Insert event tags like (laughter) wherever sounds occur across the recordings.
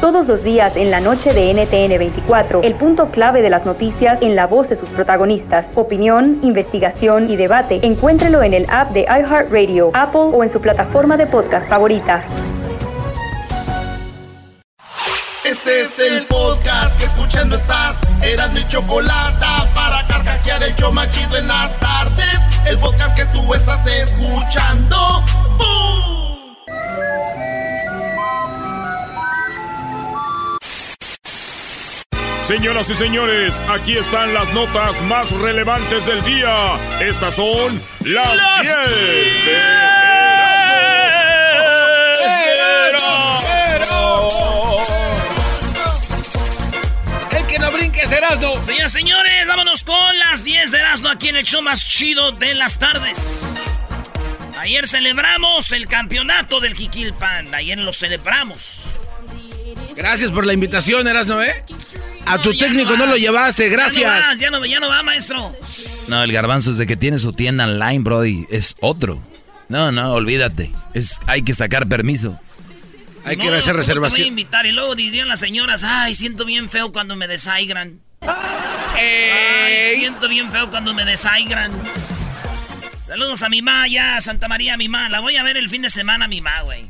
Todos los días en la noche de NTN 24, el punto clave de las noticias en la voz de sus protagonistas. Opinión, investigación y debate. Encuéntrelo en el app de iHeartRadio, Apple o en su plataforma de podcast favorita. Este es el podcast que escuchando estás. Mi chocolate para carcajear el en las tardes. El podcast que tú estás escuchando. Señoras y señores, aquí están las notas más relevantes del día. Estas son las, Las 10 de El que no brinque es Erasmo. Señoras señores, vámonos con las 10 de Erasmo aquí en el show más chido de las tardes. Ayer celebramos el campeonato del Jiquilpan. Ayer lo celebramos. Gracias por la invitación, Erasno, ¿eh? A tu técnico no no lo vas. llevaste, Ya no, gracias. va, ya, no, ya no va, maestro. No, el garbanzo desde que tiene su tienda online, Brody, es otro. No, no, olvídate. Es, hay que sacar permiso. Hay No, que hacer ¿cómo te voy a reservación. invitar y luego dirían las señoras, ay, siento bien feo cuando me desaigran. Ay, siento bien feo cuando me desaigran. Saludos a mi ma ya, Santa María, mi ma. La voy a ver el fin de semana, mi ma, güey.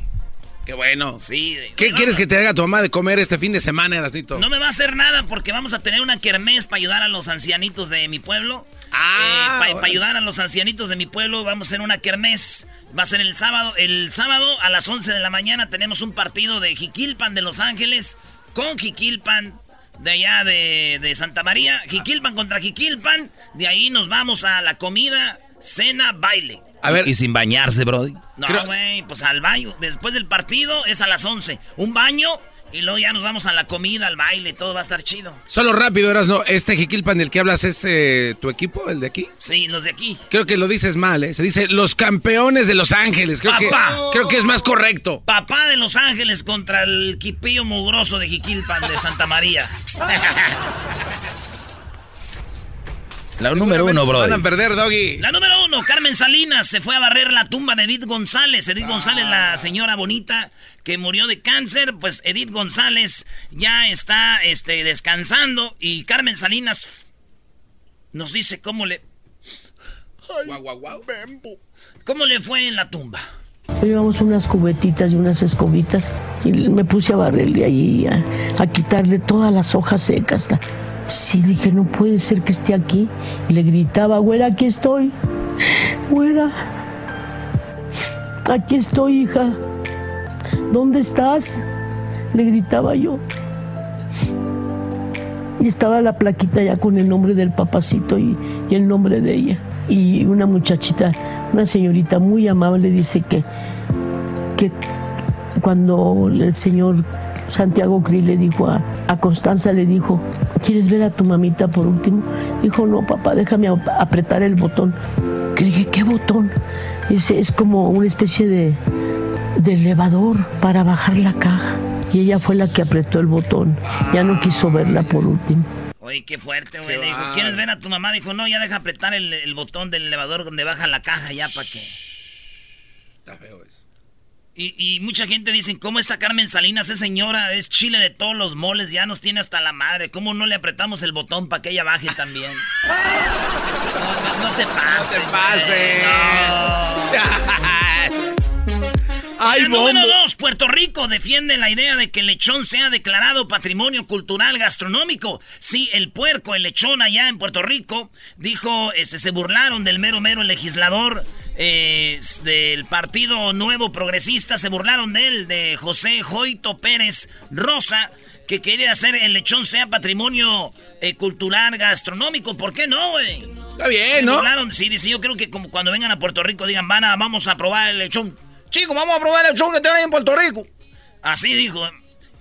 Qué bueno. Sí. ¿Qué quieres que te haga tu mamá de comer este fin de semana, Erasnito? No me va a hacer nada porque vamos a tener una kermés para ayudar a los ancianitos de mi pueblo. Ah, para órale. ayudar a los ancianitos de mi pueblo vamos a hacer una kermés. Va a ser el sábado. El sábado a las 11 de la mañana tenemos un partido de Jiquilpan de Los Ángeles con Jiquilpan de allá de, de Santa María. Jiquilpan contra Jiquilpan. De ahí nos vamos a la comida, cena, baile. A ver, Y sin bañarse, Brody. No, Creo- güey, pues al baño. Después del partido es a las 11. Un baño y luego ya nos vamos a la comida, al baile. Todo va a estar chido. solo rápido, Erasno. Este Jiquilpan del que hablas es eh, tu equipo, el de aquí. Sí, los de aquí. Creo que lo dices mal, ¿eh? Se dice los campeones de Los Ángeles. Creo, que, Papá. creo que es más correcto. Papá de Los Ángeles contra el quipillo mugroso de Jiquilpan de Santa María. (laughs) La número uno, Van Brody. a perder, Doggy. La número uno, Carmen Salinas se fue a barrer la tumba de Edith González. Edith González, la señora bonita que murió de cáncer, pues Edith González ya está este, descansando y Carmen Salinas nos dice cómo le, Guau, guau, guau. cómo le fue en la tumba. Llevamos unas cubetitas y unas escobitas y me puse a barrerle ahí, a, a quitarle todas las hojas secas. la- Sí, dije, no puede ser que esté aquí. Y le gritaba, güera, aquí estoy. Güera, aquí estoy, hija. ¿Dónde estás? Le gritaba yo. Y estaba la plaquita ya con el nombre del papacito y, el nombre de ella. Y una muchachita, una señorita muy amable dice que, que cuando el señor Santiago Krill le dijo a, a Constanza, le dijo, ¿quieres ver a tu mamita por último? Dijo, no, papá, déjame ap- apretar el botón. Que dije, ¿qué botón? Dice, es como una especie de, de elevador para bajar la caja. Y ella fue la que apretó el botón. Ya no quiso verla por último. Oye, qué fuerte, güey. Le dijo, ¿quieres ver a tu mamá? Dijo, no, ya deja apretar el, el botón del elevador donde baja la caja ya para que... Está feo eso. Y, y mucha gente dice, ¿cómo está Carmen Salinas? Es señora, es chile de todos los moles, ya nos tiene hasta la madre. ¿Cómo no le apretamos el botón para que ella baje también? (laughs) No, no, no se pase. No se pase. (laughs) ¡Ay, número dos, Puerto Rico defiende la idea de que el lechón sea declarado patrimonio cultural gastronómico. Sí, el puerco, el lechón allá en Puerto Rico, dijo, este, se burlaron del mero mero legislador eh, del Partido Nuevo Progresista, se burlaron de él, de José Joito Pérez Rosa, que quería hacer el lechón sea patrimonio eh, cultural gastronómico. ¿Por qué no, güey? Está bien, Se ¿no? burlaron, sí, dice, yo creo que como cuando vengan a Puerto Rico digan, van a, vamos a probar el lechón. Chicos, vamos a probar el lechón que tienen ahí en Puerto Rico. Así dijo.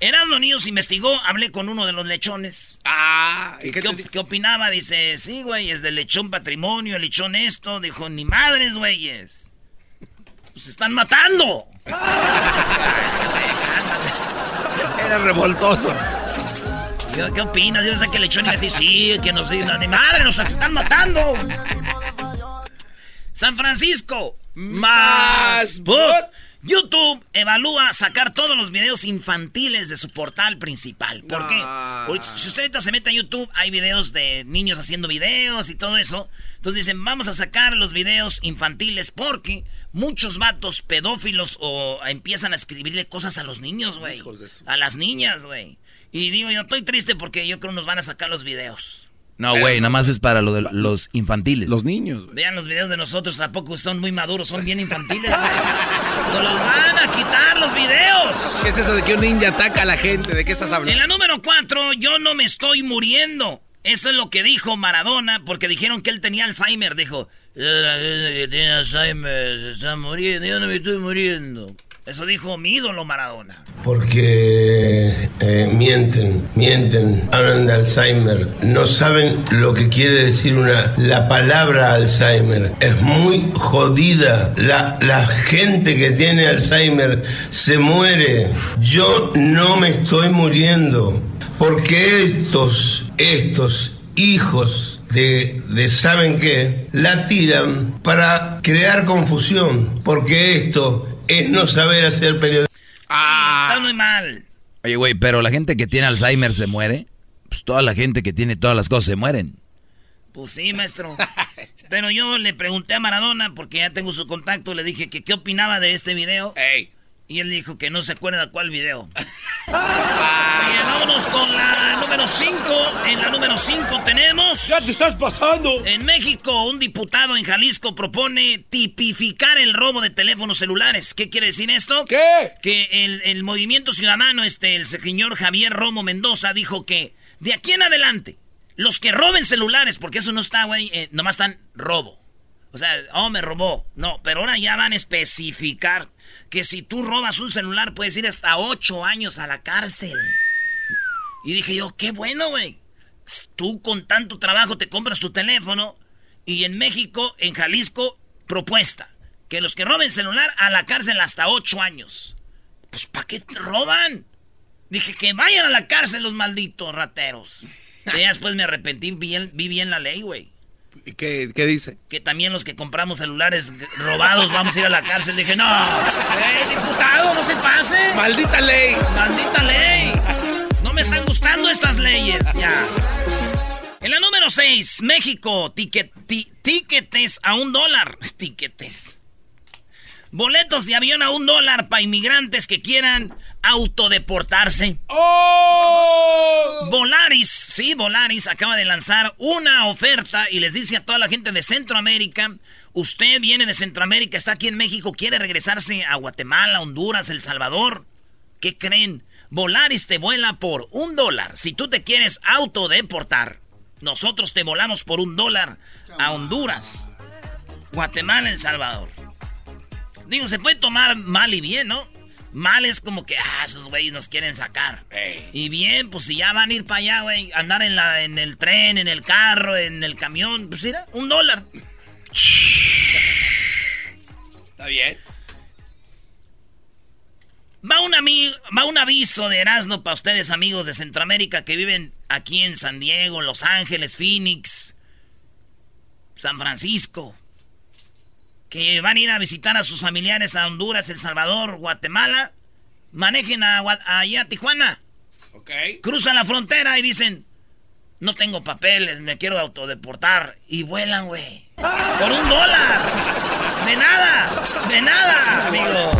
Erasmo Niños investigó, hablé con uno de los lechones. Ah, ¿y ¿Qué, qué, te- qué opinaba? Dice, sí, güey, es del lechón patrimonio, el lechón esto. Dijo, ni madres, güeyes. Pues se están matando. (laughs) Era revoltoso. Yo, ¿Qué opinas? Yo sé que el lechón iba a decir, sí, que nos digan, ni madre, nos están matando. San Francisco, más. YouTube evalúa sacar todos los videos infantiles de su portal principal. ¿Por qué? Porque si usted ahorita se mete a YouTube, hay videos de niños haciendo videos y todo eso. Entonces dicen, vamos a sacar los videos infantiles porque muchos vatos pedófilos o empiezan a escribirle cosas a los niños, güey. A las niñas, güey. Y digo, yo estoy triste porque yo creo nos van a sacar los videos. No, güey, nada más es para lo de los infantiles. Los niños, güey. Vean los videos de nosotros, ¿a poco son muy maduros? Son bien infantiles. Nos los van a quitar los videos. ¿Qué es eso de que un ninja ataca a la gente? ¿De qué estás En hablando? la número 4, yo no me estoy muriendo. Eso es lo que dijo Maradona, porque dijeron que él tenía Alzheimer. Dijo, "Eh, eh, tiene Alzheimer, se está muriendo, yo no me estoy muriendo. Eso dijo mi ídolo Maradona. Porque eh, mienten, mienten, hablan de Alzheimer, no saben lo que quiere decir una, la palabra Alzheimer. Es muy jodida. La, la gente que tiene Alzheimer se muere. Yo no me estoy muriendo. Porque estos, estos hijos de, de saben qué, la tiran para crear confusión. Porque esto es no saber hacer periodismo. Está muy mal. Oye, güey, pero la gente que tiene Alzheimer se muere. Pues toda la gente que tiene todas las cosas se mueren. Pues sí, maestro. (laughs) Pero yo le pregunté a Maradona, porque ya tengo su contacto, le dije que qué opinaba de este video. Ey. Y él dijo que no se acuerda cuál video. (laughs) Vámonos con la número 5. En la número 5 tenemos... ¡Ya te estás pasando! En México, un diputado en Jalisco propone tipificar el robo de teléfonos celulares. ¿Qué quiere decir esto? ¿Qué? Que el, el movimiento ciudadano, este, el señor Javier Romo Mendoza, dijo que de aquí en adelante, los que roben celulares, porque eso no está, güey, eh, nomás están robo. O sea, oh, me robó. No, pero ahora ya van a especificar que si tú robas un celular puedes ir hasta ocho años a la cárcel. Y dije yo, qué bueno, güey. Tú con tanto trabajo te compras tu teléfono y en México, en Jalisco, propuesta. Que los que roben celular a la cárcel hasta ocho años. Pues ¿para qué te roban? Dije que vayan a la cárcel los malditos rateros. Y (laughs) ya después me arrepentí, vi, bien- vi bien la ley, güey. ¿Y ¿Qué, ¿Qué dice? Que también los que compramos celulares robados vamos a ir a la cárcel. Dije, no, ¡eh, diputado, no se pase! ¡Maldita ley! ¡Maldita ley! No me están gustando estas leyes, ya. En la número 6, México, ti- tiquetes a un dólar. (laughs) Tiquetes. Boletos de avión a un dólar para inmigrantes que quieran autodeportarse. ¡Oh! Volaris, sí, Volaris acaba de lanzar una oferta y les dice a toda la gente de Centroamérica, usted viene de Centroamérica, está aquí en México, quiere regresarse a Guatemala, Honduras, El Salvador. ¿Qué creen? Volaris te vuela por un dólar. Si tú te quieres autodeportar, nosotros te volamos por un dólar a Honduras, Guatemala, El Salvador. Digo, se puede tomar mal y bien, ¿no? Mal es como que, ah, esos güeyes nos quieren sacar. Y bien, pues si ya van a ir para allá, güey, andar en, la, en el tren, en el carro, en el camión, pues mira, un dólar. Está bien. Va un, va un aviso de Erasmo para ustedes, amigos de Centroamérica que viven aquí en San Diego, Los Ángeles, Phoenix, San Francisco. Que van a ir a visitar a sus familiares a Honduras, El Salvador, Guatemala. Manejen a, allá a Tijuana. Ok. Cruzan la frontera y dicen, no tengo papeles, me quiero autodeportar. Y vuelan, güey. Por un dólar. De nada, de nada, amigo.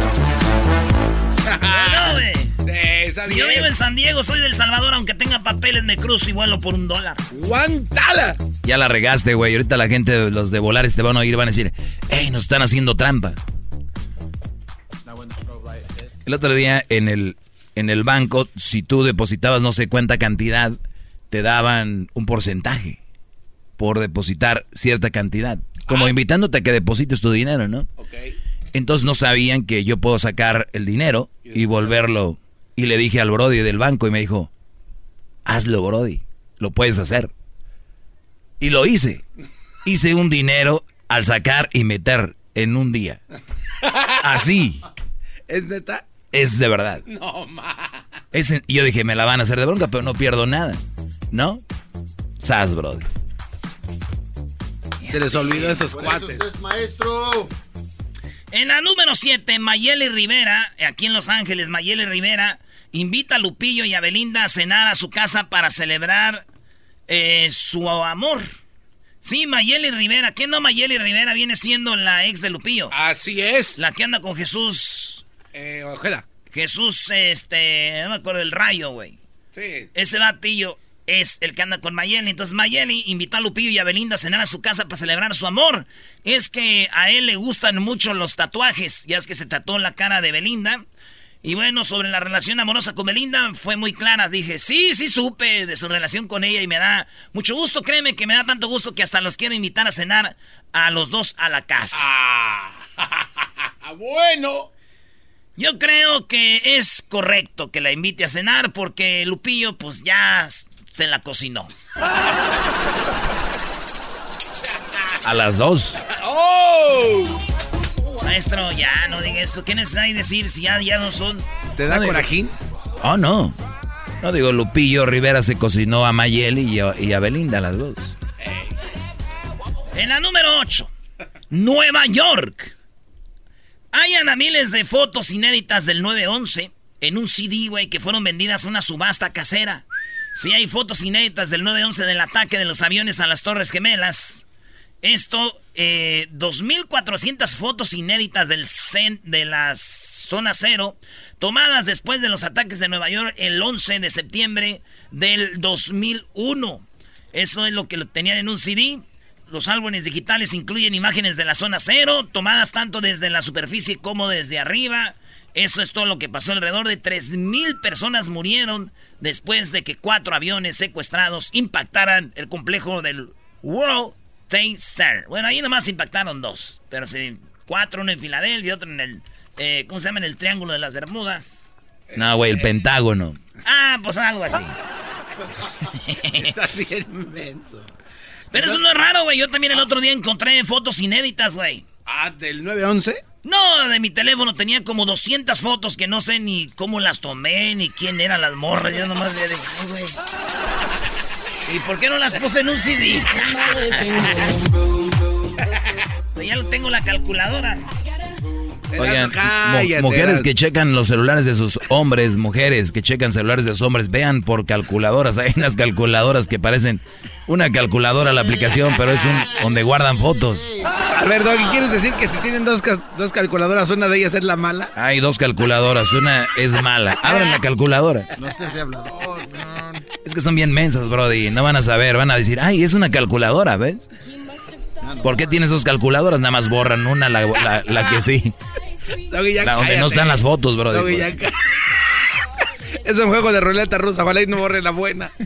(laughs) No, güey. Sí, Si yo vivo en San Diego, soy del Salvador, aunque tenga papeles, me cruzo y vuelo por un dólar. ¡Guantala! Ya la regaste, güey. Ahorita la gente, los de Volares te van a oír y van a decir, hey, nos están haciendo trampa. El otro día en el, en el banco, si tú depositabas no sé cuánta cantidad, te daban un porcentaje por depositar cierta cantidad. Como invitándote a que deposites tu dinero, ¿no? Ok. Entonces no sabían que yo puedo sacar el dinero y volverlo Y le dije al Brody del banco y me dijo, hazlo Brody, lo puedes hacer. Y lo hice. Hice un dinero al sacar y meter en un día. Así. ¿Es neta? Es de verdad. No, ma. Es en- y yo dije, me la van a hacer de bronca, pero no pierdo nada. ¿No? Sas, Brody. Se les olvidó esos cuates. maestro. En la número 7, Mayeli Rivera, aquí en Los Ángeles, Mayeli Rivera invita a Lupillo y a Belinda a cenar a su casa para celebrar eh, su amor. Sí, Mayeli Rivera. ¿Qué no Mayeli Rivera viene siendo la ex de Lupillo? Así es. La que anda con Jesús. Eh, Ojeda. Jesús, este. No me acuerdo del rayo, güey. Sí. Ese batillo es el que anda con Mayeli. Entonces Mayeli invitó a Lupillo y a Belinda a cenar a su casa para celebrar su amor. Es que a él le gustan mucho los tatuajes. Ya es que se tatuó la cara de Belinda. Y bueno, sobre la relación amorosa con Belinda fue muy clara. Dije, sí, sí supe de su relación con ella y me da mucho gusto. Créeme que me da tanto gusto que hasta los quiero invitar a cenar a los dos a la casa. Ah, (laughs) bueno. Yo creo que es correcto que la invite a cenar porque Lupillo pues ya se la cocinó. A las dos. ¡Oh! Maestro, ya no diga eso. ¿Qué necesidad decir si ya, ya no son? ¿Te da No, digo- corajín? Oh, no. No digo, Lupillo Rivera se cocinó a Mayeli y a, y a Belinda, a las dos. En la número 8, Nueva York. Hayan a miles de fotos inéditas del 9-11 en un CD, güey, que fueron vendidas a una subasta casera. Sí, hay fotos inéditas del 9-11 del ataque de los aviones a las Torres Gemelas. Esto, eh, 2.400 fotos inéditas del cen- de la zona cero, tomadas después de los ataques de Nueva York el 11 de septiembre del 2001. Eso es lo que lo tenían en un CD. Los álbumes digitales incluyen imágenes de la zona cero, tomadas tanto desde la superficie como desde arriba. Eso es todo lo que pasó. Alrededor de 3.000 personas murieron después de que cuatro aviones secuestrados impactaran el complejo del World Trade Center. Bueno, ahí nomás impactaron dos, pero sí, cuatro, uno en Filadelfia y otro en el, eh, ¿cómo se llama? En el Triángulo de las Bermudas. No, güey, el Pentágono. Ah, pues algo así. (laughs) Está bien inmenso. Pero eso no es raro, güey. Yo también el otro día encontré fotos inéditas, güey. Ah, del 911. No, de mi teléfono tenía como 200 fotos que no sé ni cómo las tomé, ni quién eran las morras. Yo nomás de, ay, güey. ¿Y por qué no las puse en un CD? (laughs) Pues ya lo tengo la calculadora. Oigan, cállate, mujeres que checan los celulares de sus hombres, mujeres que checan celulares de sus hombres, vean por calculadoras. (laughs) Hay unas calculadoras que parecen una calculadora la aplicación, pero es un donde guardan fotos. A ver, Doggy, ¿quieres decir que si tienen dos, calculadoras, una de ellas es la mala? Hay dos calculadoras, una es mala. Abran la calculadora. No estés hablador, no. Es que son bien mensas, Brody. No van a saber, van a decir, ay, es una calculadora, ¿ves? ¿Por qué tienes dos calculadoras? Nada más borran una, la, la- la (laughs) que sí. Doggy, ya La donde no están las fotos, Brody. Doggy, ya cá- (laughs) Es un juego de ruleta rusa, ojalá y no borre la buena. (laughs)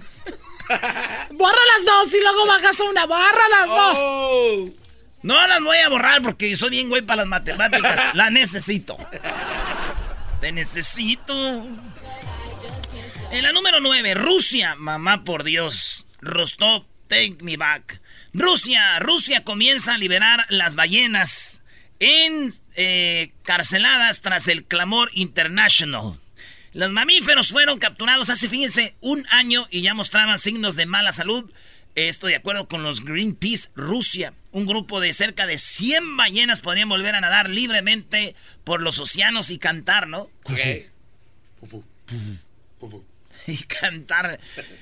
Borra las dos y luego bajas una. Borra las dos. Oh. No las voy a borrar porque soy bien güey para las matemáticas. La necesito. Te necesito. En la número 9, Rusia. Mamá por Dios. Rostov, take me back. Rusia, Rusia comienza a liberar las ballenas encarceladas tras el clamor international. Los mamíferos fueron capturados hace, fíjense, un año y ya mostraban signos de mala salud. Esto de acuerdo con los Greenpeace Rusia. Un grupo de cerca de 100 ballenas podrían volver a nadar libremente por los océanos y cantar, ¿no? (laughs) y cantar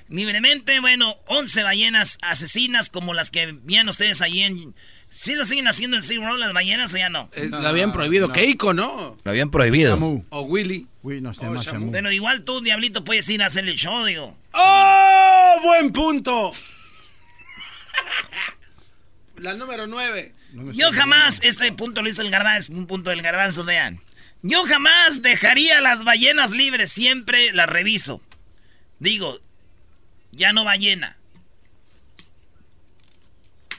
libremente. Bueno, 11 ballenas asesinas como las que veían ustedes ahí en... ¿Sí lo siguen haciendo en SeaWorld las ballenas o ya no? Eh, la habían prohibido. no. Keiko, ¿no? Lo habían prohibido. Shamu. O Willy. Uy, no se Oh, llama Shamu. Shamu. Bueno, igual tú, Diablito, puedes ir a hacer el show, digo. ¡Oh! ¡Buen punto! La número 9. No me Yo jamás, este punto lo hizo el garbanzo, es un punto del garbanzo, vean. Yo jamás dejaría las ballenas libres, siempre las reviso. Digo, ya no ballena.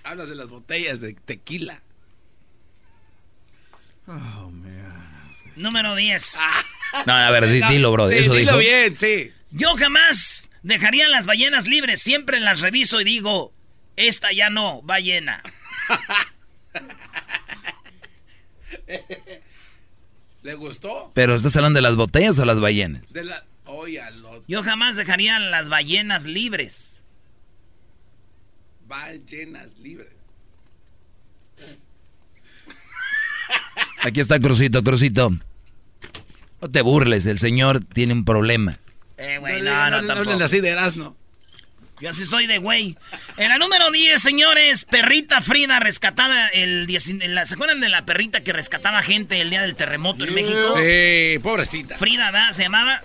Hablas de las botellas de tequila. Oh, man. Número 10. No, a ver, di- dilo, bro. Sí, Eso dilo dijo. bien, sí. Yo jamás dejaría las ballenas libres. Siempre las reviso y digo, esta ya no, ballena. (laughs) ¿Le gustó? Pero estás hablando de las botellas o las ballenas. De la... Yo jamás dejaría las ballenas libres. ballenas libres. (laughs) Aquí está Crucito, Crucito. No te burles, el señor tiene un problema. Eh, güey, no, no, no, así de Erasmo. Yo así estoy de güey. En la número 10, señores, perrita Frida rescatada el 10 en la- ¿Se acuerdan de la perrita que rescataba gente el día del terremoto en México? Sí, pobrecita. Frida, ¿verdad? Se llamaba.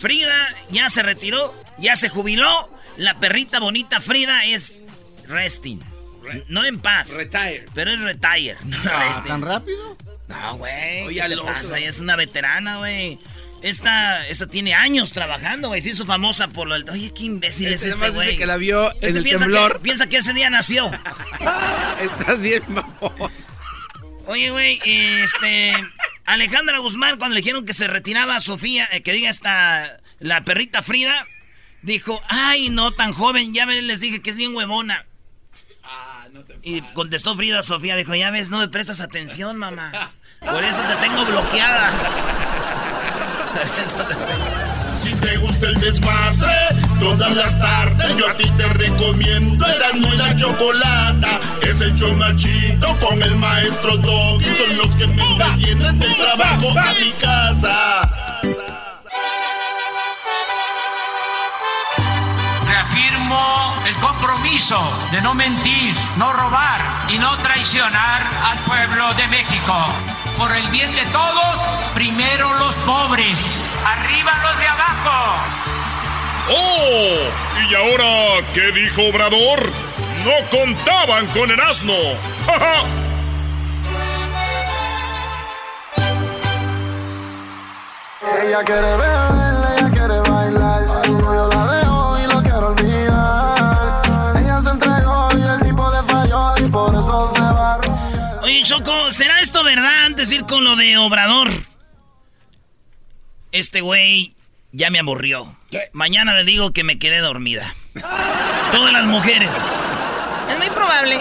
Frida ya se retiró, ya se jubiló. La perrita bonita Frida es resting. No en paz. Retire. Pero es retire. No resting. ¿Tan rápido? No, güey. Oye, ¿Qué otro. pasa? Ella es una veterana, güey. Esta, esta tiene años trabajando, güey. Se hizo famosa por lo del... Oye, qué imbécil es Este este, güey. que la vio en Este el piensa temblor. Que, piensa que ese día nació. (laughs) Estás bien, mamón. Oye, güey, este... Alejandra Guzmán, cuando le dijeron que se retiraba a Sofía, eh, que diga esta... La perrita Frida, dijo, ay, no, tan joven, ya ven, les dije que es bien huevona. Y contestó Frida a Sofía, dijo, ya ves, no me prestas atención, mamá. (laughs) Por eso te tengo bloqueada. (laughs) El desmadre, todas las tardes yo a ti te recomiendo Eran muy la chocolata. Es el chomachito con el maestro Doggy. Son los que me entretienen del trabajo a mi casa. Reafirmo el compromiso de no mentir, no robar y no traicionar al pueblo de México. Por el bien de todos, primero los pobres, arriba los de abajo. ¡Oh! ¿Y ahora qué dijo Obrador? No contaban con el asno. ¡Ja, ja! Ella quiere beber, ir con lo de Obrador? Este güey ya me aburrió. Mañana le digo que me quedé dormida. Todas las mujeres. Es muy probable.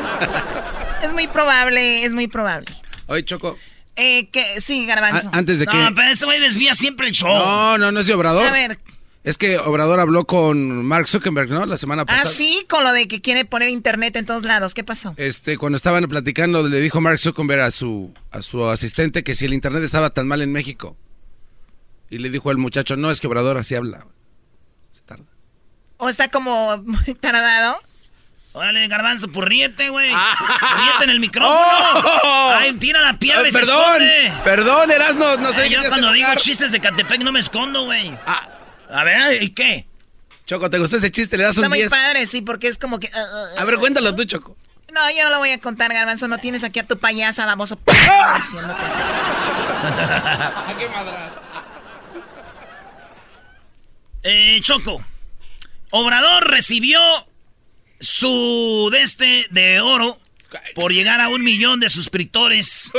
Es muy probable, es muy probable. Oye, Choco. Eh, que, sí, Garbanzo. a- antes de que. No, pero este güey desvía siempre el show. No, no, no es de Obrador. A ver. Es que Obrador habló con Mark Zuckerberg, ¿no? La semana Ah, pasada. sí, con lo de que quiere poner internet en todos lados. ¿Qué pasó? Este, cuando estaban platicando, le dijo Mark Zuckerberg a su, a su asistente que si el internet estaba tan mal en México. Y le dijo al muchacho, no, es que Obrador así habla. ¿O está como muy taradado? Órale, garbanzo, ríete, güey. Ríete en el micrófono. ¡Oh! Ay, tira la pierna y Ah, se perdón, esconde. perdón, Erasno, no sé Eh, qué yo cuando digo chistes de Catepec no me escondo, güey. A ver, ¿y qué? Choco, ¿te gustó ese chiste? Le das Está un muy 10. padre, sí, porque es como que... uh, uh, A ver, cuéntalo tú, Choco. No, yo no lo voy a contar, Garbanzo. No tienes aquí a tu payasa, vamos ¡Ah! diciendo que sí. (laughs) qué madra? Eh, Choco. Obrador recibió su de este de oro por llegar a un millón de suscriptores.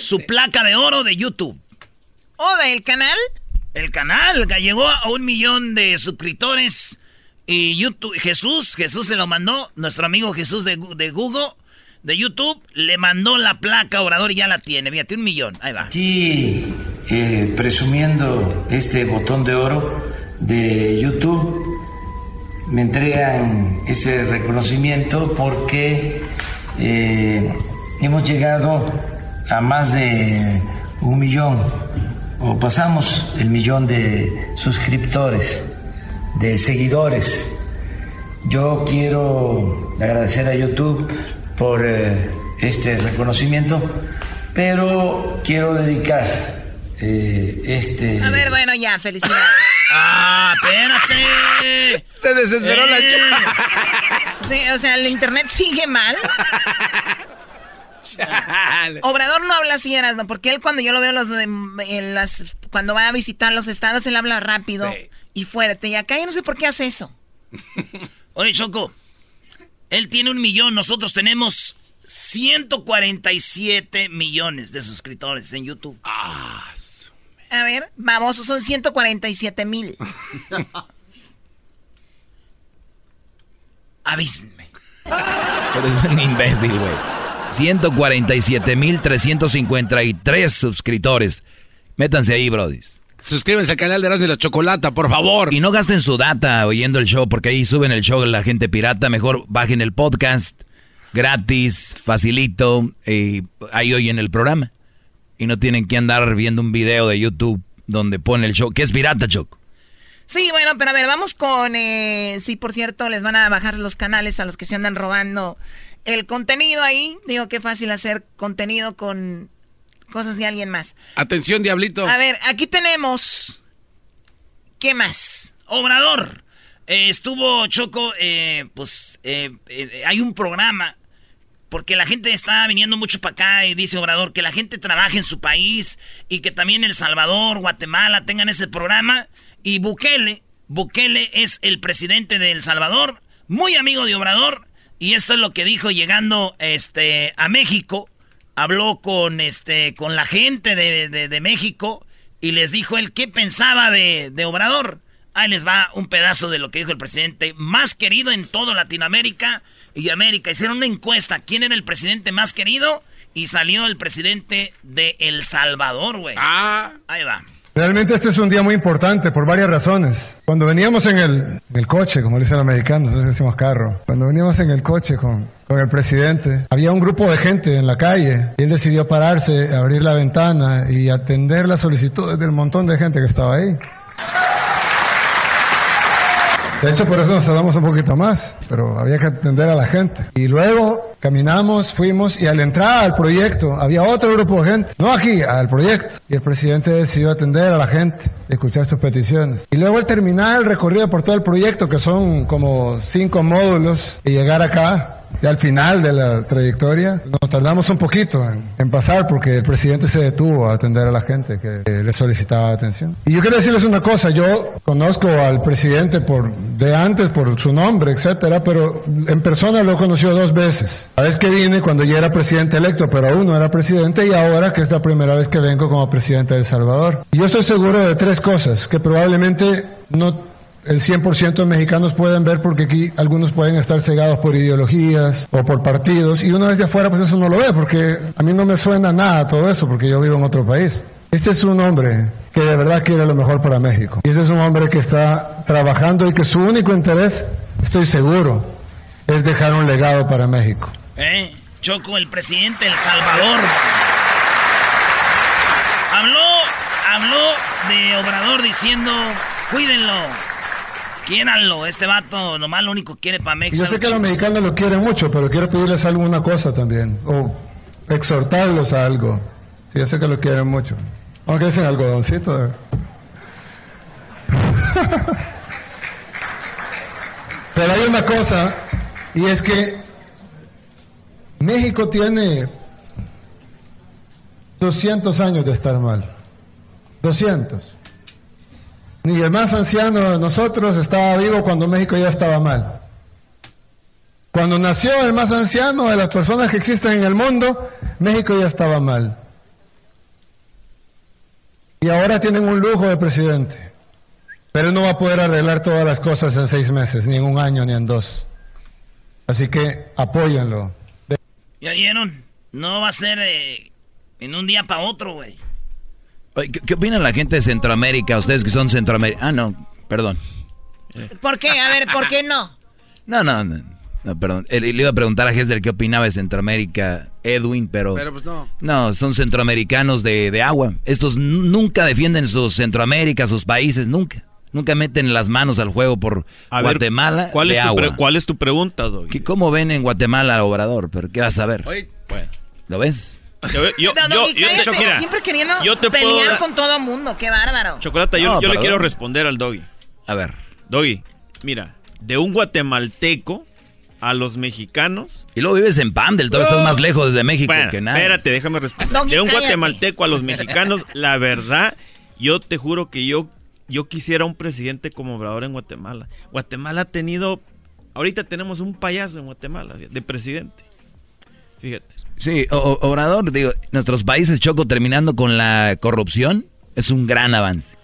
Su placa de oro de YouTube. ¿O del canal? El canal llegó a un millón de suscriptores. Y YouTube, Jesús, Jesús se lo mandó. Nuestro amigo Jesús de, de Google, de YouTube, le mandó la placa Obrador y ya la tiene. Fíjate, un millón. Ahí va. Aquí eh, presumiendo este botón de oro de YouTube, me entregan este reconocimiento porque eh, hemos llegado a más de un millón o pasamos el millón de suscriptores, de seguidores. Yo quiero agradecer a YouTube por eh, este reconocimiento, pero quiero dedicar eh, este... A ver, bueno, ya, felicidades. (laughs) ¡Ah, espérate! Se desesperó la Eh. chica. Sí, o sea, el internet sigue mal. (laughs) (laughs) Obrador no habla así, Erasmo, porque él cuando yo lo veo los, em, en las, cuando va a visitar los estados, él habla rápido y fuerte. Y acá yo no sé por qué hace eso. (laughs) Oye, Choco, él tiene un millón, nosotros tenemos 147 millones de suscriptores en YouTube. A ver, vamos, son 147 mil. (laughs) Avísenme. Pero es un imbécil, güey. 147.353 suscriptores. Métanse ahí, brodis. Suscríbanse al canal de Erasmo y la Chocolata, por favor. Y no gasten su data oyendo el show, porque ahí suben el show la gente pirata. Mejor bajen el podcast gratis, facilito, y ahí oyen el programa. Y no tienen que andar viendo un video de YouTube donde pone el show, que es pirata, Choco. Sí, bueno, pero a ver, vamos con... Eh, sí, por cierto, les van a bajar los canales a los que se andan robando el contenido ahí. Digo, qué fácil hacer contenido con cosas de alguien más. Atención, diablito. A ver, aquí tenemos... ¿Qué más? Obrador. Eh, estuvo Choco, eh, pues hay un programa porque la gente está viniendo mucho para acá y dice Obrador que la gente trabaje en su país y que también El Salvador, Guatemala tengan ese programa. Y Bukele, Bukele es el presidente de El Salvador, muy amigo de Obrador. Y esto es lo que dijo llegando este, a México. Habló con, este, con la gente de, de, México y les dijo él qué pensaba de, de Obrador. Ahí les va un pedazo de lo que dijo el presidente más querido en toda Latinoamérica y América. Hicieron una encuesta. ¿Quién era el presidente más querido? Y salió el presidente de El Salvador, güey. Ah. Ahí va. Realmente este es un día muy importante por varias razones. Cuando veníamos en el, coche, como dicen los americanos, nosotros decimos carro, cuando veníamos en el coche con, con el presidente, había un grupo de gente en la calle y él decidió pararse, abrir la ventana y atender las solicitudes del montón de gente que estaba ahí. De hecho, por eso nos tardamos un poquito más, pero había que atender a la gente. Y luego caminamos, fuimos y al entrar al proyecto había otro grupo de gente, no aquí, al proyecto. Y el presidente decidió atender a la gente, escuchar sus peticiones. Y luego al terminar el recorrido por todo el proyecto, que son como cinco módulos, y llegar acá, ya al final de la trayectoria, nos tardamos un poquito en, pasar porque el presidente se detuvo a atender a la gente que le solicitaba atención. Y yo quiero decirles una cosa, yo conozco al presidente por de antes por su nombre, etcétera, pero en persona lo he conocido dos veces. La vez que vine cuando ya era presidente electo, pero aún no era presidente, y ahora que es la primera vez que vengo como presidente de El Salvador. Y yo estoy seguro de tres cosas, que probablemente no el 100% de mexicanos pueden ver porque aquí algunos pueden estar cegados por ideologías o por partidos y una vez de afuera pues eso no lo ve porque a mí no me suena nada todo eso porque yo vivo en otro país. Este es un hombre que de verdad quiere lo mejor para México. Y este es un hombre que está trabajando y que su único interés, estoy seguro, es dejar un legado para México. Eh, Choco, el presidente de El Salvador. Habló, habló de Obrador diciendo, cuídenlo, Quiéranlo, este vato nomás lo único que quiere para México. Yo sé que los mexicanos lo quieren mucho, pero quiero pedirles alguna cosa también. O exhortarlos a algo. Sí, yo sé que lo quieren mucho. Aunque es algodoncito. (laughs) pero hay una cosa, y es que México tiene 200 años de estar mal. 200. Ni el más anciano de nosotros estaba vivo cuando México ya estaba mal. Cuando nació el más anciano de las personas que existen en el mundo, México ya estaba mal. Y ahora tienen un lujo de presidente. Pero no va a poder arreglar todas las cosas en seis meses, ni en un año, ni en dos. Así que apóyenlo. ¿Ya vieron? No va a ser eh, en un día para otro, güey. ¿Qué, opina la gente de Centroamérica? Ustedes que son Centroamérica. Ah, no, perdón. ¿Por qué? A ver, ¿por qué no? (laughs) No, no, no. perdón. Le iba a preguntar a Gessler qué opinaba de Centroamérica, Edwin, pero. Pero pues no. No, son centroamericanos de, agua. Estos nunca defienden sus Centroamérica, sus países, nunca. Nunca meten las manos al juego por Guatemala. ¿cuál, es tu ¿Cuál es tu pregunta, Doggy? ¿Cómo ven en Guatemala Obrador? Pero ¿qué vas a ver? Bueno. ¿Lo ves? Yo, yo, (laughs) yo, siempre queriendo pelear con todo mundo, qué bárbaro. Chocolata, yo, le quiero responder al Doggy. A ver. Doggy, mira, de un guatemalteco a los mexicanos. Y luego vives en Pandel, todavía estás más lejos desde México que nada. Espérate, déjame responder. de un guatemalteco a los (laughs) mexicanos, la verdad, yo te juro que yo, yo quisiera un presidente como Obrador en Guatemala. Guatemala ha tenido, ahorita tenemos un payaso en Guatemala de presidente. Fíjate. Sí, Obrador, digo, nuestros países choco terminando con la corrupción es un gran avance.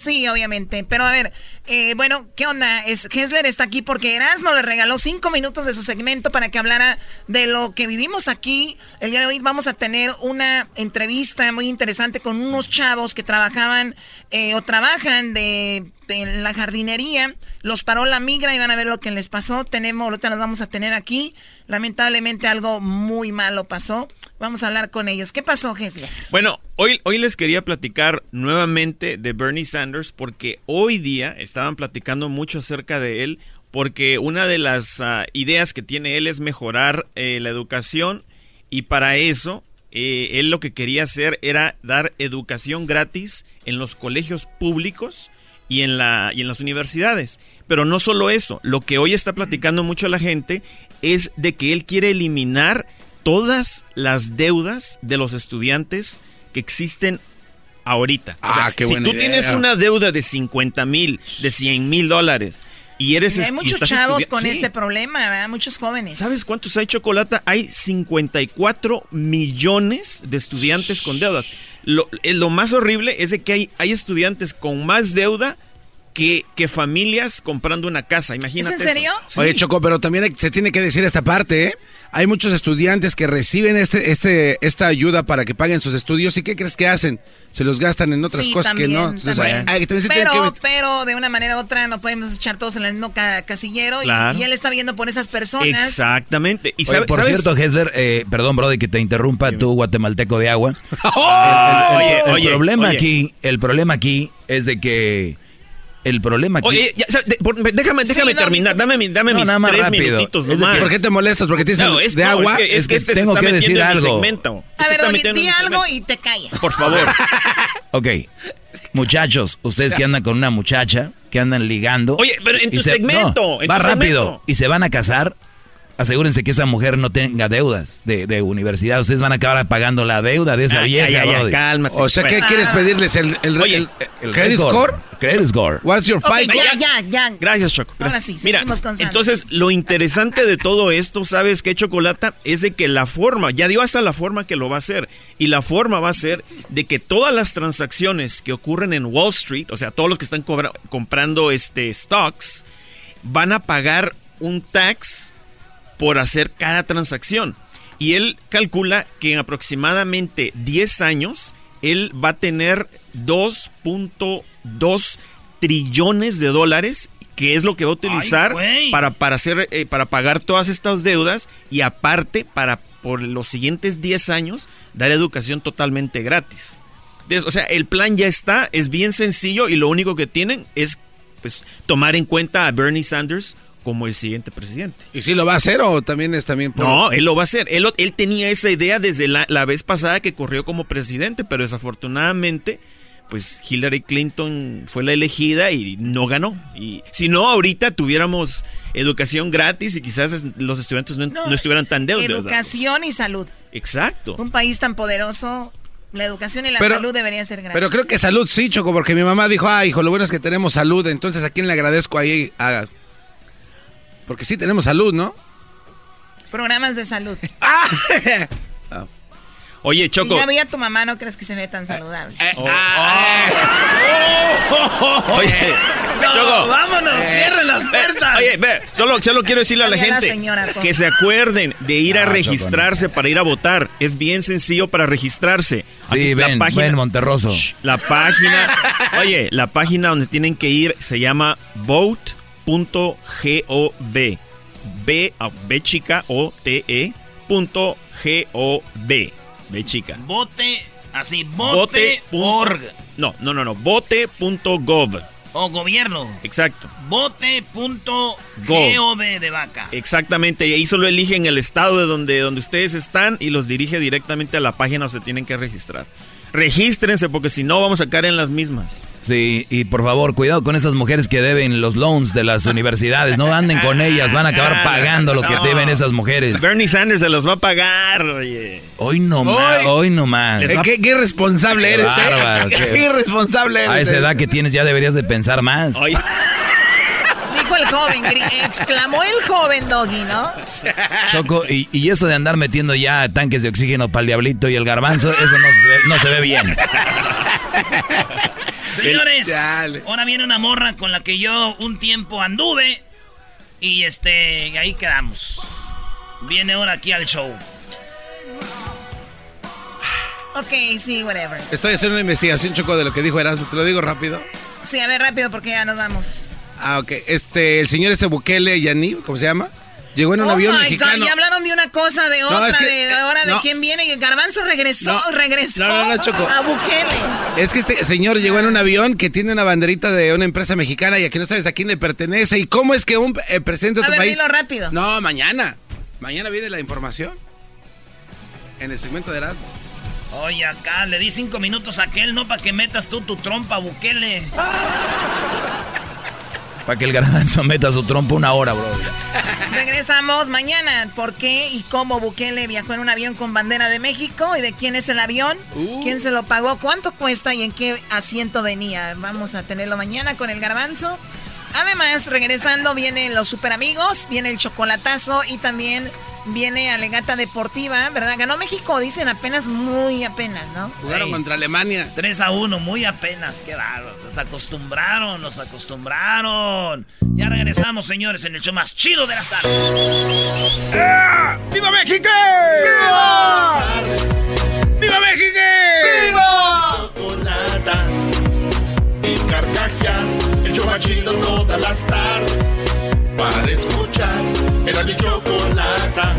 Sí, obviamente. Pero a ver, eh, bueno, ¿qué onda? Es, Hessler está aquí porque Erasmo le regaló cinco minutos de su segmento para que hablara de lo que vivimos aquí. El día de hoy vamos a tener una entrevista muy interesante con unos chavos que trabajaban eh, o trabajan de, de, la jardinería. Los paró la migra y van a ver lo que les pasó. Tenemos, ahorita los vamos a tener aquí. Lamentablemente algo muy malo pasó. Vamos a hablar con ellos. ¿Qué pasó, Hessler? Bueno, hoy, hoy les quería platicar nuevamente de Bernie Sanders porque hoy día estaban platicando mucho acerca de él porque una de las uh, ideas que tiene él es mejorar eh, la educación y para eso eh, él lo que quería hacer era dar educación gratis en los colegios públicos y en, la, y en las universidades. Pero no solo eso, lo que hoy está platicando mucho la gente es de que él quiere eliminar todas las deudas de los estudiantes que existen ahorita. Ah, o sea, qué si buena tú idea. tienes una deuda de 50 mil, de 100 mil dólares y eres... Y hay muchos chavos con Sí. este problema, ¿verdad? Muchos jóvenes. ¿Sabes cuántos hay, Chocolata? Hay 54 millones de estudiantes con deudas. Lo, eh, lo más horrible es de que hay, hay estudiantes con más deuda que, que familias comprando una casa. Imagínate. ¿Es en serio? eso. Oye. Choco, pero también hay- se tiene que decir esta parte, ¿eh? Hay muchos estudiantes que reciben este, este, esta ayuda para que paguen sus estudios. ¿Y qué crees que hacen? Se los gastan en otras Sí, cosas que no. también, Entonces, también. pero, que- pero de una manera u otra no podemos echar todos en el mismo ca- casillero y- Claro. y, él está viendo por esas personas. Exactamente. Y Oye, sabe- por ¿sabes? cierto, Hessler, eh, perdón, Brody, que te interrumpa, tú, guatemalteco de agua. ¡Oh! (laughs) El, el- Oye, el oye, problema oye. aquí, el problema aquí es de que el problema aquí. Oye, ya, de- por- déjame, déjame Sí, no, terminar. Dame, mi- dame No, mis nada más tres rápido. minutitos nomás. que- ¿Por qué te molestas? Porque tienes No, es, de no, agua. Es que, es que es que este tengo se que decir algo. segmento. A Este ver, oye, di algo segmento. y te callas. Por favor. (laughs) Ok, muchachos, ustedes que andan con una muchacha, que andan ligando. Oye, pero en tu segmento, no, en va tu rápido. segmento. Y se van a casar. Asegúrense que esa mujer no tenga deudas de, de universidad. Ustedes van a acabar pagando la deuda de esa Ah, vieja, ya, ya, ya, Brody. cálmate. O sea, ¿qué Bueno. quieres pedirles? ¿El, el, Oye, el- el credit score? Credit score. What's your Ok, FICO? ya, ya, ya. Gracias, Choco. Ahora sí, Mira, seguimos con entonces lo interesante de todo esto, ¿sabes qué, Chocolata? Es de que la forma, ya dio hasta la forma que lo va a hacer. Y la forma va a ser de que todas las transacciones que ocurren en Wall Street, o sea, todos los que están cobra- comprando este stocks, van a pagar un tax por hacer cada transacción. Y él calcula que en aproximadamente 10 años, él va a tener 2.2 trillones de dólares, que es lo que va a utilizar para, para, hacer, eh, para pagar todas estas deudas y aparte para por los siguientes 10 años dar educación totalmente gratis. Entonces, o sea, el plan ya está, es bien sencillo y lo único que tienen es pues tomar en cuenta a Bernie Sanders como el siguiente presidente. ¿Y si lo va a hacer o también es también por... No, él lo va a hacer. Él, él tenía esa idea desde la, la vez pasada que corrió como presidente, pero desafortunadamente, pues Hillary Clinton fue la elegida y no ganó. Y si no, ahorita tuviéramos educación gratis y quizás es- los estudiantes no, no estuvieran tan deudados. Educación y salud. Exacto. Un país tan poderoso, la educación y la Pero- salud deberían ser gratis. Pero creo que salud sí, Choco, porque mi mamá dijo, ah, hijo, lo bueno es que tenemos salud, entonces a quién le agradezco ahí a... Porque sí tenemos salud, ¿no? Programas de salud. (laughs) Oye, Y Choco. ya vi a tu mamá, no crees que se ve tan saludable. Oh, Oye, (laughs) Choco. vámonos, cierren las puertas. Oye, ve, solo, solo quiero decirle a la También la gente señora, que se acuerden de ir a Ah, Choco, registrarse para ir a votar. Es bien sencillo para registrarse. Sí, ven, ven, Monterroso. La página, (laughs) oye, la página donde tienen que ir se llama vote.gov. B, ah, B chica O T E punto G O V. B chica. Bote, así, Vote. bote, org. No, no, no, no. Vote.gov. O gobierno. Exacto. Bote.gov de vaca. Exactamente, y ahí solo eligen el estado de donde, donde ustedes están y los dirige directamente a la página donde se tienen que registrar. Regístrense porque si no vamos a caer en las mismas. Sí, y por favor, cuidado con esas mujeres que deben los loans de las universidades. No anden con ellas, van a acabar (laughs) pagando lo que No. deben esas mujeres. Bernie Sanders se los va a pagar, oye. Hoy no más, hoy no más. Eh, (laughs) ¿Qué, qué irresponsable eres, ¿eh? qué- irresponsable eres. A esa eh. edad que tienes ya deberías de pensar más. Oye, Dijo el joven, exclamó el joven Doggy, ¿no? Choco, y, y eso de andar metiendo ya tanques de oxígeno para el diablito y el garbanzo, eso no se ve, no se ve bien. (laughs) Señores, ahora viene una morra con la que yo un tiempo anduve. Y este, ahí quedamos. Viene ahora aquí al show. Ok, sí, whatever. Estoy haciendo una investigación, Choco, de lo que dijo Erasmo. Te lo digo rápido. Sí, a ver, rápido porque ya nos vamos. Ah, ok. Este, el señor ese Bukele Yanib, ¿cómo se llama? Llegó en un oh avión my mexicano. God, ya hablaron de una cosa, de No, otra, es que, de, de ahora de quién viene. Y Garbanzo regresó, No. regresó No, no, no, Choco. a Bukele. Es que este señor llegó en un avión que tiene una banderita de una empresa mexicana y aquí no sabes a quién le pertenece. ¿Y cómo es que un eh, presidente de A tu ver, país... dilo rápido. No, mañana. Mañana viene la información. En el segmento de Erasmo. Oye, acá le di cinco minutos a aquel, no para que metas tú tu trompa, Bukele. (laughs) Para que el garbanzo meta su trompa una hora, bro. (laughs) Regresamos mañana. ¿Por qué y cómo Bukele viajó en un avión con bandera de México? ¿Y de quién es el avión? Uh. ¿Quién se lo pagó? ¿Cuánto cuesta y en qué asiento venía? Vamos a tenerlo mañana con el garbanzo. Además, regresando vienen los super amigos, viene el chocolatazo y también viene Alegata Deportiva, ¿verdad? Ganó México, dicen apenas, muy apenas, ¿no? Jugaron Ey. contra Alemania. 3 a 1, muy apenas, qué bárbaro. Nos acostumbraron, nos acostumbraron. Ya regresamos, señores, en el show más chido de las tardes. ¡Viva México! ¡Viva! ¡Viva México! ¡Viva! Chocolata y carcajear, el show más chido todas las tardes. Para escuchar, era mi chocolata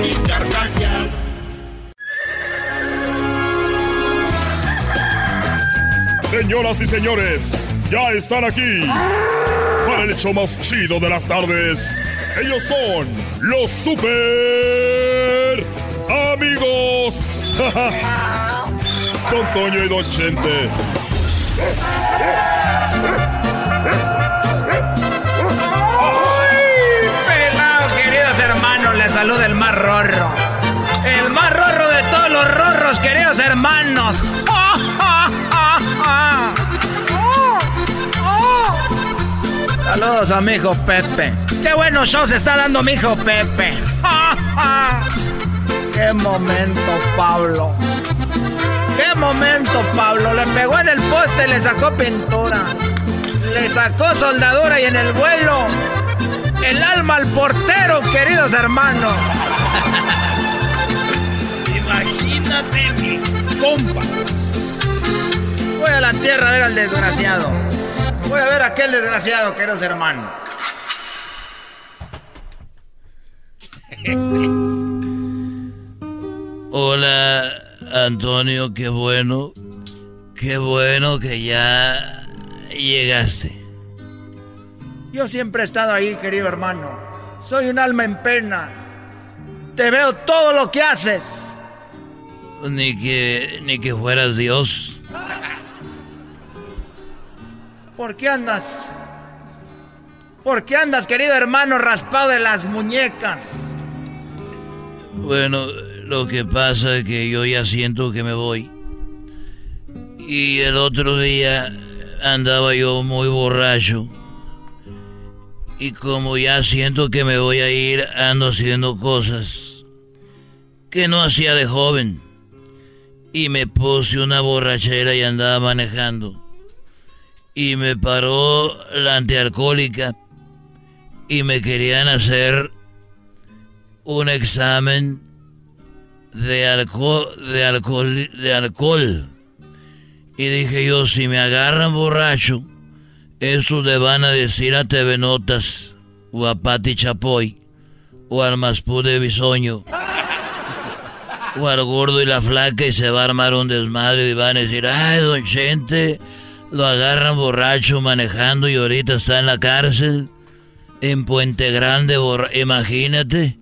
y carcajear. Señoras y señores, ya están aquí para el hecho más chido de las tardes. Ellos son los super amigos. (laughs) Don Toño y Don Chente. Saluda el más rorro. El más rorro de todos los rorros, queridos hermanos. Saludos a mi hijo Pepe. ¡Qué buenos shows está dando mi hijo Pepe! ¡Qué momento, Pablo! ¡Qué momento, Pablo! Le pegó en el poste le sacó pintura. Le sacó soldadura y en el vuelo. El alma al portero, queridos hermanos. Imagínate, mi compa. Voy a la tierra a ver al desgraciado. Voy a ver a aquel desgraciado, queridos hermanos. Hola, Antonio, qué bueno. Qué bueno que ya llegaste. Yo siempre he estado ahí, querido hermano. Soy un alma en pena. Te veo todo lo que haces. Ni que, ni que fueras Dios. ¿Por qué andas? ¿Por qué andas, querido hermano, raspado de las muñecas? Bueno, lo que pasa es que yo ya siento que me voy. Y el otro día andaba yo muy borracho. Y como ya siento que me voy a ir, ando haciendo cosas que no hacía de joven. Y me puse una borrachera y andaba manejando. Y me paró la antialcohólica. Y me querían hacer un examen de alcohol, de alcohol, de alcohol. Y dije yo, si me agarran borracho, estos le van a decir a TV Notas, o a Pati Chapoy, o al Maspú de Bisoño, o al gordo y la flaca, y se va a armar un desmadre y van a decir, ay, don Chente, lo agarran borracho manejando y ahorita está en la cárcel, en Puente Grande, imagínate.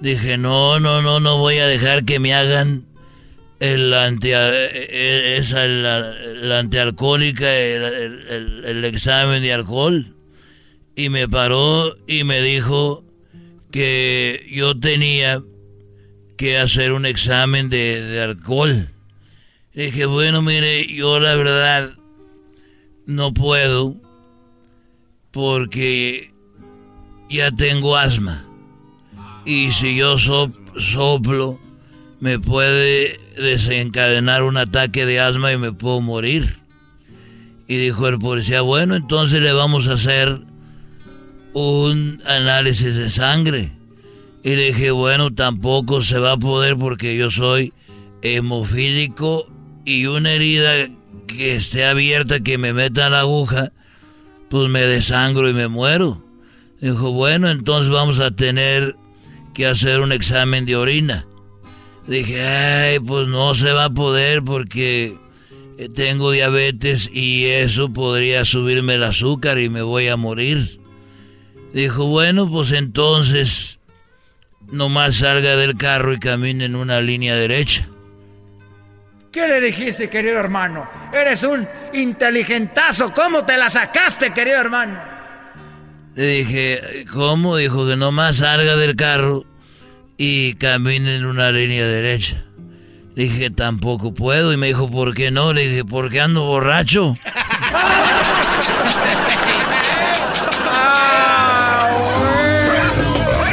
Dije, no, no, no, no voy a dejar que me hagan el anti, eh, esa, la, la antialcohólica, el, el- el- examen de alcohol. Y me paró y me dijo que yo tenía que hacer un examen de, alcohol. Dije, bueno, mire, yo la verdad no puedo porque ya tengo asma. Y si yo sop- soplo, me puede desencadenar un ataque de asma y me puedo morir. Y dijo el policía, bueno, entonces le vamos a hacer un análisis de sangre. Y le dije, bueno, tampoco se va a poder porque yo soy hemofílico y una herida que esté abierta, que me meta la aguja, pues me desangro y me muero. Dijo, bueno, entonces vamos a tener que hacer un examen de orina. Dije, ay, pues no se va a poder porque tengo diabetes y eso podría subirme el azúcar y me voy a morir. Dijo, bueno, pues entonces nomás salga del carro y camine en una línea derecha. ¿Qué le dijiste, querido hermano? Eres un inteligentazo. ¿Cómo te la sacaste, querido hermano? Le dije, ¿cómo? Dijo que nomás salga del carro y camine en una línea derecha. Le dije, tampoco puedo. Y me dijo, ¿por qué no? Le dije, porque ando borracho. (laughs)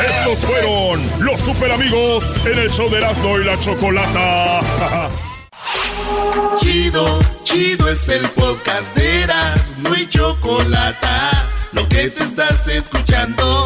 Estos fueron los super amigos en el show de Erasmo y la Chocolata. (laughs) Chido, chido es el podcast de Erasmo y Chocolata. Lo que te estás escuchando,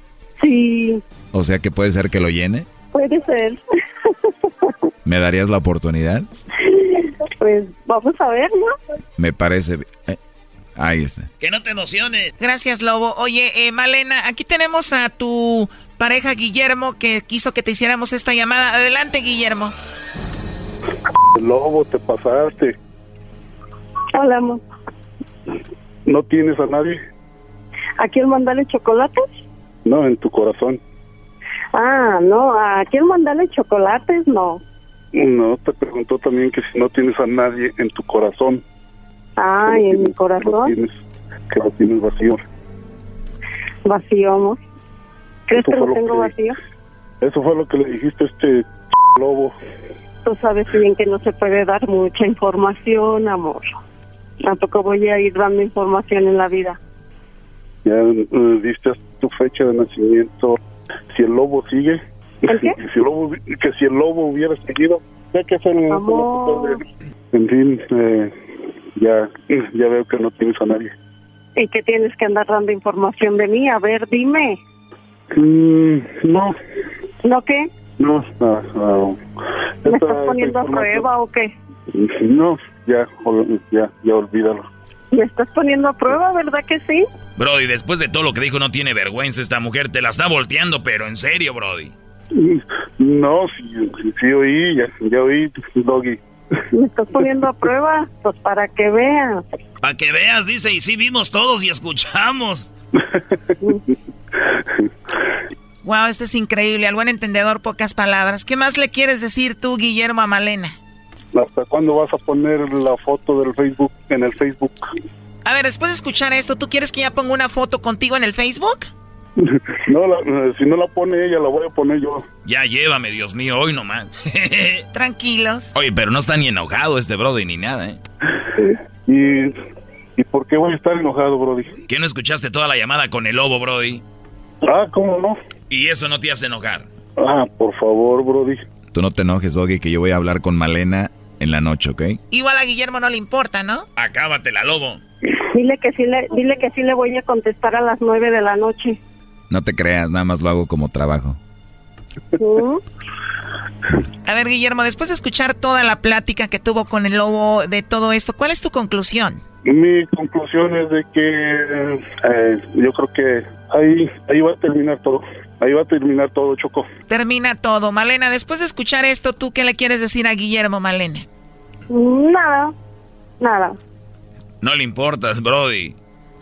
Sí, O sea que puede ser que lo llene. puede ser. (laughs) ¿Me darías la oportunidad? Pues vamos a ver, ¿no? Me parece... eh, ahí está. Que no te emociones. Gracias, Lobo. Oye, eh, Malena, aquí tenemos a tu pareja Guillermo que quiso que te hiciéramos esta llamada. Adelante, Guillermo. Lobo, te pasaste. Hola, amor. ¿No tienes a nadie? ¿A quién mandarle chocolates? No, en tu corazón. Ah, no, ¿a quién mandarle chocolates? No. No, te preguntó también que si no tienes a nadie en tu corazón. Ay, en mi Que lo corazón, tienes, que lo tienes vacío. vacío, amor. ¿Crees Eso que lo lo tengo que- vacío? Eso fue lo que le dijiste a este lobo. Tú sabes bien que no se puede dar mucha información, amor. Tampoco voy a ir dando información en la vida. Ya eh, diste tu fecha de nacimiento. Si el lobo sigue, ¿El (laughs) qué? si el lobo, que si el lobo hubiera seguido, ya que hacer un- Amor. En fin, eh, ya, ya veo que no tienes a nadie. ¿Y que tienes que andar dando información de mí? A ver, dime. Mm, no, ¿No qué? no, no, no. ¿Me estás poniendo a prueba o qué? No, ya, ya, ya olvídalo. ¿Me estás poniendo a prueba, verdad que sí? Brody, después de todo lo que dijo, no tiene vergüenza esta mujer. Te la está volteando, pero en serio, Brody. No, sí, sí oí, ya, ya oí, Doggy. ¿Me estás poniendo a prueba? Pues para que veas. Para que veas, dice, y sí vimos todos y escuchamos. (laughs) Wow, esto es increíble. Al buen entendedor, pocas palabras. ¿Qué más le quieres decir tú, Guillermo, a Malena? ¿Hasta cuándo vas a poner la foto del Facebook en el Facebook? A ver, después de escuchar esto, ¿tú quieres que ya ponga una foto contigo en el Facebook? (laughs) No, la- eh, si no la pone ella, la voy a poner yo. Ya llévame, Dios mío, hoy nomás. (laughs) Tranquilos. Oye, pero no está ni enojado este Brody ni nada, ¿eh? (laughs) ¿Y, ¿Y por qué voy a estar enojado, Brody? ¿Que no escuchaste toda la llamada con el lobo, Brody? Ah, ¿cómo no? Y eso no te hace enojar. Ah, por favor, Brody. Tú no te enojes, Doggy, que yo voy a hablar con Malena en la noche, ¿ok? Igual a Guillermo no le importa, ¿no? Acábatela, lobo. Dile que sí le, dile que sí le voy a contestar a las nueve de la noche. No te creas, nada más lo hago como trabajo. ¿Mm? A ver, Guillermo, después de escuchar toda la plática que tuvo con el lobo de todo esto, ¿cuál es tu conclusión? Mi conclusión es de que eh, yo creo que ahí, ahí va a terminar todo. Ahí va a terminar todo, Choco. Termina todo. Malena, después de escuchar esto, ¿tú qué le quieres decir a Guillermo, Malena? Nada, nada. No le importas, Brody.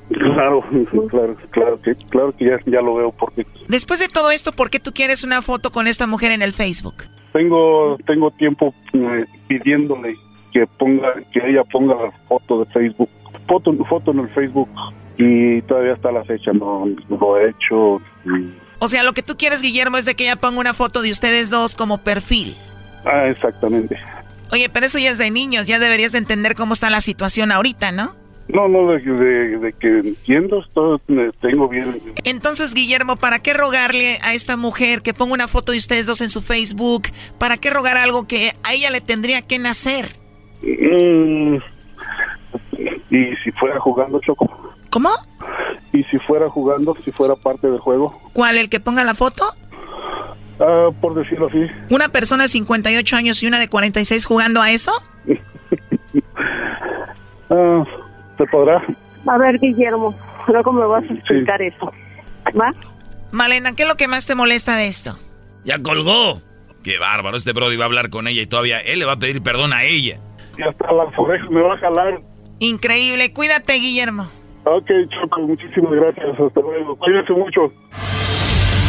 Claro, claro, claro que, claro que ya, ya lo veo porque Después de todo esto, ¿por qué tú quieres una foto con esta mujer en el Facebook? tengo tengo tiempo eh, pidiéndole que ponga que ella ponga la foto de Facebook, foto foto en el Facebook y todavía está la fecha, no, no lo he hecho. y- O sea, lo que tú quieres, Guillermo, es de que ella ponga una foto de ustedes dos como perfil. ah, exactamente. Oye, pero eso ya es de niños, ya deberías entender cómo está la situación ahorita, ¿no? No, no, de, de- de que entiendo, eh, tengo bien. Entonces, Guillermo, ¿para qué rogarle a esta mujer que ponga una foto de ustedes dos en su Facebook? ¿Para qué rogar algo que a ella le tendría que nacer? Mm, y si fuera jugando Choco. ¿Cómo? Y si fuera jugando, si fuera parte del juego. ¿Cuál? ¿El que ponga la foto? Ah, por decirlo así. ¿Una persona de 58 años y una de 46 jugando a eso? (laughs) Ah, ¿Se podrá? A ver, Guillermo, luego me vas a explicar eso. ¿Va? Malena, ¿qué es lo que más te molesta de esto? Ya colgó. Qué bárbaro, este Brody va a hablar con ella y todavía él le va a pedir perdón a ella. Y hasta las orejas me va a jalar. Increíble, cuídate, Guillermo. Ok, Choco, muchísimas gracias. Hasta luego. Cuídense mucho.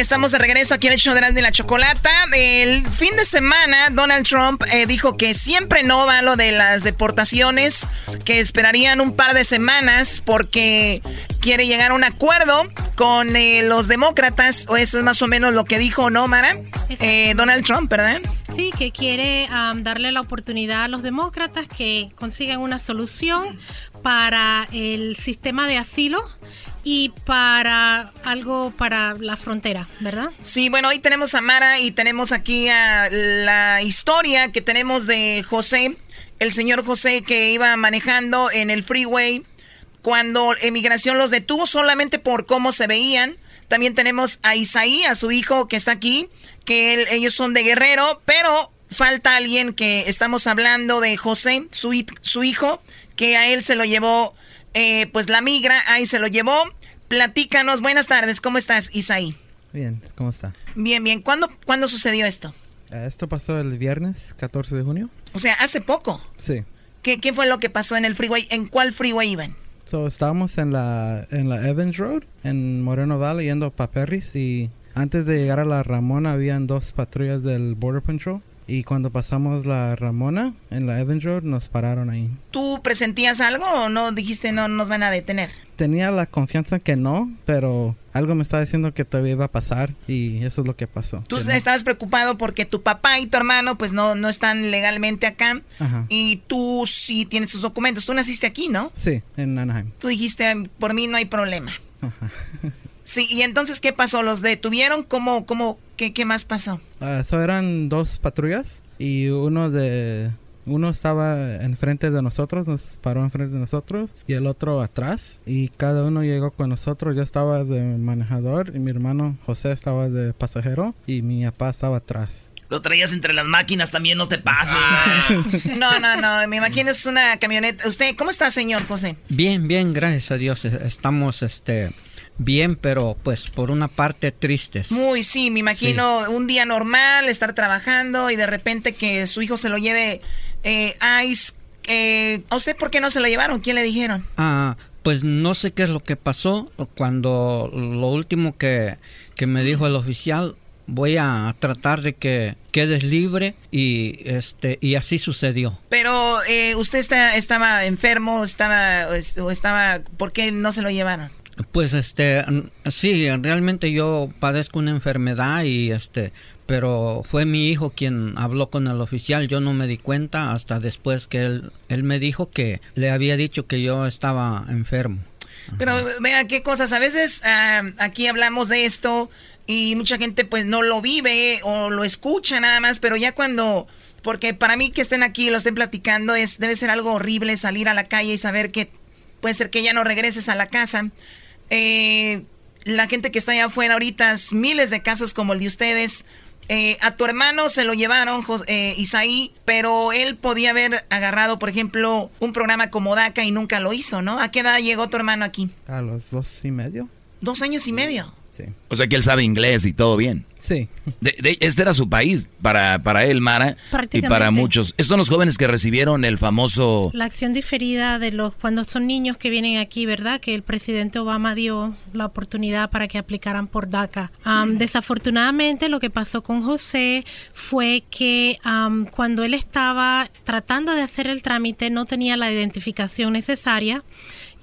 estamos de regreso aquí en el show de Erasmo y la Chocolata. El fin de semana, Donald Trump eh, dijo que siempre no va lo de las deportaciones, que esperarían un par de semanas porque quiere llegar a un acuerdo con eh, los demócratas, o eso es más o menos lo que dijo, ¿no, Mara? Eh, Donald Trump, ¿verdad? Sí, que quiere darle la oportunidad a los demócratas que consigan una solución para el sistema de asilo y para algo para la frontera, ¿verdad? Sí, bueno, hoy tenemos a Mara y tenemos aquí a la historia que tenemos de José, el señor José que iba manejando en el freeway cuando emigración los detuvo solamente por cómo se veían. También tenemos a Isaí, a su hijo que está aquí, que él- ellos son de Guerrero, pero falta alguien que estamos hablando de José, su, hi- su hijo, que a él se lo llevó, eh, pues la migra, ahí se lo llevó. Platícanos, buenas tardes, ¿cómo estás, Isaí? Bien, ¿cómo está? Bien, bien. ¿Cuándo, ¿Cuándo sucedió esto? Eh, Esto pasó el viernes 14 de junio. O sea, hace poco. Sí. ¿Qué, qué fue lo que pasó en el freeway? ¿En cuál freeway iban? So, estábamos en la, en la Evans Road, en Moreno Valley, yendo para Perris. Y antes de llegar a la Ramona, habían dos patrullas del Border Patrol. Y cuando pasamos la Ramona, en la Evans Road, nos pararon ahí. ¿Tú presentías algo o no dijiste no nos van a detener? Tenía la confianza que no, pero algo me estaba diciendo que todavía iba a pasar. Y eso es lo que pasó. Tú Que no. estabas preocupado porque tu papá y tu hermano pues no, no están legalmente acá Ajá. y tú sí tienes sus documentos. Tú naciste aquí, ¿no? Sí, en Anaheim. Tú dijiste, por mí no hay problema. Ajá. (laughs) Sí, y entonces, ¿qué pasó? ¿Los detuvieron? ¿Cómo, cómo, qué, qué más pasó? Ah, so eran dos patrullas y uno de uno estaba enfrente de nosotros, nos paró enfrente de nosotros y el otro atrás y cada uno llegó con nosotros. Yo estaba de manejador y mi hermano José estaba de pasajero y mi papá estaba atrás. Lo traías entre las máquinas también, no te pases. (laughs) No, no, no, me imagino es una camioneta. ¿Usted cómo está, señor José? Bien, bien, gracias a Dios. Estamos este bien, pero pues por una parte tristes. Muy, sí, me imagino un día normal, estar trabajando y de repente que su hijo se lo lleve eh, Ice. Eh, ¿A usted por qué no se lo llevaron? ¿Quién le dijeron? Ah, pues no sé qué es lo que pasó cuando lo último que, que me dijo el oficial voy a tratar de que quedes libre y este y así sucedió. Pero eh, usted está, estaba enfermo, estaba o estaba, ¿por qué no se lo llevaron? Pues este sí, realmente yo padezco una enfermedad y este pero fue mi hijo quien habló con el oficial, yo no me di cuenta hasta después que él él me dijo que le había dicho que yo estaba enfermo. Pero vea qué cosas, a veces aquí hablamos de esto y mucha gente pues no lo vive o lo escucha nada más, pero ya cuando, porque para mí que estén aquí y lo estén platicando es debe ser algo horrible salir a la calle y saber que puede ser que ya no regreses a la casa. Eh, la gente que está allá afuera ahorita, es miles de casos como el de ustedes. Eh, a tu hermano se lo llevaron, eh, Isaí, pero él podía haber agarrado, por ejemplo, un programa como DACA y nunca lo hizo, ¿no? ¿A qué edad llegó tu hermano aquí? A los dos y medio. Dos años y medio. Sí. O sea que él sabe inglés y todo bien. Sí. De- de- este era su país para, para él, Mara, y para muchos. Estos son los jóvenes que recibieron el famoso... La acción diferida de los cuando son niños que vienen aquí, ¿verdad? Que el presidente Obama dio la oportunidad para que aplicaran por DACA. Am, desafortunadamente, lo que pasó con José fue que am, cuando él estaba tratando de hacer el trámite no tenía la identificación necesaria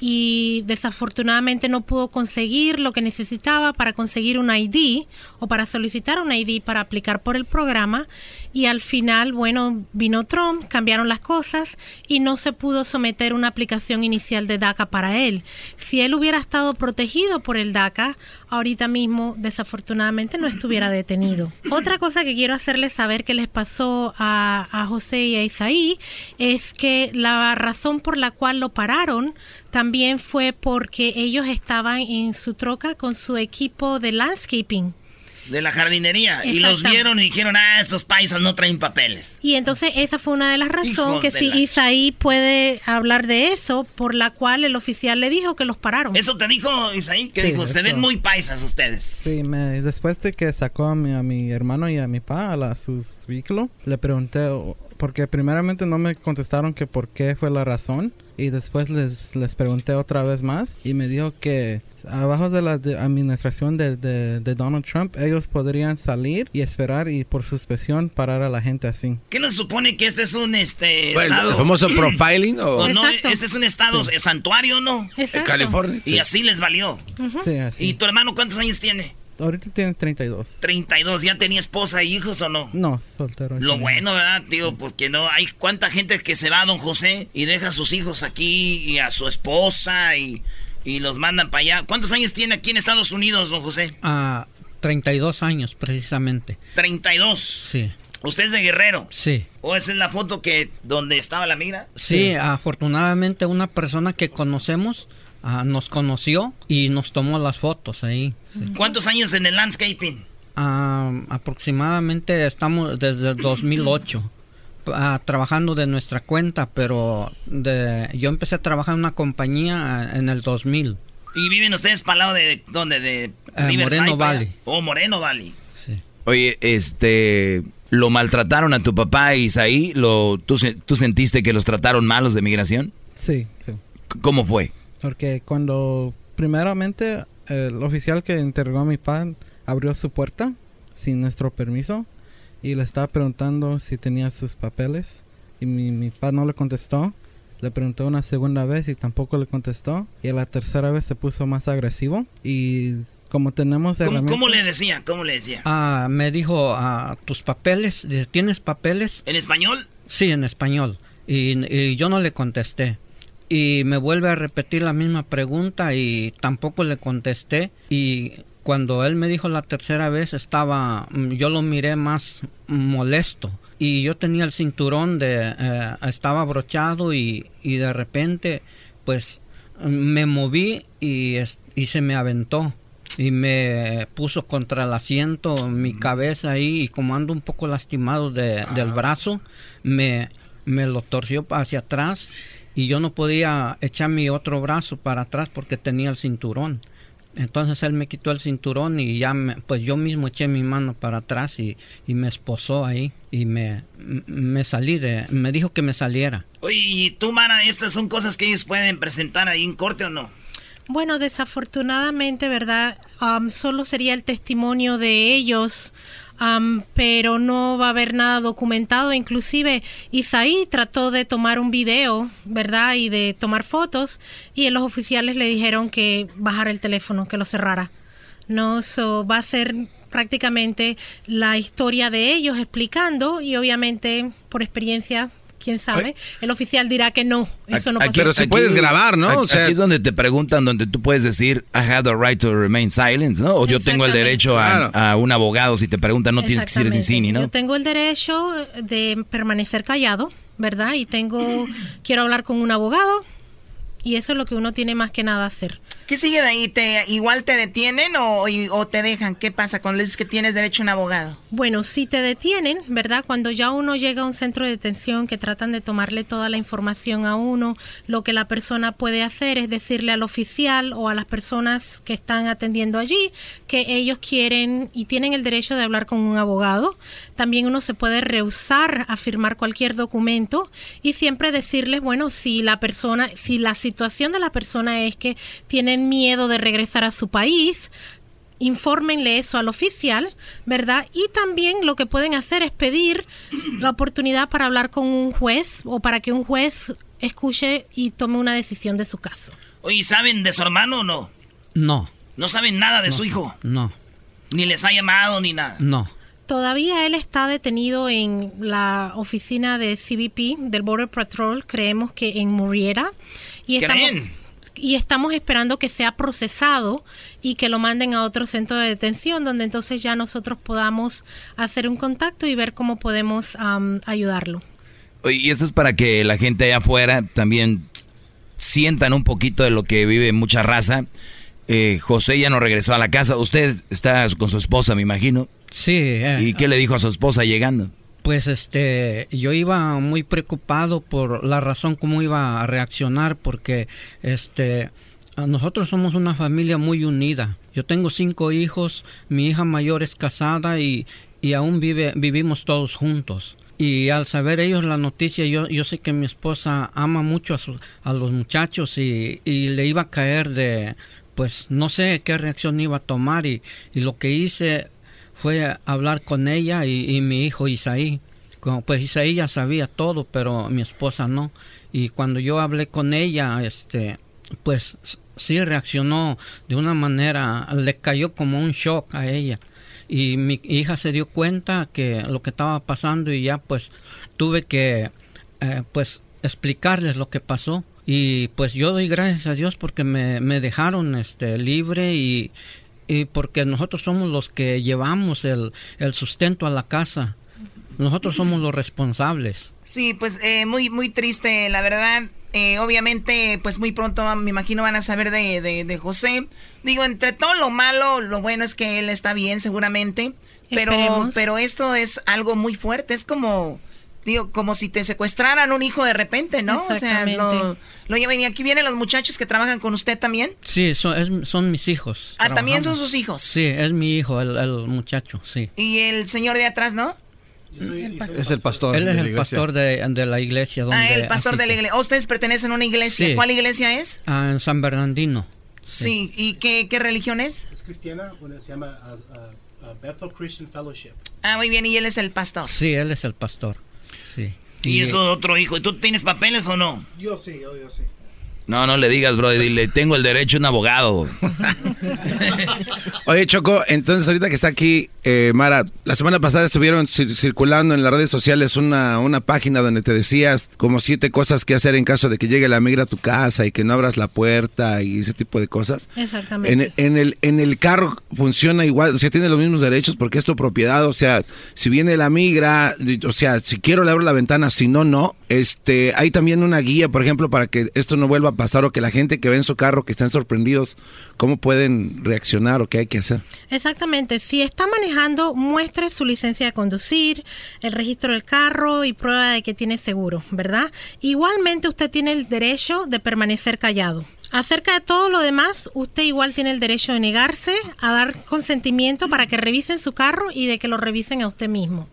y desafortunadamente no pudo conseguir lo que necesitaba para conseguir un ID o para solicitar un ID para aplicar por el programa y al final, bueno, vino Trump, cambiaron las cosas y no se pudo someter una aplicación inicial de DACA para él. Si él hubiera estado protegido por el DACA, ahorita mismo desafortunadamente no estuviera (laughs) detenido. Otra cosa que quiero hacerles saber que les pasó a, a José y a Isaí es que la razón por la cual lo pararon también fue porque ellos estaban en su troca con su equipo de landscaping. De la jardinería. Y los vieron y dijeron, ah, estos paisas no traen papeles. Y entonces esa fue una de las razones que si Isaí puede hablar de eso, por la cual el oficial le dijo que los pararon. ¿Eso te dijo Isaí? Que dijo, se ven muy paisas ustedes. Sí, me, después de que sacó a mi, a mi hermano y a mi pa a, la, sus vehículos, le pregunté, porque primeramente no me contestaron que por qué fue la razón y después les, les pregunté otra vez más y me dijo que abajo de la administración de, de, Donald Trump ellos podrían salir y esperar y por suspensión parar a la gente así. ¿Qué nos supone que este es un este estado? ¿El famoso profiling? O? no, este es un estado santuario, ¿no? En California. Y así les valió. Sí, así. ¿Y tu hermano cuántos años tiene? Ahorita tiene 32. 32, ¿ya tenía esposa e hijos o no? No, soltero. Lo bueno, ¿verdad, tío? Pues que no, hay cuánta gente que se va a don José y deja a sus hijos aquí y a su esposa y, los mandan para allá. ¿Cuántos años tiene aquí en Estados Unidos, don José? Ah, 32 años, precisamente. 32. Sí. ¿Usted es de Guerrero? Sí. ¿O esa es la foto que donde estaba la migra? sí. afortunadamente una persona que conocemos Ah, nos conoció y nos tomó las fotos ahí. ¿Cuántos años en el landscaping? Ah, aproximadamente estamos desde 2008 ah, trabajando de nuestra cuenta, pero de, yo empecé a trabajar en una compañía en el 2000. ¿Y viven ustedes para el lado de dónde? De eh, Moreno Valley. Oh, Moreno Valley. Oye, este, ¿lo maltrataron a tu papá Isaí? ¿Lo, tú, ¿Tú sentiste que los trataron malos de migración? Sí, sí. ¿Cómo fue? Porque cuando primeramente el oficial que interrogó a mi padre abrió su puerta sin nuestro permiso y le estaba preguntando si tenía sus papeles y mi, mi padre no le contestó. Le preguntó una segunda vez y tampoco le contestó. Y a la tercera vez se puso más agresivo. Y como tenemos... ¿Cómo, ¿cómo le decía? ¿Cómo le decía? Ah, me dijo, ah, tus papeles, ¿tienes papeles? ¿En español? Sí, en español. y yo no le contesté y me vuelve a repetir la misma pregunta y tampoco le contesté. Y cuando él me dijo la tercera vez estaba mm, yo lo miré más molesto. Y yo tenía el cinturón de eh, estaba abrochado y, y, de repente pues me moví y, y se me aventó y me puso contra el asiento mi cabeza ahí y como ando un poco lastimado de, del brazo me, me lo torció hacia atrás y yo no podía echar mi otro brazo para atrás porque tenía el cinturón. Entonces él me quitó el cinturón y ya me, pues yo mismo eché mi mano para atrás y, y me esposó ahí y me, me salí de, me dijo que me saliera. Oye, ¿y tú, Mara, estas son cosas que ellos pueden presentar ahí en corte o no? Bueno, desafortunadamente, ¿verdad? Um, solo sería el testimonio de ellos pero no va a haber nada documentado. Inclusive Isaí trató de tomar un video, ¿verdad? Y de tomar fotos y los oficiales le dijeron que bajara el teléfono, que lo cerrara. No, eso va a ser prácticamente la historia de ellos explicando y obviamente por experiencia quién sabe. El oficial dirá que no, eso no pasa. Pero si puedes grabar, ¿no? o sea, aquí es donde te preguntan, donde tú puedes decir, I have the right to remain silent, ¿no? O yo tengo el derecho a, un abogado si te preguntan, no tienes que decir de cine, ¿no? Yo tengo el derecho de permanecer callado, ¿verdad? Y tengo, quiero hablar con un abogado y eso es lo que uno tiene más que nada hacer. ¿Qué sigue de ahí? ¿Te, ¿Igual te detienen o, te dejan? ¿Qué pasa cuando dices que tienes derecho a un abogado? Bueno, si te detienen, ¿verdad? Cuando ya uno llega a un centro de detención que tratan de tomarle toda la información a uno, lo que la persona puede hacer es decirle al oficial o a las personas que están atendiendo allí que ellos quieren y tienen el derecho de hablar con un abogado. También uno se puede rehusar a firmar cualquier documento y siempre decirles, bueno, si la persona, si la situación de la persona es que tienen miedo de regresar a su país, infórmenle eso al oficial, ¿verdad? Y también lo que pueden hacer es pedir la oportunidad para hablar con un juez o para que un juez escuche y tome una decisión de su caso. Oye, ¿saben de su hermano o no? No. ¿No saben nada de su hijo? No. Ni les ha llamado ni nada. No. Todavía él está detenido en la oficina de CBP del Border Patrol, creemos que en Murrieta. Y estamos, y estamos esperando que sea procesado y que lo manden a otro centro de detención, donde entonces ya nosotros podamos hacer un contacto y ver cómo podemos ayudarlo. Y esto es para que la gente allá afuera también sientan un poquito de lo que vive mucha raza. Eh, José ya no regresó a la casa. Usted está con su esposa, me imagino. Sí. Eh, ¿Y qué le dijo a su esposa llegando? Pues este, yo iba muy preocupado por la razón cómo iba a reaccionar, porque este, nosotros somos una familia muy unida. Yo tengo cinco hijos, mi hija mayor es casada y, y aún vive, vivimos todos juntos. Y al saber ellos la noticia, yo, yo sé que mi esposa ama mucho a, a los muchachos y, y, le iba a caer de, pues no sé qué reacción iba a tomar y, y lo que hice fue hablar con ella y, mi hijo Isaí. Pues Isaí ya sabía todo, pero mi esposa no. Y cuando yo hablé con ella, este, pues sí reaccionó de una manera, le cayó como un shock a ella. Y mi hija se dio cuenta que lo que estaba pasando y ya pues tuve que eh, pues explicarles lo que pasó y pues yo doy gracias a Dios porque me, me dejaron este libre y, y porque nosotros somos los que llevamos el, sustento a la casa. Nosotros somos los responsables. Sí, pues eh, muy, muy triste, la verdad. Eh, obviamente, pues muy pronto me imagino van a saber de, de, José. Digo, entre todo lo malo, lo bueno es que él está bien seguramente. Pero, pero esto es algo muy fuerte. Es como digo, como si te secuestraran un hijo de repente, ¿no? O sea, lo, lo llevan y aquí vienen los muchachos que trabajan con usted también. Sí, son, son mis hijos. Ah, también son sus hijos. Sí, es mi hijo, el, muchacho, sí. ¿Y el señor de atrás, no? es el pastor. Él es el pastor de, la iglesia. Donde ah, el pastor de la iglesia. ¿Ustedes pertenecen a una iglesia? ¿Cuál iglesia es? Ah, en San Bernardino. Sí, ¿y qué, qué, religión es? Es cristiana, se llama uh, Bethel Christian Fellowship. Ah, muy bien, y él es el pastor. Sí, él es el pastor. Sí. Y, eso otro hijo. ¿Y tú tienes papeles o no? Yo sí, yo, yo sí. No, no le digas, bro, dile, tengo el derecho a un abogado. (laughs) Oye, Choco, entonces ahorita que está aquí, eh, Mara, la semana pasada estuvieron circulando en las redes sociales una, una página donde te decías como siete cosas que hacer en caso de que llegue la migra a tu casa y que no abras la puerta y ese tipo de cosas. Exactamente. En, el, en el carro funciona igual, o sea, tiene los mismos derechos porque es tu propiedad, o sea, si viene la migra, o sea, si quiero le abro la ventana, si no, no. Este, hay también una guía, por ejemplo, para que esto no vuelva a pasar o que la gente que ve en su carro que están sorprendidos, cómo pueden reaccionar o qué hay que hacer. Exactamente, si está manejando, muestre su licencia de conducir, el registro del carro y prueba de que tiene seguro, ¿verdad? Igualmente usted tiene el derecho de permanecer callado. Acerca de todo lo demás, usted igual tiene el derecho de negarse a dar consentimiento para que revisen su carro y de que lo revisen a usted mismo.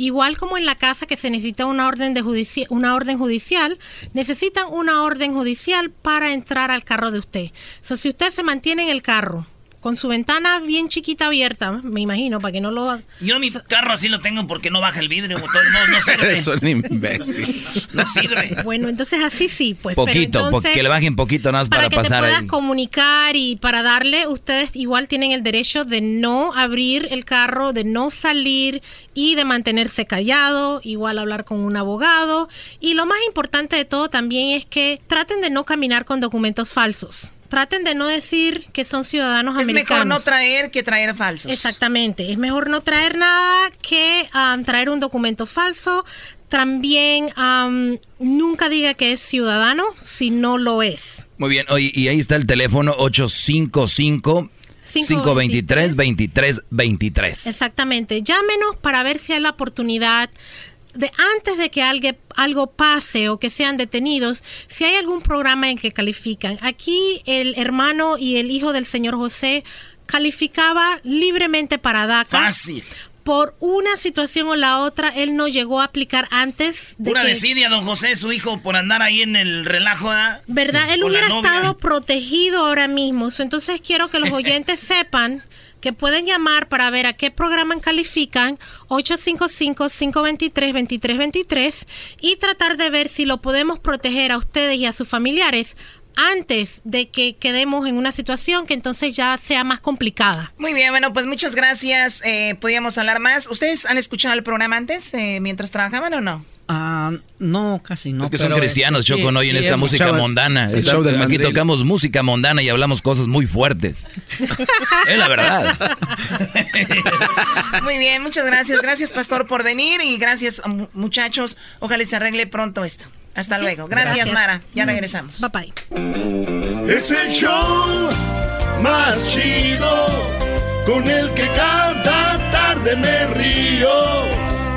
Igual como en la casa que se necesita una orden, judicial, necesitan una orden judicial para entrar al carro de usted. Si usted se mantiene en el carro con su ventana bien chiquita abierta, me imagino, para que no lo... Yo mi carro así lo tengo porque no baja el vidrio, no, no (laughs) sirve. Es un imbécil. No sirve. Bueno, entonces así sí, pues. Poquito, que le bajen poquito nada más para, para que Te puedas comunicar y para darle, ustedes igual tienen el derecho de no abrir el carro, de no salir y de mantenerse callado, igual hablar con un abogado. Y lo más importante de todo también es que traten de no caminar con documentos falsos. Traten de no decir que son ciudadanos americanos. Es mejor no traer que traer falsos. Exactamente. Es mejor no traer nada que um, traer un documento falso. También um, nunca diga que es ciudadano si no lo es. Muy bien. Oye, y ahí está el teléfono 855 523-2323. Exactamente. Llámenos para ver si hay la oportunidad de antes de que algo, algo pase o que sean detenidos, si hay algún programa en que califican. Aquí el hermano y el hijo del señor José calificaba libremente para DACA. Fácil. Por una situación o la otra, él no llegó a aplicar antes de Pura desidia, don José, su hijo, por andar ahí en el relajo. ¿Verdad? él hubiera estado protegido ahora mismo. Entonces quiero que los (laughs) oyentes sepan que pueden llamar para ver a qué programa califican 855-523-2323 y tratar de ver si lo podemos proteger a ustedes y a sus familiares antes de que quedemos en una situación que entonces ya sea más complicada. Muy bien, bueno, pues muchas gracias. Eh, podríamos hablar más. ¿Ustedes han escuchado el programa antes, eh, mientras trabajaban o no? Ah, no, casi no. Es que son cristianos, Choco, no oyen esta música mondana. aquí tocamos música mondana y hablamos cosas muy fuertes. es la verdad. (laughs) muy bien, muchas gracias. Gracias, Pastor, por venir y gracias, muchachos. Ojalá se arregle pronto esto. Hasta luego. Gracias, Mara. Ya regresamos. Bye bye. Es el show más chido con el que cada tarde me río.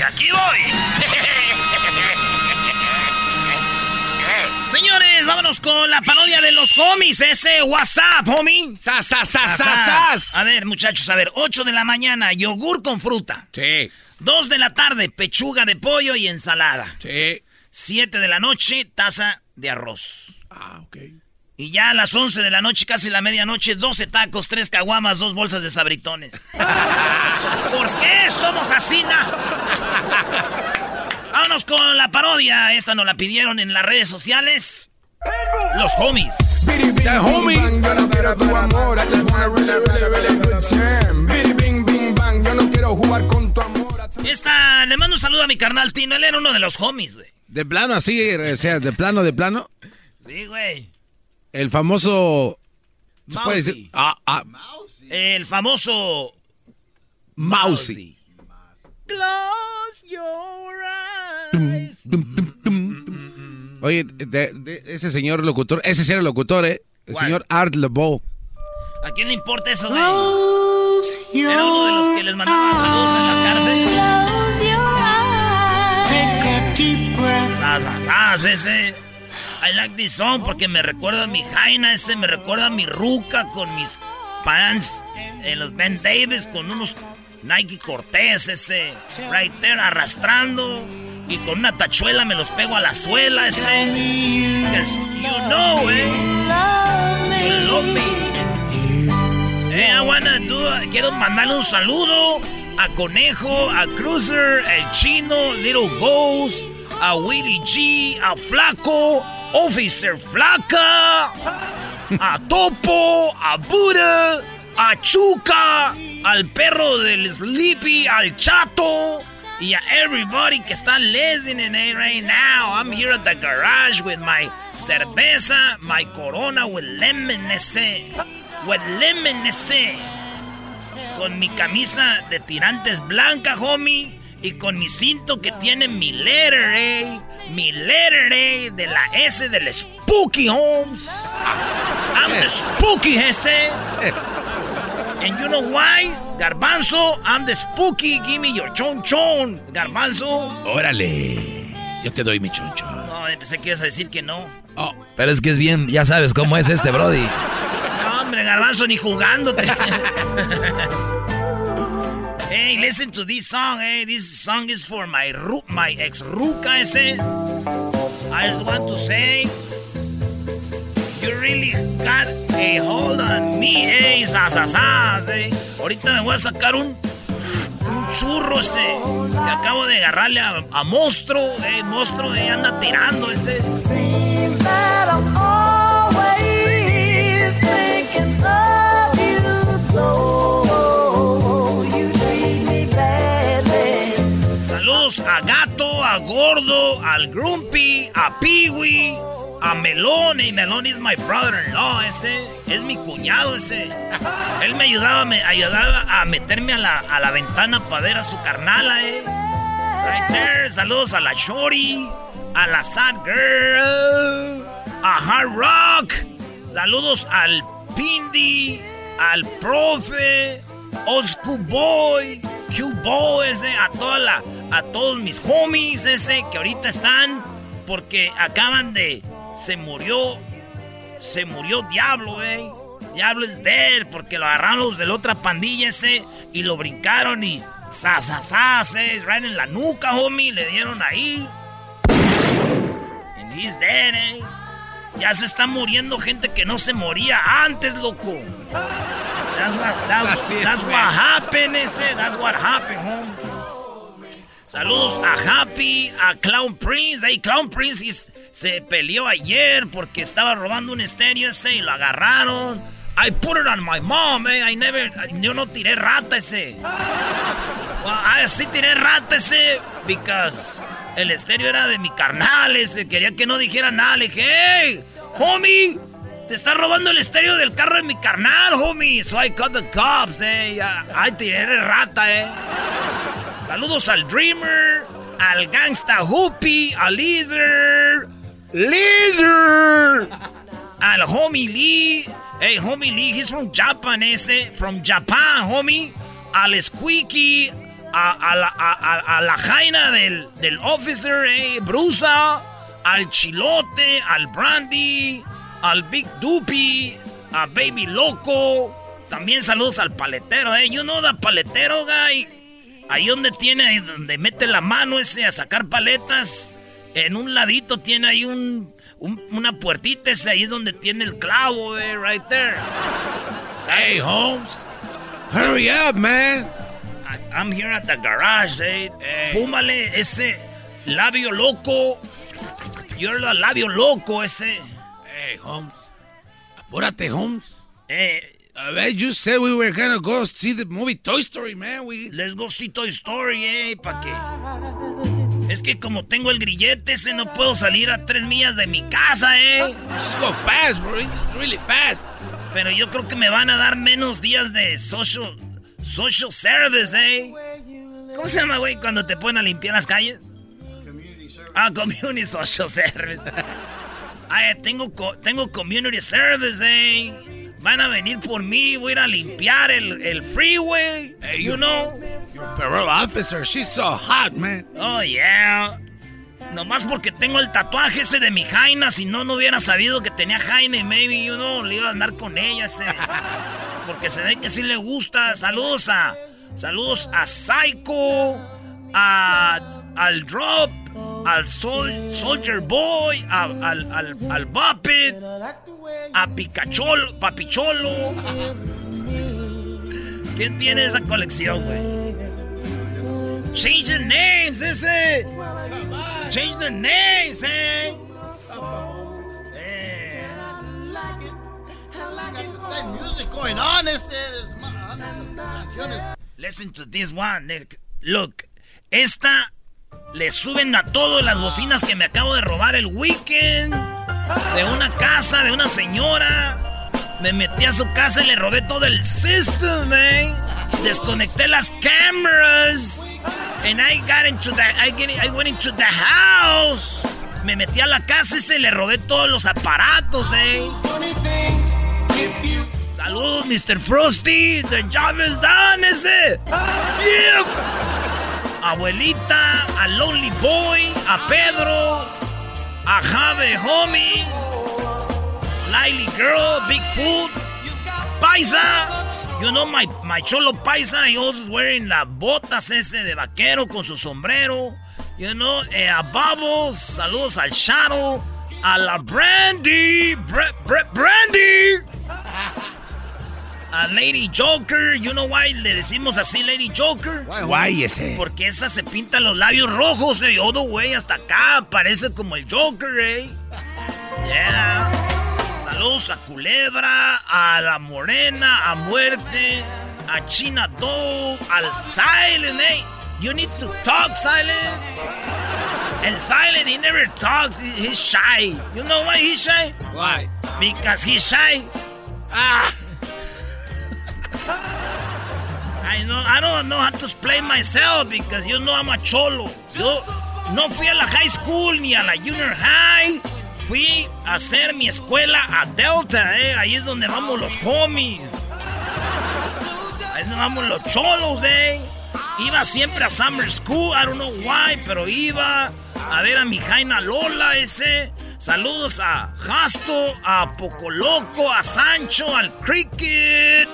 y aquí voy. Señores, vámonos con la parodia de los homies. Ese WhatsApp, homie. Sas, sas, sas, sas, A ver, muchachos, a ver. 8 de la mañana, yogur con fruta. Sí. 2 de la tarde, pechuga de pollo y ensalada. Sí. 7 de la noche, taza de arroz. Ah, ok. Y ya a las 11 de la noche, casi la medianoche, 12 tacos, 3 caguamas, 2 bolsas de sabritones. (laughs) ¿Por qué somos así, Vámonos con la parodia. Esta nos la pidieron en las redes sociales. Los homies. The homies. Esta, le mando un saludo a mi carnal Tino. Él era uno de los homies, güey. De plano así, o sea, de plano, de plano. Sí, güey. El famoso. ¿Se puede decir? Ah, ah. El famoso. Mousy. Close your eyes. Oye, de, ese señor locutor, ese sí era locutor, ¿eh? El señor Art LeBeau. ¿A quién le importa eso, güey? Era uno de los que les mandaba saludos en las cárceles. ¡Sas, ese! I like this song porque me recuerda a mi Jaina, ese me recuerda a mi Ruca con mis pants, en los Ben Davis con unos Nike Cortés, ese right there arrastrando y con una tachuela me los pego a la suela, ese. you know, eh. You. Eh, I wanna do, quiero mandarle un saludo a Conejo, a Cruiser, el Chino, Little Ghost, a Willie G, a Flaco, Officer Flaca, a Topo, a Buda, a Chuca, al perro del Sleepy, al Chato, y a everybody que está listening right now. I'm here at the garage with my cerveza, my corona with lemon ese, with lemon ese, con mi camisa de tirantes blanca, homie, y con mi cinto que tiene mi letter, eh mi letter A de la S del Spooky Holmes. I'm the Spooky ese. And you know why? Garbanzo, I'm the Spooky. Give me your chon chon. Garbanzo. Órale. Yo te doy mi chon chon. No, pensé que ibas a decir que no. Oh, pero es que es bien, ya sabes cómo es este Brody. No, hombre, Garbanzo, ni jugándote. (laughs) Hey, listen to this song. Hey, this song is for my ru my ex ruca ese. I just want to say, you really got a hold on me, hey, sasasas, eh. Ahorita me voy a sacar un, un churro ese que acabo de agarrarle a, a monstruo, eh, monstruo, eh, anda tirando ese. Gordo, al Grumpy, a Peewee, a Melón. Y Melón es my brother-in-law, ese. Es mi cuñado, ese. Él me ayudaba, me ayudaba a meterme a la, a la ventana para ver a su carnala, eh. Right there. Saludos a la Shorty, a la Sad Girl, a Hard Rock. Saludos al Pindi, al Profe, Old School Boy, Q-Boy, ese, a toda la a todos mis homies ese que ahorita están porque acaban de se murió se murió Diablo, eh. Diablo es dead porque lo agarraron los de la otra pandilla ese y lo brincaron y sa sa sa se right en la nuca, homie, le dieron ahí. And he's dead, eh. Ya se está muriendo gente que no se moría antes, loco. That's what, that's, that's what happened, ese. That's what happened, home. Saludos a Happy, a Clown Prince. Hey, Clown Prince se peleó ayer porque estaba robando un estéreo ese y lo agarraron. I put it on my mom, eh. I never, yo no tiré rata ese. Well, I sí tiré rata ese because el estéreo era de mi carnal ese. Quería que no dijera nada. Le dije, hey, homie, te está robando el estéreo del carro de mi carnal, homie. So I called the cops, eh. Ay, tiré rata, eh. Saludos al Dreamer, al Gangsta Hoopy, al Lizard. Lizard. Al homie Lee. Hey, homie Lee, he's from Japan, ese. From Japan, homie. Al Squeaky. A, la, a, la, jaina del, del officer, eh, Brusa. Al Chilote. Al Brandy. Al Big Doopy. A Baby Loco. También saludos al paletero, eh. You know the paletero, guy. Ahí donde tiene, ahí donde mete la mano ese a sacar paletas. En un ladito tiene ahí un, una puertita ese, ahí es donde tiene el clavo, eh, right there. Hey, Holmes. Hurry up, man. I'm here at the garage, eh. Fúmale ese labio loco. You're the labio loco ese. Hey, Holmes. Apúrate, Holmes. Eh, a ver, you said we were gonna go see the movie Toy Story, man. We... Let's go see Toy Story, eh. ¿Para qué? Es que como tengo el grillete ese, no puedo salir a tres millas de mi casa, eh. Just go fast, bro. really fast. Pero yo creo que me van a dar menos días de social, social service, eh. ¿Cómo se llama, güey, cuando te ponen a limpiar las calles? Community service. Ah, community social (laughs) service. Ay, tengo, tengo community service, eh. Van a venir por mí, voy a ir a limpiar el, el freeway. Hey, you know? Your parole officer, she's so hot, man. Oh, yeah. Nomás porque tengo el tatuaje ese de mi Jaina, si no, no hubiera sabido que tenía Jaina y maybe, you know, le iba a andar con ella ese. (laughs) Porque se ve que sí le gusta. Saludos a. Saludos a Psycho, a, al Drop, al Soldier Boy, al, al, al Buppet, a Picacholo, Papicholo. ¿Quién tiene esa colección, güey? Change the names, ese. Change the names, eh. Listen to this one. Look, esta le suben a todas las bocinas que me acabo de robar el weekend. De una casa, de una señora. Me metí a su casa y le robé todo el system, eh. Desconecté las cámaras. And I got into the, I, I went into the house. Me metí a la casa y se le robé todos los aparatos, eh. Saludos, Mr. Frosty. The job is done, ese. Abuelita, a Lonely Boy, a Pedro, a Jave Homie, Slyly Girl, Bigfoot, Paisa. You know my, my cholo paisa, he was wearing las botas ese de vaquero con su sombrero. You know, eh, a Bubbles, saludos al Shadow, a la Brandy, Brandy a Lady Joker. You know why le decimos así Lady Joker? Why ese? Porque esa se pinta los labios rojos, eh. Odo, güey, hasta acá. Parece como el Joker, eh. Yeah. Saludos a Culebra, a la Morena, a Muerte, a China Doe, al Silent, eh. You need to talk, Silent. El Silent, he never talks. He's shy. You know why he's shy? Why? Because he's shy. Ah. I know I don't know how to explain myself because you know I'm a cholo. Yo no fui a la high school ni a la junior high. Fui a hacer mi escuela a Delta, eh. Ahí es donde vamos los homies. Ahí es donde vamos los cholos, eh. Iba siempre a Summer School, I don't know why, pero iba a ver a mi Jaina Lola ese. Saludos a Jasto, a Pocoloco, a Sancho, al Cricket,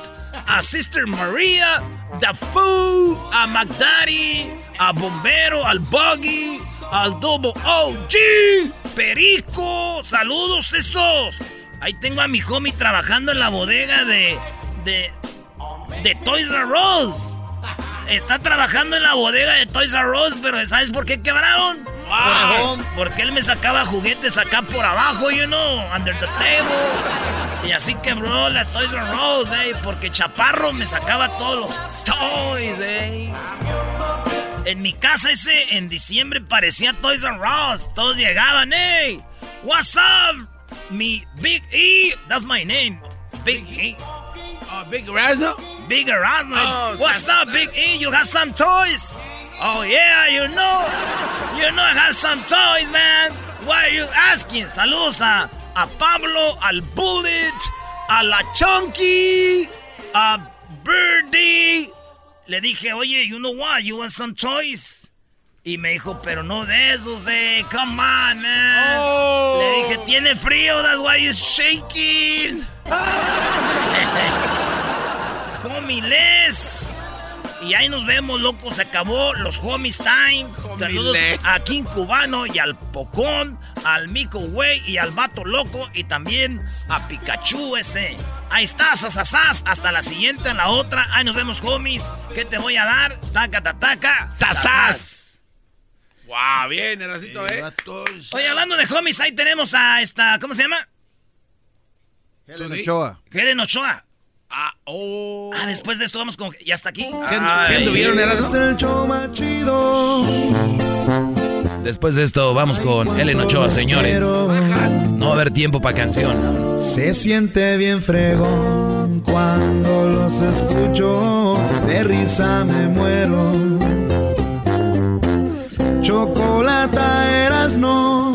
a Sister Maria, The Foo, a McDaddy, a Bombero, al Buggy, al Double OG, Perico. Saludos esos. Ahí tengo a mi homie trabajando en la bodega de. de. de Toys R Us. Está trabajando en la bodega de Toys R Us, pero ¿sabes por qué quebraron? Por- porque él me sacaba juguetes acá por abajo, you know, under the table. Y así quebró la Toys R Us, eh, porque Chaparro me sacaba todos los toys, eh. En mi casa ese, en diciembre, parecía Toys R Us. Todos llegaban, hey, what's up? Mi Big E, that's my name. Big E. Oh, Big Erasmo? Big Erasmo. Oh, what's up, Big E? You have some toys? Oh, yeah, you know. You know I have some toys, man. Why are you asking? Saludos a, a Pablo, al Bullet, a la Chunky, a Birdie. Le dije, oye, you know what? You want some toys? Y me dijo, pero no de esos, eh. Come on, man. Le dije, tiene frío, that's why he's shaking. (laughs) Homie Les. Y ahí nos vemos, loco. Se acabó los homies time. Saludos a King Cubano y al Pocón, al Mico Güey y al Vato Loco. Y también a Pikachu ese. Ahí está, sasasas. Hasta la siguiente, en la otra. Ahí nos vemos, homies. ¿Qué te voy a dar? Taca, taca, taca. ¡Sasas! Wow, bien, Erasito, ¿eh? Oye, hablando de homies, ahí tenemos a esta. ¿Cómo se llama? Helen Ochoa. Helen Ochoa. Ah, oh. Ah, después de esto vamos con. ¿Ya está aquí? ¿Sí and- sí anduvieron, Erasmo? el show más chido. Después de esto, vamos con Ellen Ochoa, señores. No va a haber tiempo para canción. Se siente bien fregón cuando los escucho. De risa me muero. Chocolata eras no.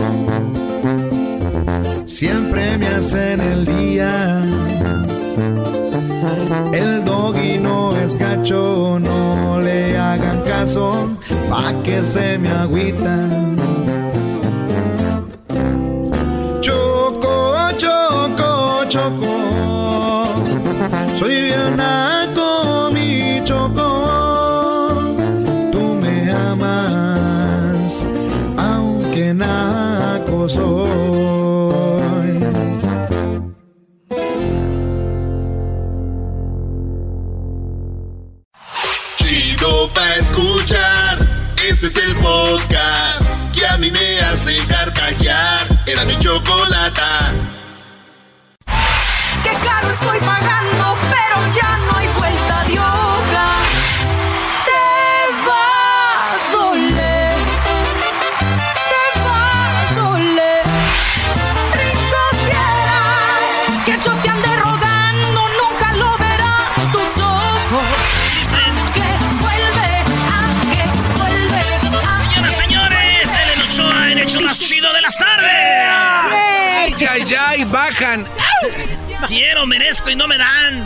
Siempre me hacen el día. El doggy no es gacho, no le hagan caso, pa' que se me agüitan. Choco, choco, choco, podcast Quiero, merezco y no me dan.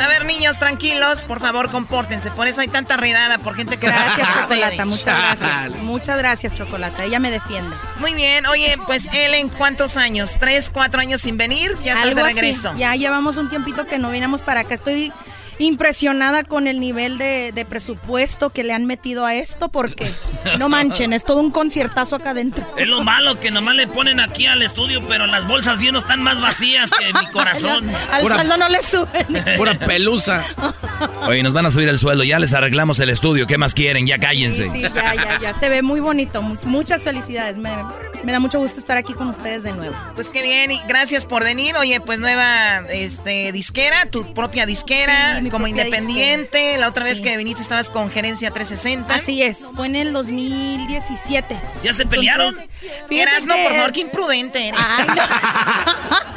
A ver, niños, tranquilos, por favor, compórtense. Por eso hay tanta redada por gente que Gracias, Chocolata. Muchas gracias. Muchas gracias, Chocolata. Ella me defiende. Muy bien. Oye, pues, Ellen, ¿cuántos años? ¿Tres, cuatro años sin venir? Ya estás Algo de así. regreso. Ya llevamos un tiempito que no vinimos para acá. Estoy impresionada con el nivel de, de presupuesto que le han metido a esto porque no manchen, es todo un conciertazo acá adentro. Es lo malo que nomás le ponen aquí al estudio, pero las bolsas ya no están más vacías que mi (laughs) corazón. Al Pura- saldo no le suben. (laughs) Pura pelusa. (laughs) Oye, nos van a subir el sueldo, ya les arreglamos el estudio. ¿Qué más quieren? Ya cállense. Sí, ya, ya, ya. Se ve muy bonito. Mu- Muchas felicidades. Me, me da mucho gusto estar aquí con ustedes de nuevo. Pues qué bien, y gracias por venir. Oye, pues nueva este, disquera, tu propia disquera, Sí, mi como independiente. La otra vez Sí. que viniste estabas con Gerencia 360. Así es, fue en el 2017. ¿Ya se pelearon? fíjate Eras, no, por favor, qué imprudente eres. (laughs)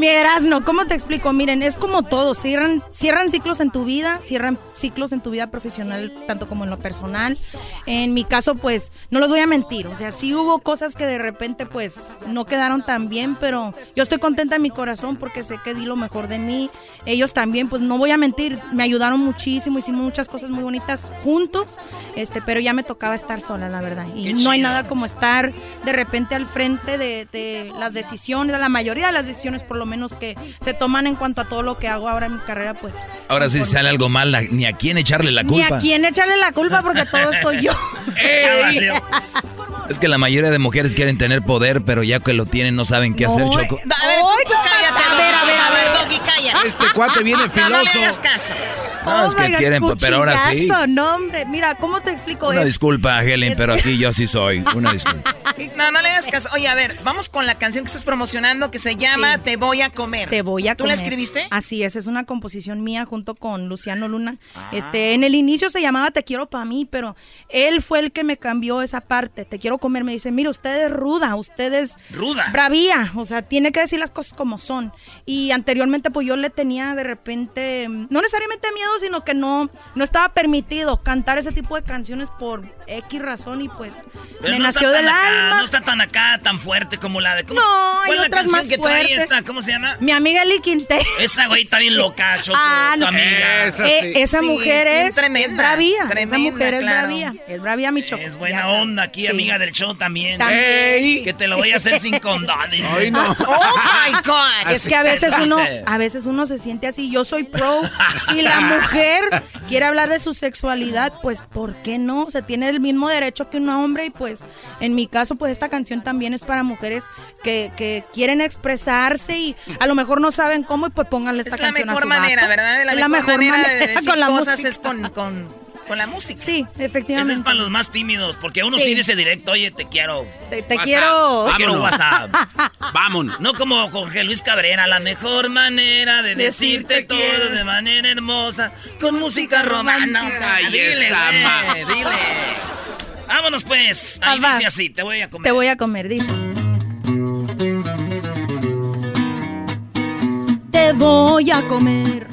Mi Erasno, ¿cómo te explico? Miren, es como todo, cierran, cierran ciclos en tu vida, cierran ciclos en tu vida profesional, tanto como en lo personal. En mi caso, pues, no los voy a mentir, o sea, sí hubo cosas que de repente, pues, no quedaron tan bien, pero yo estoy contenta en mi corazón porque sé que di lo mejor de mí. Ellos también, pues, no voy a mentir, me ayudaron muchísimo, hicimos muchas cosas muy bonitas juntos, este, pero ya me tocaba estar sola, la verdad. Y no hay nada como estar de repente al frente de, de las decisiones, de la mayoría de las decisiones por lo menos que se toman en cuanto a todo lo que hago ahora en mi carrera, pues Ahora sí si sale algo mal, la- ni a quién echarle la ni culpa. a quién echarle la culpa porque todo soy yo. (laughs) (laughs) Es que la mayoría de mujeres quieren tener poder, pero ya que lo tienen no saben qué hacer, Choco. A ver, tú, tú cállate, A ver, a ver, a ver. Doggy, cállate. Este cuate viene No, no le filoso. hagas caso. No, es que Oh my God, quieren, pero ahora sí. No, hombre, mira, ¿cómo te explico Una esto? disculpa, Helen, Es- pero aquí yo sí soy. Una (laughs) disculpa. No, no le hagas caso. Oye, a ver, vamos con la canción que estás promocionando que se llama Sí. Te voy a comer. Te voy a ¿Tú comer. la escribiste? Así es, es una composición mía junto con Luciano Luna. Ah. Este, en el inicio se llamaba Te quiero para mí, pero él fue el que me cambió esa parte. Te quiero comer, me dice, mira, usted es ruda, usted es Ruda. bravía, o sea, tiene que decir las cosas como son. Y anteriormente pues yo le tenía de repente, no necesariamente miedo, sino que no, no estaba permitido cantar ese tipo de canciones por X razón y pues Pero me no nació está del tan acá, alma. no está tan acá, tan fuerte como la de... ¿cómo No, ¿Cuál es la otras canción más que trae fuertes. esta? ¿Cómo se llama? Mi amiga Eli Quintero. Esa güey está bien loca, (laughs) Choco, Ah, tu no. amiga. Eh, esa Sí, mujer es tremenda, es bravía. tremenda, esa mujer es claro. bravía. Es bravía, mi choco. Es buena onda aquí, Sí. amiga del show también. También. Ey, que te lo voy a hacer sin (laughs) condones. Ay, no. (laughs) Oh my God. Es que a veces uno, a veces uno se siente así. Yo soy pro. Si la mujer quiere hablar de su sexualidad, pues ¿por qué no? Se tiene el mismo derecho que un hombre y pues en mi caso pues esta canción también es para mujeres que, que quieren expresarse y a lo mejor no saben cómo y pues pónganle esta Es la canción a mejor su manera. ¿verdad? Es la mejor manera, de (laughs) decir con la cosas música. es con, con, con la música. Sí, Ese efectivamente. es para los más tímidos, porque uno Sí. sí, dice directo, oye, te quiero. Te, quiero. Te quiero. WhatsApp. (laughs) Vámonos. No como Jorge Luis Cabrera, la mejor manera de decirte Decirte todo quiero. de manera hermosa, con música romana. Ay, dile, esa dile. Vámonos pues. Ahí Ah, dice así, te voy a comer. Te voy a comer, dice. Te voy a comer.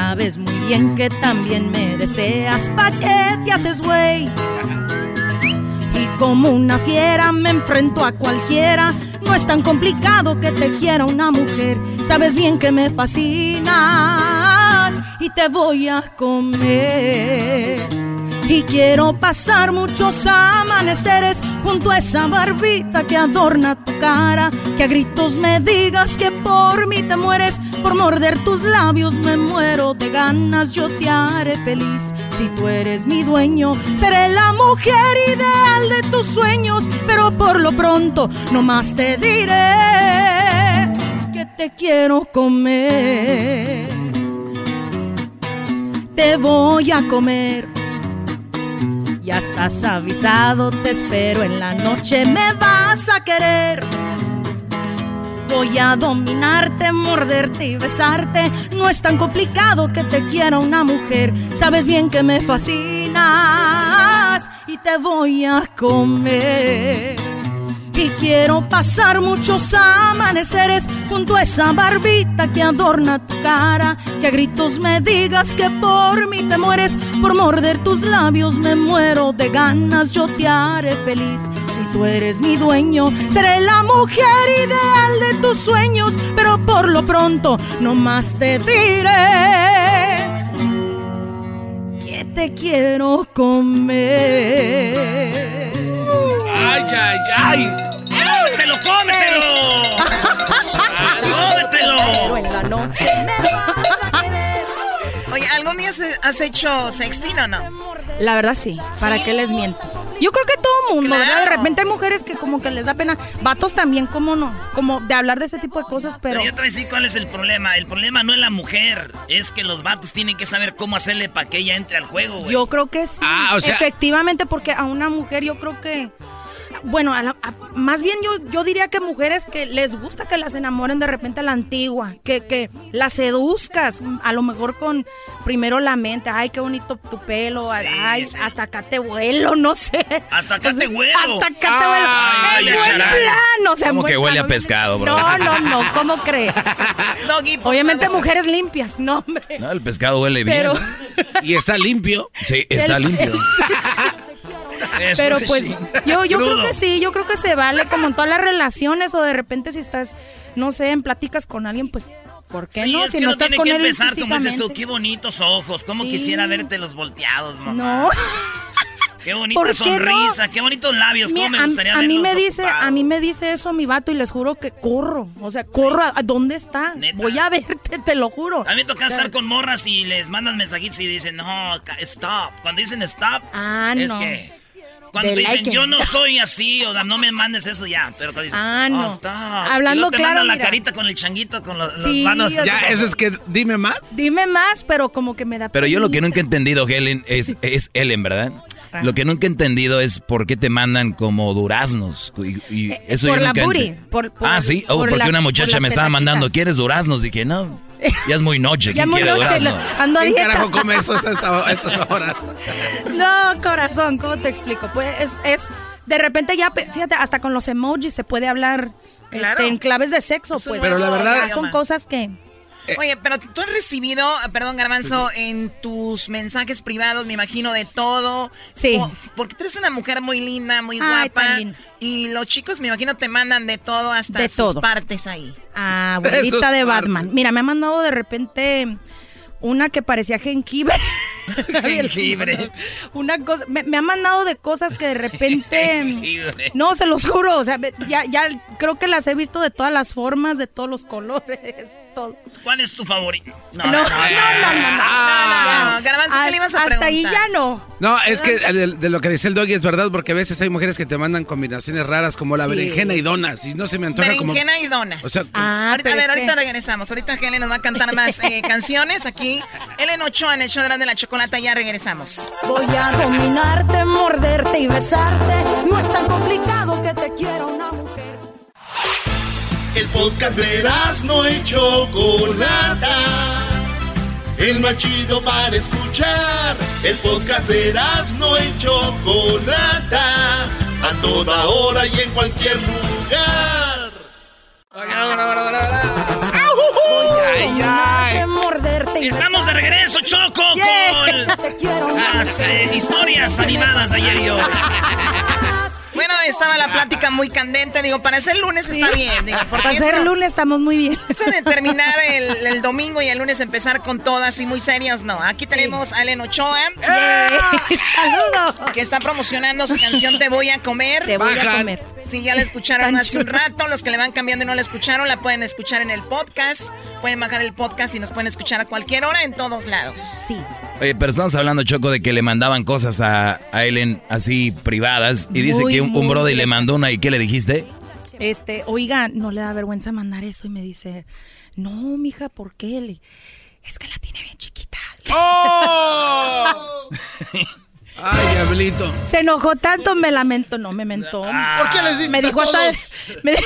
Sabes muy bien que también me deseas. ¿Pa' qué te haces güey? Y como una fiera me enfrento a cualquiera. No es tan complicado que te quiera una mujer. Sabes bien que me fascinas y te voy a comer. Y quiero pasar muchos amaneceres junto a esa barbita que adorna tu cara. Que a gritos me digas que por mí te mueres. Por morder tus labios me muero de ganas. Yo te haré feliz. Si tú eres mi dueño, seré la mujer ideal de tus sueños. Pero por lo pronto, nomás te diré que te quiero comer. Te voy a comer. Ya estás avisado, te espero en la noche, me vas a querer. Voy a dominarte, morderte y besarte. No es tan complicado que te quiera una mujer. Sabes bien que me fascinas y te voy a comer. Y quiero pasar muchos amaneceres junto a esa barbita que adorna tu cara. Que a gritos me digas que por mí te mueres. Por morder tus labios me muero de ganas. Yo te haré feliz. Si tú eres mi dueño, seré la mujer ideal de tus sueños. Pero por lo pronto, nomás te diré que te quiero comer. Ay, ay, ay. ¡Cómetelo, cómetelo! ¡Cómetelo! en la noche Oye, ¿algún día has hecho sexting o no? La verdad sí, ¿para Sí. qué les miento? Yo creo que todo mundo, ¿verdad? De repente hay mujeres que como que les da pena, vatos también, ¿cómo no? Como de hablar de ese tipo de cosas, pero... Pero yo te voy a decir cuál es el problema. El problema no es la mujer, es que los vatos tienen que saber cómo hacerle para que ella entre al juego, güey. Yo creo que sí. Ah, o sea- Efectivamente, porque a una mujer yo creo que bueno, a la- a- más bien yo, yo diría que mujeres que les gusta que las enamoren de repente a la antigua, que, que las seduzcas, a lo mejor con primero la mente, ay, qué bonito tu pelo, ay, hasta acá te vuelo, (laughs) no sé. Hasta acá te huelo. Hasta acá te vuelo. Ay, en buen plan, o sea, Como buen que huele a pescado, bro. No, no, no, ¿cómo crees? (laughs) Obviamente mujeres limpias, no, hombre. No, el pescado huele bien. Pero- Y está limpio. Sí, está El- limpio. (laughs) Pero pues yo, yo creo que sí, yo creo que se vale como en todas las relaciones o de repente si estás, no sé, en pláticas con alguien, pues, ¿por qué Sí, no? es Si que no estás tiene con que él empezar, como dices tú, qué bonitos ojos, cómo Sí. quisiera verte los volteados, mamá. No. (laughs) Qué bonita ¿Por qué sonrisa, qué bonitos labios, cómo Mira, me gustaría a, a mí me dice, a mí me dice eso mi vato y les juro que corro, o sea, corro, ¿a, a dónde estás? Voy a verte, te lo juro. A mí me toca O sea, estar con morras y les mandas mensajitos y dicen, no, stop. Cuando dicen stop, Ah, es no. que... Cuando dicen, like. yo no soy así, o no me mandes eso ya. Pero cuando dicen, Ah, "Oh, no. stop", Hablando y luego te claro, mandan la mira. carita con el changuito, con los, Sí, las manos. o sea- Ya, eso es que dime más. Dime más, pero como que me da Pero yo lo que nunca he entendido, Helen, es, es Ellen, ¿verdad? Lo que nunca he entendido es por qué te mandan como duraznos. Y, y eso Eh, por yo la nunca booty, ent- por- por- ah, sí. Oh, por porque las- una muchacha me estaba mandando, ¿quieres duraznos? Dije, no, ya es muy noche. Ya ¿Quién muy noche, lo- ando a ¿Quién dieta. carajo come eso a esta- a estas horas? (laughs) No, corazón, ¿cómo te explico? Pues es, es de repente ya, fíjate, hasta con los emojis se puede hablar Claro. este, en claves de sexo, pues. Pero la Ya verdad- son cosas que Oye, pero tú has recibido, perdón, Garbanzo, en tus mensajes privados, me imagino, de todo. Sí. Po- porque tú eres una mujer muy linda, muy Ay, guapa. Y los chicos, me imagino, te mandan de todo hasta De sus todo. partes ahí. Ah, abuelita (laughs) de Batman. Mira, me ha mandado de repente una que parecía jengibre. Jengibre. Una cosa, me, me ha mandado de cosas que de repente, Jengibre. no, se los juro, o sea, ya, ya creo que las he visto de todas las formas, de todos los colores, todo. ¿Cuál es tu favorito? No, no, no, no, no, no, no, Garbanzo, ¿qué le ibas a Hasta ahí ya no. No, es que de, de lo que dice el doggy es verdad, porque a veces hay mujeres que te mandan combinaciones raras como la Sí. berenjena y donas, y no se me antoja como... Berenjena y donas. O sea, Ah, ahorita, a ver, ahorita que- regresamos. Ahorita Helen nos va a cantar más eh, canciones aquí. Ellen Ochoa en el show de la- de la chocolata. Ya regresamos. Voy a dominarte, morderte y besarte. No es tan complicado que te quiera una mujer. El podcast de no y Chocolata. El más chido para escuchar. El podcast de no y Chocolata. A toda hora y en cualquier lugar. Dominarte, morderte y Estamos de regreso, Choco, Yeah. con (laughs) las eh, historias animadas de ayer y hoy. (laughs) Bueno, estaba la plática muy candente. Digo, para ser lunes está bien. Digo, porque Para ser eso- lunes estamos muy bien. Eso de terminar el, el domingo y el lunes empezar con todas y muy serios, no. Aquí tenemos a Ellen Ochoa. (laughs) ¡Saludos! Que está promocionando su canción Te voy a comer. Te voy a comer. Sí, ya la escucharon hace un rato. Los que le van cambiando y no la escucharon, la pueden escuchar en el podcast. Pueden bajar el podcast y nos pueden escuchar a cualquier hora en todos lados. Sí. Oye, pero estamos hablando, Choco, de que le mandaban cosas a, a Ellen así privadas. Y dice Muy, que un, un brody le mandó una. ¿Y qué le dijiste? Este, oiga, no le da vergüenza mandar eso y me dice, no, mija, ¿por qué? Le- es que la tiene bien chiquita. ¡Oh! (laughs) Ay, diablito. Se enojó tanto, me lamento, no me mentó. ¿Por qué les dices Me dijo hasta, todos? (laughs) me dijo-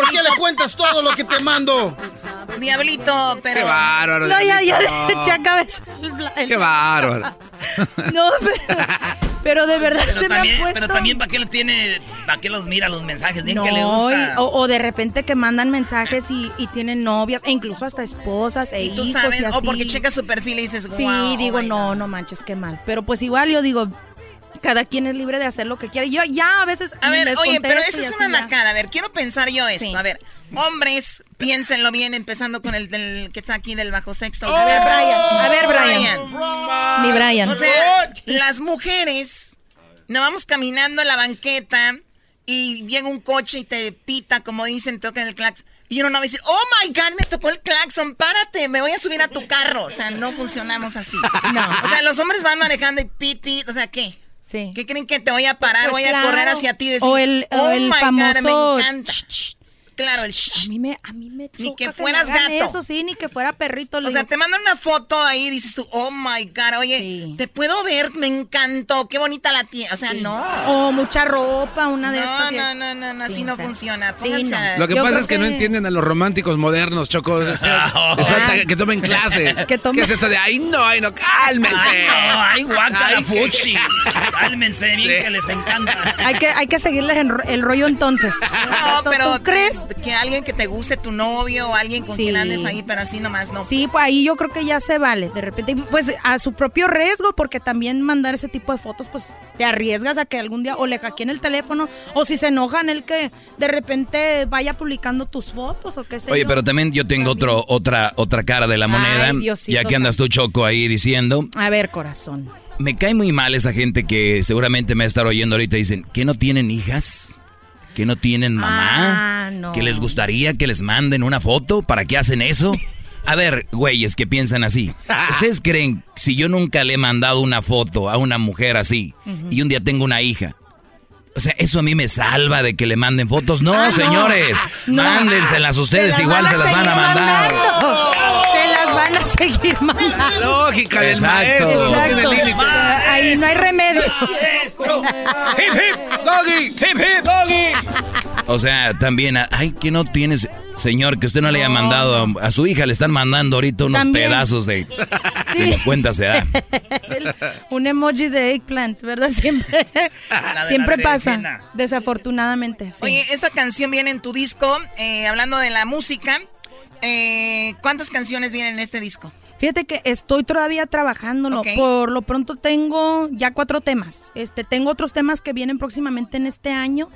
¿Por qué le cuentas todo lo que te mando? Diablito, pero. Qué bárbaro. no, ya, ya, diablito. eché a cabeza Qué bárbaro. No, pero, (laughs) pero de verdad Pero se me ha puesto. pero también, ¿para qué le tiene, para qué los mira los mensajes? Bien que le gusta. y- o, o de repente que mandan mensajes y, y tienen novias, e incluso hasta esposas e Y tú hijos sabes, y o porque checas su perfil y dices, Sí, wow, digo, oh no, God. no manches, qué mal. Pero pues igual yo digo, cada quien es libre de hacer lo que quiere. Yo ya a veces. A ver, oye, pero esa es una ya. nacada. A ver, quiero pensar yo esto. Sí. A ver, hombres, piénsenlo bien, empezando con el del, que está aquí del bajo sexto. A ver, Brian. A ver, Brian. Mi Brian. O sea, las mujeres nos vamos caminando en la banqueta y llega un coche y te pita, como dicen, toca el claxon. Y uno no va a decir, oh my God, me tocó el claxon, párate, me voy a subir a tu carro. O sea, no funcionamos así. No. O sea, los hombres van manejando y pit, pit, o sea, ¿qué? Sí. ¿Qué creen que te voy a parar? Pues voy a correr hacia ti y decir, O el, o oh el my famoso. God, me encanta. Claro, el shh. A mí me, a mí me Ni choca que me fueras hagan gato. Eso sí, ni que fuera perrito. le O sea, digo, te mandan una foto ahí y dices tú, oh my God, oye, te puedo ver, me encantó, qué bonita la tía. O sea, Sí. no. O mucha ropa, una de No, estas. no, no, no, no, así Sí, no o sea, funciona. no. Lo que Yo pasa es que, no que- entienden a los románticos modernos, Choco. O sea, (laughs) les falta que tomen clase. (laughs) Que tomen- ¿Qué es eso de ay no, ay no, cálmense? Ay, no, ay, que- fuchi. (laughs) Cálmense bien que les encanta. Hay que, hay que seguirles en el rollo entonces. No, ¿Tú- pero ¿Tú crees? Que alguien que te guste tu novio o alguien con Sí. quien andes ahí, pero así nomás no. Sí, pues ahí yo creo que ya se vale. De repente, pues a su propio riesgo, porque también mandar ese tipo de fotos, pues te arriesgas a que algún día o le hackeen el teléfono, o si se enojan, el que de repente vaya publicando tus fotos o qué sé Oye, yo. pero también yo tengo otro, otra, otra cara de la moneda. Diosito ya que andas tú, Choco, ahí diciendo. A ver, corazón. Me cae muy mal esa gente que seguramente me va a estar oyendo ahorita y dicen, ¿que no tienen hijas? ¿Que no tienen mamá? Ah, no. ¿Que les gustaría que les manden una foto? ¿Para qué hacen eso? A ver, güeyes que piensan así. (laughs) ¿Ustedes creen si yo nunca le he mandado una foto a una mujer así y un día tengo una hija? O sea, ¿eso a mí me salva de que le manden fotos? No, Ah, señores. (laughs) No. Mándenselas ustedes, igual se las van a mandar. mandando. Van a seguir (laughs) mandando. Lógica del Exacto. maestro. no Exacto. Ahí no hay remedio. Hip hip, doggy, hip hip, doggy. O sea, también, ay, que no tienes, señor, que usted no le haya mandado a, a su hija, le están mandando ahorita unos También. pedazos de... Sí. que ni cuenta se da. (laughs) Un emoji de eggplant, ¿verdad? Siempre, siempre la pasa. Desafortunadamente, sí. Oye, esa canción viene en tu disco, eh, hablando de la música. Eh, ¿Cuántas canciones vienen en este disco? Fíjate que estoy todavía trabajándolo. Por lo pronto tengo ya cuatro temas. Este, tengo otros temas que vienen próximamente en este año.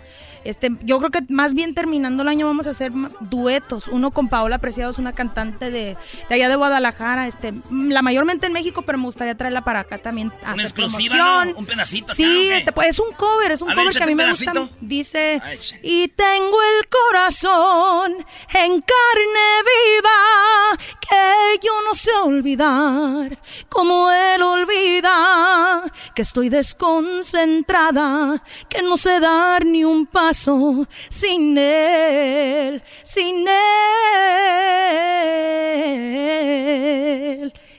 Este, yo creo que más bien terminando el año vamos a hacer duetos. Uno con Paola Preciado, es una cantante de, de allá de Guadalajara. Este, la mayormente en México, pero me gustaría traerla para acá también. a Una hacer exclusiva. ¿no? Un pedacito Sí, este, pues es un cover, es un A ver, cover que a mí me gusta. Dice, Ay, y tengo el corazón en carne viva que yo no sé olvidar, como él olvida que estoy desconcentrada, que no sé dar ni un paso sin él, sin él.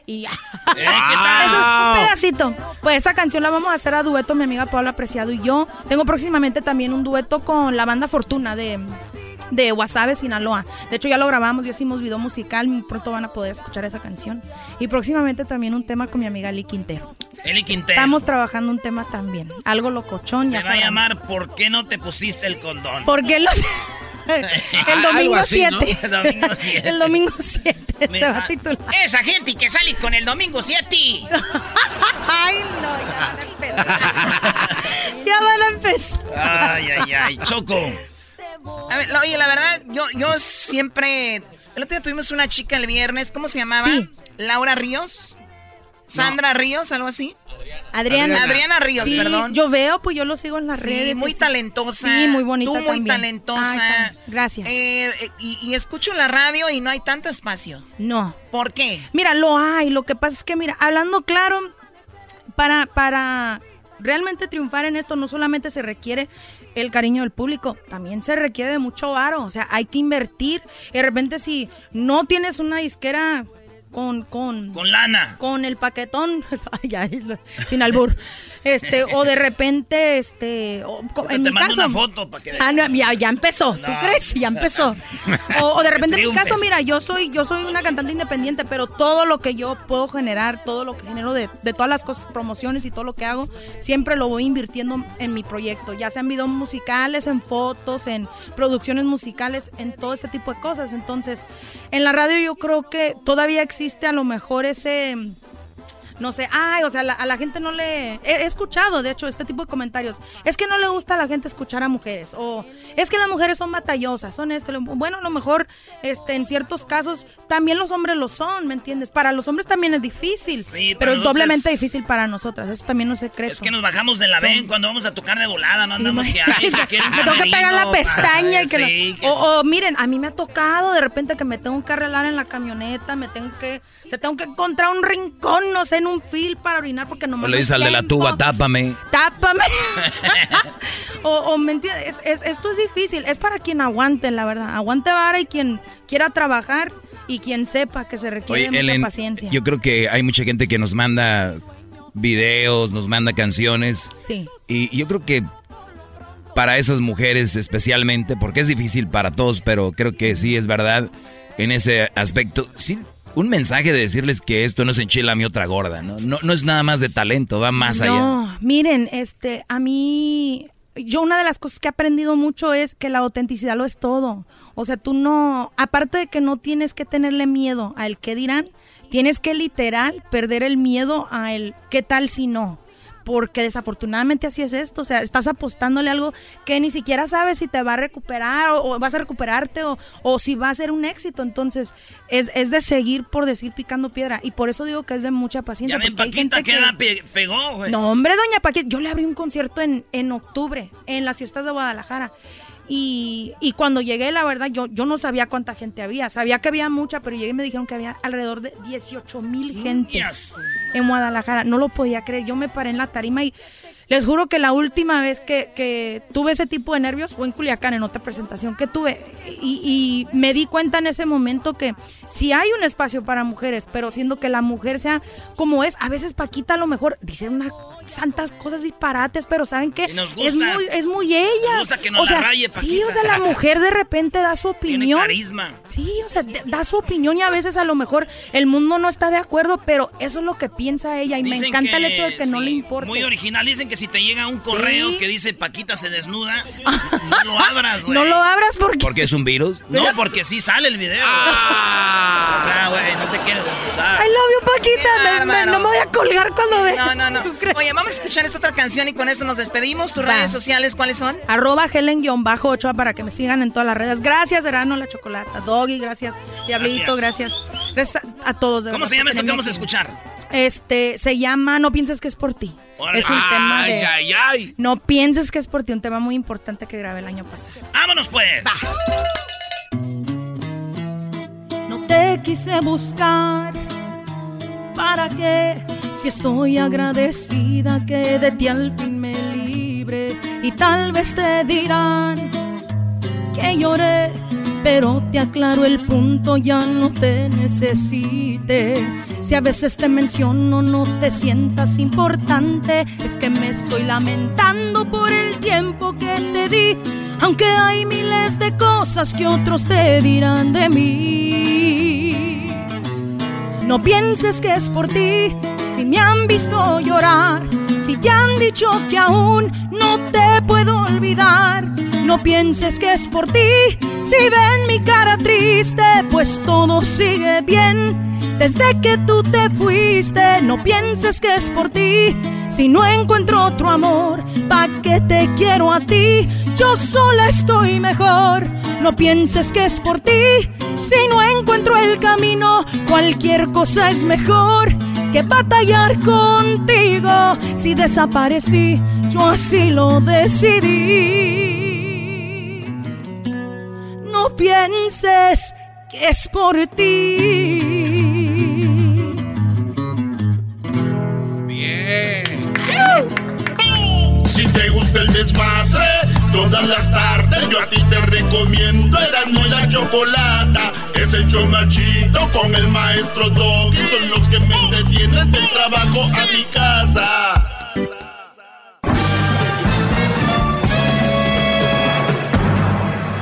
Y ya. (laughs) Eso es un pedacito. Pues esa canción la vamos a hacer a dueto, mi amiga Paula Preciado y yo. Tengo próximamente también un dueto con la banda Fortuna de, de Guasave, Sinaloa. De hecho, ya lo grabamos, ya hicimos video musical. muy Pronto van a poder escuchar esa canción. Y próximamente también un tema con mi amiga Eli Quintero. Eli Quintero. Estamos trabajando un tema también. Algo locochón, Se ya va a llamar ¿Por qué no te pusiste el condón? ¿Por qué los.? (laughs) El domingo 7. El domingo 7. (laughs) El domingo 7 se va a titular. Esa gente que sale con el domingo 7. (laughs) Ay, no, ya van a empezar. ya van a empezar. Ay, ay, ay. Choco. A ver, oye, la verdad, yo, yo siempre. El otro día tuvimos una chica el viernes, ¿cómo se llamaba? Sí. Laura Ríos. Sandra Ríos, algo así. Adriana. Adriana Ríos, Sí, perdón. Yo veo, pues yo lo sigo en las Sí, redes. muy sí, talentosa. Sí, muy bonita Tú muy también. talentosa. Ay, gracias. Eh, y, y escucho la radio y no hay tanto espacio. No. ¿Por qué? Mira, lo hay. Lo que pasa es que, mira, hablando claro, para, para realmente triunfar en esto no solamente se requiere el cariño del público, también se requiere de mucho varo. O sea, hay que invertir. Y de repente, si no tienes una disquera con, con, Con lana. con el paquetón, (laughs) sin albur. Este, o de repente, este, o Te en mi caso. una foto para que Ah, no, ya, ya empezó. ¿Tú crees? Ya empezó. (laughs) O, o de repente en mi caso, mira, yo soy, yo soy una cantante independiente, pero todo lo que yo puedo generar, todo lo que genero de, de todas las cosas, promociones y todo lo que hago, siempre lo voy invirtiendo en mi proyecto, ya sean videos musicales, en fotos, en producciones musicales, en todo este tipo de cosas. Entonces, en la radio yo creo que todavía existe a lo mejor ese no sé, ay, o sea, la- a la gente no le... He, he escuchado, de hecho, este tipo de comentarios. Es que no le gusta a la gente escuchar a mujeres. O es que las mujeres son batallosas, son esto. Bueno, a lo mejor este, en ciertos casos también los hombres lo son, ¿me entiendes? Para los hombres también es difícil. Sí, pero pero es doblemente difícil para nosotras. Eso también no es secreto. Es que nos bajamos de la Son- ven cuando vamos a tocar de volada, no andamos que ay, que (laughs) me tengo que pegar la pestaña y que no- sí, que- o, o, miren, a mí me ha tocado de repente que me tengo que arreglar en la camioneta, me tengo que se tengo que encontrar un rincón, no sé, en un fil para orinar porque no O le dices al de la tuba, tápame. tápame. (laughs) (laughs) o, me Es- es- esto es difícil. Es para quien aguante, la verdad. Aguante vara y quien quiera trabajar y quien sepa que se requiere Oye, mucha Ellen, paciencia. yo creo que hay mucha gente que nos manda videos, nos manda canciones. Sí. Y yo creo que para esas mujeres especialmente, porque es difícil para todos, pero creo que sí es verdad en ese aspecto. Sí, un mensaje de decirles que esto no es enchila mi otra gorda, ¿no? No, no es nada más de talento, va más allá. No, miren, este, a mí, yo una de las cosas que he aprendido mucho es que la autenticidad lo es todo. O sea, tú no, aparte de que no tienes que tenerle miedo al qué dirán, tienes que literal perder el miedo a el qué tal si no. Porque desafortunadamente así es esto, o sea, estás apostándole algo que ni siquiera sabes si te va a recuperar o, o vas a recuperarte o, o si va a ser un éxito. Entonces, es, es de seguir por decir picando piedra. Y por eso digo que es de mucha paciencia. Ya ven, Paquita, que que- la pe- pegó, güey. no, hombre, doña Paquita, yo le abrí un concierto en, en octubre, en las fiestas de Guadalajara. Y, y cuando llegué, la verdad, yo, yo no sabía cuánta gente había. Sabía que había mucha, pero llegué y me dijeron que había alrededor de 18 mil gentes en Guadalajara. No lo podía creer. Yo me paré en la tarima y les juro que la última vez que, que tuve ese tipo de nervios fue en Culiacán, en otra presentación que tuve. Y, y me di cuenta en ese momento que si hay un espacio para mujeres, pero siendo que la mujer sea como es, a veces Paquita a lo mejor dice unas santas cosas disparates, pero ¿saben qué? Y nos Es gusta. muy, es muy ella. Nos gusta que nos o sea, la raye, Sí, Paquita. o sea, la mujer de repente da su (laughs) Tiene opinión. carisma. Sí, o sea, da su opinión y a veces a lo mejor el mundo no está de acuerdo, pero eso es lo que piensa ella y me encanta el que, hecho de que no sí, le importe. Muy original. Dicen que si te llega un correo Sí. que dice Paquita se desnuda, no lo (laughs) abras, güey. No lo abras porque... ¿Porque es un virus? No, porque sí sale el video. O sea, güey, no te quieres asustar. I love you, Paquita. Me- me- no me voy a colgar cuando veas. No, no, no. Oye, vamos a escuchar esta otra canción y con esto nos despedimos. ¿Tus Va. redes sociales cuáles son? Arroba Helen-Ochoa para que me sigan en todas las redes. Gracias, Erano La Chocolata. Doggy, gracias. Diablito, gracias. Gracias a, a todos. de ¿Cómo verdad, se llama esto que vamos a aquí. escuchar? Este, se llama No pienses que es por ti. Es un tema de... Ay, ay, ay. No pienses que es por ti, un tema muy importante que grabé el año pasado. ¡Vámonos, pues! No te quise buscar. ¿Para qué? Si estoy agradecida que de ti al fin me libre. Y tal vez te dirán que lloré, pero te aclaro el punto, ya no te necesite. Si a veces te menciono, no te sientas importante. Es que me estoy lamentando por el tiempo que te di. Aunque hay miles de cosas que otros te dirán de mí. No pienses que es por ti, si me han visto llorar, si te han dicho que aún no te puedo olvidar. No pienses que es por ti, si ven mi cara triste, pues todo sigue bien. Desde que tú te fuiste, no pienses que es por ti. Si no encuentro otro amor, ¿pa' qué te quiero a ti? Yo sola estoy mejor. No pienses que es por ti. Si no encuentro el camino, cualquier cosa es mejor que batallar contigo. Si desaparecí, yo así lo decidí. No pienses que es por ti. Si te gusta el desmadre, todas las tardes yo a ti te recomiendo Erasmo y la Chocolata. Es el chido con el maestro Doggy. Son los que me entretienen del trabajo a mi casa.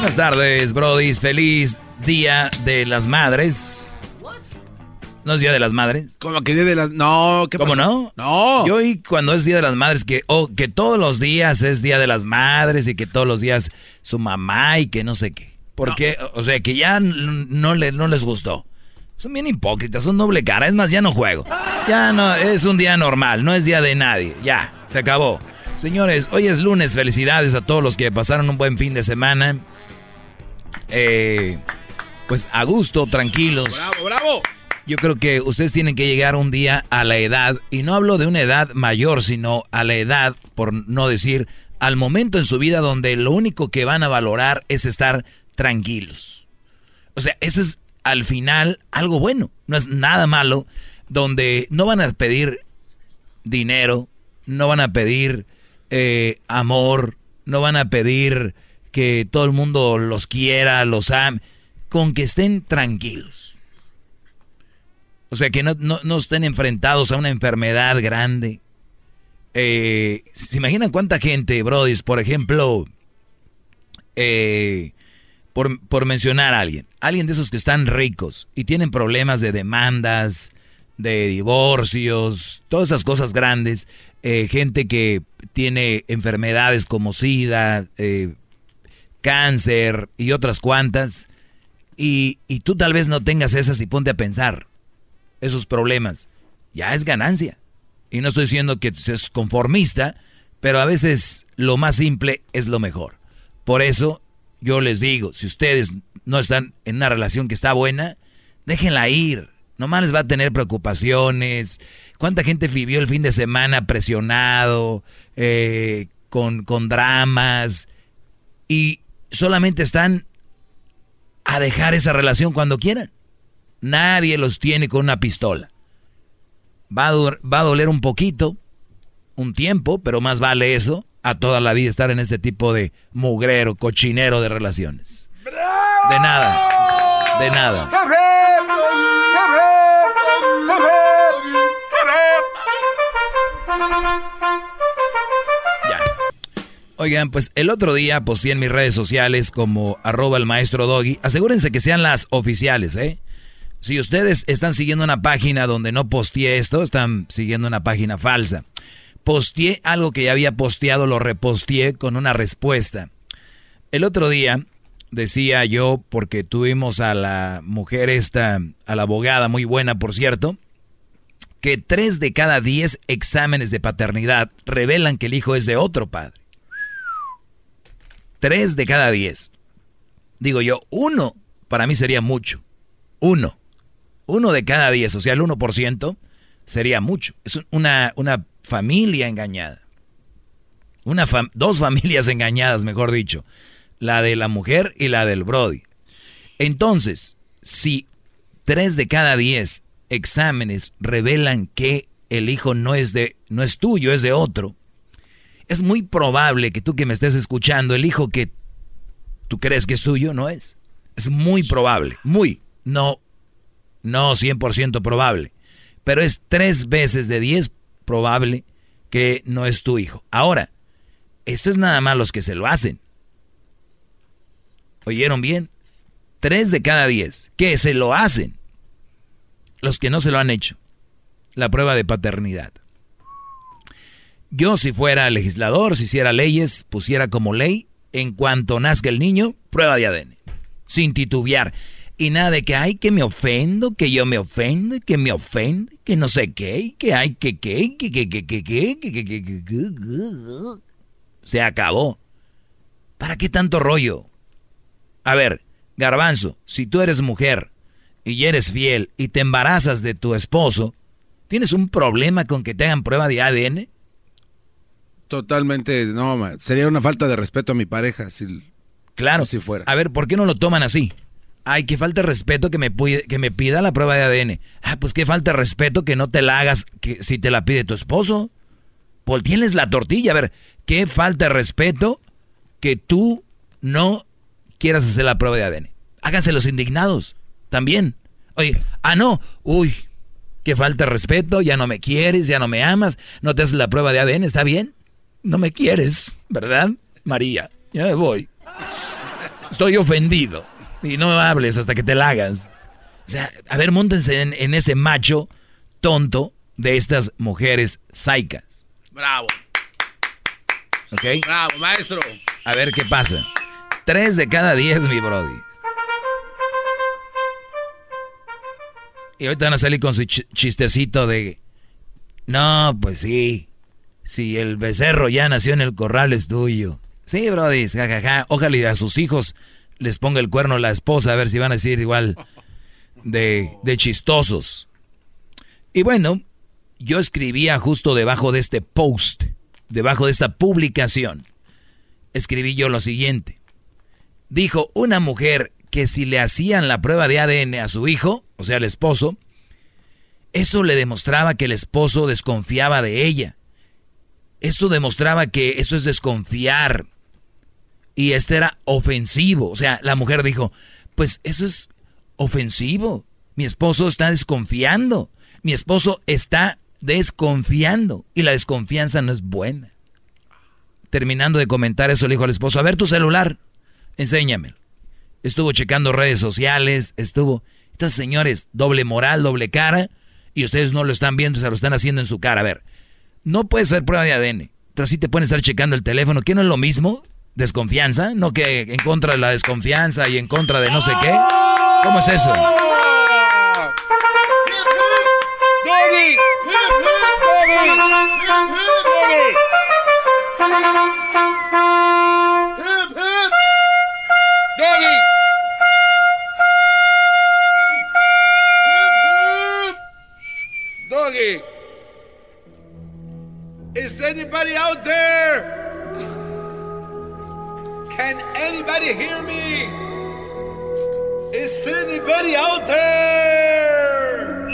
Buenas tardes, brodis. Feliz Día de las Madres. ¿No es Día de las Madres? ¿Cómo que Día de las... No, ¿qué ¿Cómo pasó? no? No. Yo oí cuando es Día de las Madres que, oh, que todos los días es Día de las Madres y que todos los días su mamá y que no sé qué. Porque, o sea, que ya no, le, no les gustó. Son bien hipócritas, son doble cara. Es más, ya no juego. Ya no, es un día normal, no es día de nadie. Ya, se acabó. Señores, hoy es lunes, felicidades a todos los que pasaron un buen fin de semana. Eh, pues a gusto, tranquilos. ¡Bravo, bravo! Yo creo que ustedes tienen que llegar un día a la edad, y no hablo de una edad mayor, sino a la edad, por no decir, al momento en su vida donde lo único que van a valorar es estar tranquilos. O sea, eso es al final algo bueno, no es nada malo, donde no van a pedir dinero, no van a pedir eh, amor, no van a pedir que todo el mundo los quiera, los ame, con que estén tranquilos. O sea, que no, no, no estén enfrentados a una enfermedad grande. Eh, ¿Se imaginan cuánta gente, Brody, por ejemplo, eh, por, por mencionar a alguien, alguien de esos que están ricos y tienen problemas de demandas, de divorcios, todas esas cosas grandes, eh, gente que tiene enfermedades como SIDA, cáncer y otras cuantas, y, y tú tal vez no tengas esas y ponte a pensar esos problemas, ya es ganancia. Y no estoy diciendo que seas conformista, pero a veces lo más simple es lo mejor. Por eso yo les digo, si ustedes no están en una relación que está buena, déjenla ir. Nomás les va a tener preocupaciones. ¿Cuánta gente vivió el fin de semana presionado, eh, con, con dramas? Y solamente están a dejar esa relación cuando quieran. Nadie los tiene con una pistola. Va a, va a doler un poquito, un tiempo, pero más vale eso a toda la vida estar en ese tipo de mugrero, cochinero de relaciones. De nada, de nada. Oigan, pues el otro día posteé en mis redes sociales como arroba el maestro Doggy. Asegúrense que sean las oficiales, ¿eh? Si ustedes están siguiendo una página donde no posteé esto, están siguiendo una página falsa. Posteé algo que ya había posteado, lo reposteé con una respuesta. El otro día decía yo, porque tuvimos a la mujer esta, a la abogada, muy buena por cierto, que tres de cada diez exámenes de paternidad revelan que el hijo es de otro padre. Tres de cada diez. Digo yo, uno para mí sería mucho. Uno. Uno de cada diez, o sea, el 1% sería mucho. Es una, una familia engañada. Una dos (laughs) familias engañadas, mejor dicho. La de la mujer y la del Brody. Entonces, si tres de cada diez exámenes revelan que el hijo no es, de, no es tuyo, es de otro, es muy probable que tú que me estés escuchando, el hijo que tú crees que es tuyo, no es. Es muy probable, muy, no no 100% probable, pero es tres veces de 10 probable que no es tu hijo. Ahora, esto es nada más los que se lo hacen. ¿Oyeron bien? Tres de cada diez que se lo hacen. Los que no se lo han hecho. La prueba de paternidad. Yo si fuera legislador, si hiciera leyes, pusiera como ley, en cuanto nazca el niño, prueba de ADN. Sin titubear. Y nada de que, ay, que me ofendo, que yo me ofendo, que me ofende, que no sé qué, que hay que qué, que que que que que que que que que Se acabó. ¿Para qué tanto rollo? A ver, garbanzo, si tú eres mujer y eres fiel y te embarazas de tu esposo, ¿tienes un problema con que te hagan prueba de ADN? Totalmente, no, sería una falta de respeto a mi pareja si Claro. si fuera. A ver, ¿por qué no lo toman así? Ay, que falta de respeto que me, que me pida la prueba de ADN. Ah, pues qué falta de respeto que no te la hagas que, si te la pide tu esposo. Pues tienes la tortilla. A ver, qué falta de respeto que tú no quieras hacer la prueba de ADN. Háganse los indignados también. Oye, ah, no, uy, qué falta de respeto, ya no me quieres, ya no me amas, no te haces la prueba de ADN, ¿está bien? No me quieres, ¿verdad? María, ya me voy. Estoy ofendido. Y no hables hasta que te la hagas. O sea, a ver, montense en, ese macho tonto de estas mujeres saicas. Bravo. ¿Ok? Bravo, maestro. A ver qué pasa. Tres de cada diez, mi brody. Y ahorita van a salir con su chistecito de... No, pues sí. Si el becerro ya nació en el corral es tuyo. Sí, Brody, jajaja. Ojalá y a sus hijos les ponga el cuerno la esposa, a ver si van a decir igual de, de chistosos. Y bueno, yo escribía justo debajo de este post, debajo de esta publicación, escribí yo lo siguiente. Dijo una mujer que si le hacían la prueba de ADN a su hijo, o sea, el esposo, eso le demostraba que el esposo desconfiaba de ella. Eso demostraba que eso es desconfiar. Y este era ofensivo. O sea, la mujer dijo, pues eso es ofensivo. Mi esposo está desconfiando. Mi esposo está desconfiando. Y la desconfianza no es buena. Terminando de comentar eso, le dijo al esposo, a ver tu celular, enséñamelo. Estuvo checando redes sociales, estuvo... Estos señores, doble moral, doble cara, y ustedes no lo están viendo, se lo están haciendo en su cara. A ver, no puede ser prueba de ADN, pero sí te pueden estar checando el teléfono. ¿Qué no es lo mismo? ¿Desconfianza? ¿No que en contra de la desconfianza y en contra de no sé qué? ¿Cómo es eso? Doggy. Is anybody out there? Can anybody hear me? Is anybody out there?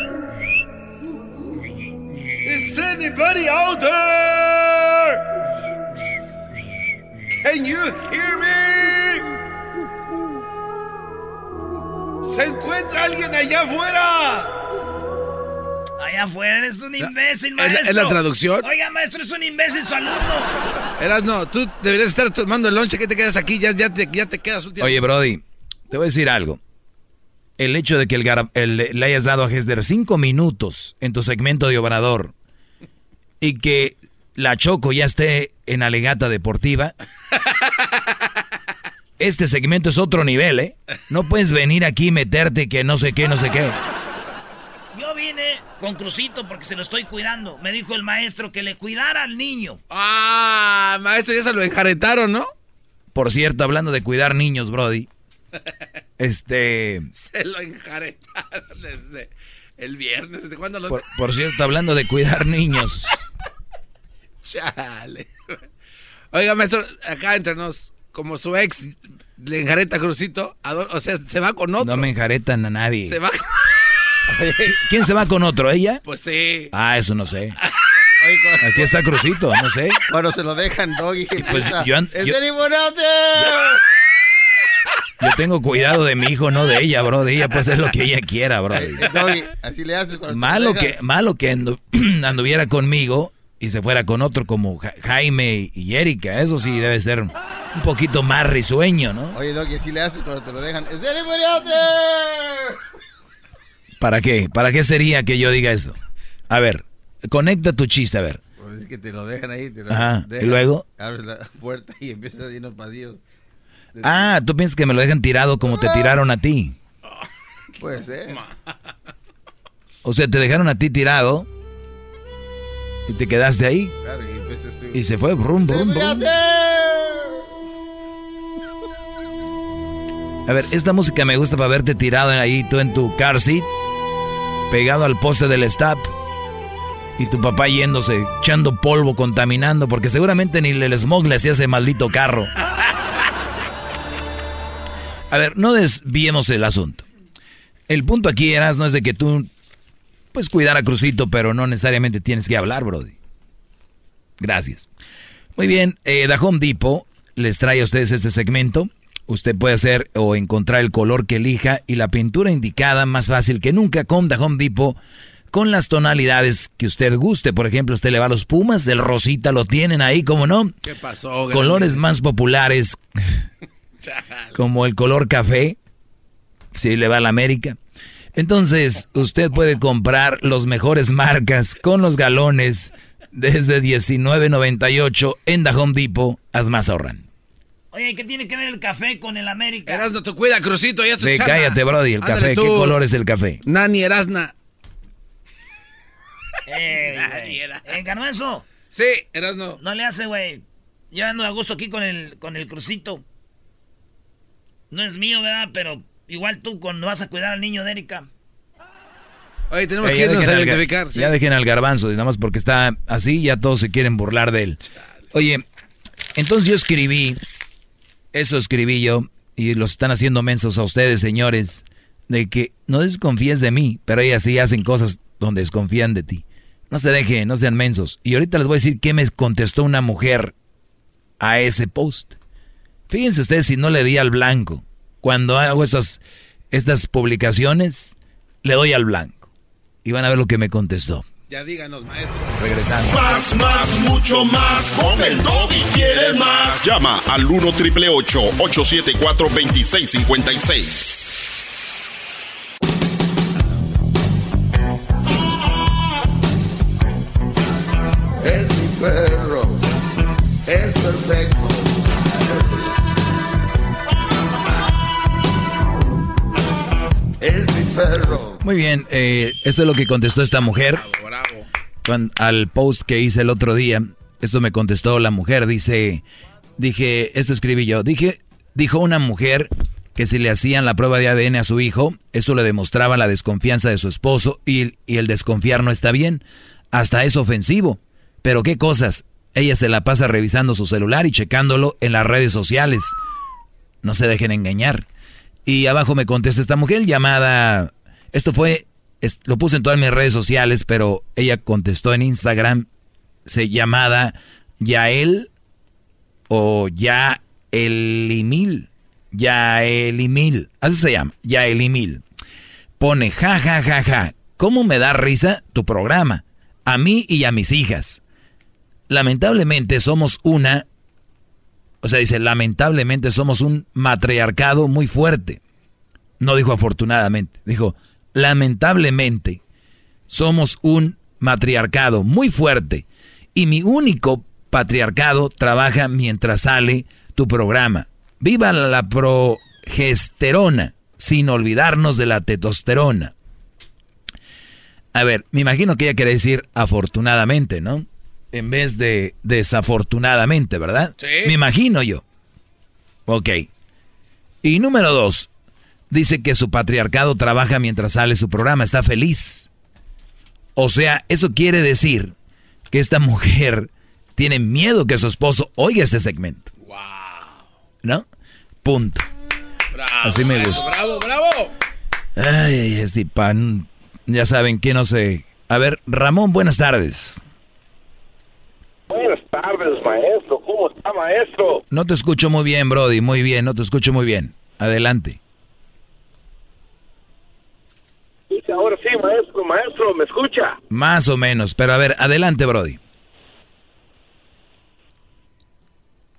Is anybody out there? Can you hear me? ¿Se encuentra alguien allá afuera? Allá afuera eres un imbécil, ¿Es la- maestro. es la traducción? Oiga, maestro, es un imbécil su alumno. Eras no, tú deberías estar tomando el lonche, que te quedas aquí? Ya, ya, te, ya te quedas último. Oye, Brody, te voy a decir algo. El hecho de que el, el- le hayas dado a Hesder cinco minutos en tu segmento de Obrador y que la Choco ya esté en alegata deportiva, (laughs) este segmento es otro nivel, ¿eh? No puedes venir aquí y meterte que no sé qué, no sé qué. Con Crucito porque se lo estoy cuidando. Me dijo el maestro que le cuidara al niño. Ah, maestro, ya se lo enjaretaron, ¿no? Por cierto, hablando de cuidar niños, Brody, este... Se lo enjaretaron desde el viernes. ¿Desde cuándo lo.? Por, por cierto, hablando de cuidar niños, (laughs) Chale. Oiga, maestro, acá entre nos, como su ex le enjareta a Crucito, ¿a dó- o sea, se va con otro. no me enjaretan a nadie. Se va. ¿Quién se va con otro? ¿Ella? Pues sí. Ah, eso no sé. Aquí está Crucito, no sé. Cuando se lo dejan, Doggy. pues, yo ¡Es yo- el! Yo tengo cuidado de mi hijo, no de ella, bro. De ella puede hacer lo que ella quiera, bro. Eh, Doggy, así le haces cuando te Malo lo dejan. que, malo que andu- (clears throat) anduviera conmigo y se fuera con otro como Ja- Jaime y Erika. Eso sí debe ser un poquito más risueño, ¿no? Oye, Doggy, así le haces cuando te lo dejan. ¡Es el! ¿Para qué? ¿Para qué sería que yo diga eso? A ver, conecta tu chiste, a ver. Pues es que te lo dejan ahí. Te lo Ajá, ¿y luego? Abres la puerta y empiezas a los pasillos. Ah, tú piensas que me lo dejan tirado como te tiraron a ti. Puede ser. O sea, te dejaron a ti tirado y te quedaste ahí. Claro, y empiezas tú. Y se fue, brum, brum, brum. A ver, esta música me gusta para verte tirado ahí, tú en tu car seat, pegado al poste del stop, y tu papá yéndose, echando polvo, contaminando, porque seguramente ni el smog le hacía ese maldito carro. A ver, no desviemos el asunto. El punto aquí, Eras, no es de que tú, pues, cuidar a Crucito, pero no necesariamente tienes que hablar, Brody. Gracias. Muy bien, eh, The Depot les trae a ustedes este segmento. Usted puede hacer o encontrar el color que elija y la pintura indicada más fácil que nunca con The Home Depot con las tonalidades que usted guste. Por ejemplo, usted le va a los Pumas, el rosita lo tienen ahí, como no. ¿Qué pasó? Colores más populares (laughs) (laughs) como el color café, si le va a la América. Entonces, usted puede comprar los mejores marcas con los galones desde 19.98 en The Home Depot. Haz más ahorran. Oye, ¿qué tiene que ver el café con el América? Erasno, tú cuida, Crucito, ya Sí, cállate, Brody, el Ándale café. tú. ¿Qué color es el café? Nani Erasna. Eh, güey. Eh, Garbanzo. Sí, eras no. Le hace, güey. Yo ando a gusto aquí con el, con el crucito. No es mío, ¿verdad? Pero igual tú cuando vas a cuidar al niño de Erika. Oye, tenemos Eh, que irnos a identificar. sí. Ya dejen al garbanzo, nada más porque está así, ya todos se quieren burlar de él. Oye, entonces yo escribí, eso escribí yo, y los están haciendo mensos a ustedes, señores, de que no desconfíes de mí, pero ellas sí hacen cosas donde desconfían de ti. No se dejen, no sean mensos. Y ahorita les voy a decir qué me contestó una mujer a ese post. Fíjense ustedes si no le di al blanco. Cuando hago esas, estas publicaciones, le doy al blanco. Y van a ver lo que me contestó. Ya díganos, maestro. Regresando. Más, más, mucho más. Con el y quieres más. Llama al 1 triple 874 2656. Es mi perro, es perfecto. Es mi perro. Muy bien, eh, esto es lo que contestó esta mujer. Cuan- al post que hice el otro día, esto me contestó la mujer. Dice, dije, esto escribí yo. Dije, dijo una mujer que si le hacían la prueba de ADN a su hijo, eso le demostraba la desconfianza de su esposo y, y el desconfiar no está bien. Hasta es ofensivo. Pero qué cosas. Ella se la pasa revisando su celular y checándolo en las redes sociales. No se dejen engañar. Y abajo me contesta esta mujer llamada. Esto fue. lo puse en todas mis redes sociales, pero ella contestó en Instagram. Se llamada Yael o Yaelimil. Yaelimil. Así se llama. Yaelimil. Pone ja ja ja ja. ¿Cómo me da risa tu programa? A mí y a mis hijas. Lamentablemente somos una o sea, dice, lamentablemente somos un matriarcado muy fuerte. No dijo afortunadamente, dijo, lamentablemente somos un matriarcado muy fuerte. Y mi único patriarcado trabaja mientras sale tu programa. Viva la progesterona, sin olvidarnos de la testosterona. A ver, me imagino que ella quiere decir afortunadamente, ¿no? En vez de desafortunadamente, ¿verdad? Sí. Me imagino yo. Ok. Y número dos, dice que su patriarcado trabaja mientras sale su programa, está feliz. O sea, eso quiere decir que esta mujer tiene miedo que su esposo oiga ese segmento. Wow. ¿No? Punto. Así me gusta. Bravo, bravo. Ay, ay, este pan. Ya saben que no sé. A ver, Ramón, buenas tardes. Buenas tardes, maestro. ¿Cómo está, maestro? No te escucho muy bien, Brody. Muy bien, no te escucho muy bien. Adelante. Ahora sí, maestro, maestro, ¿me escucha? Más o menos. Pero a ver, adelante, Brody.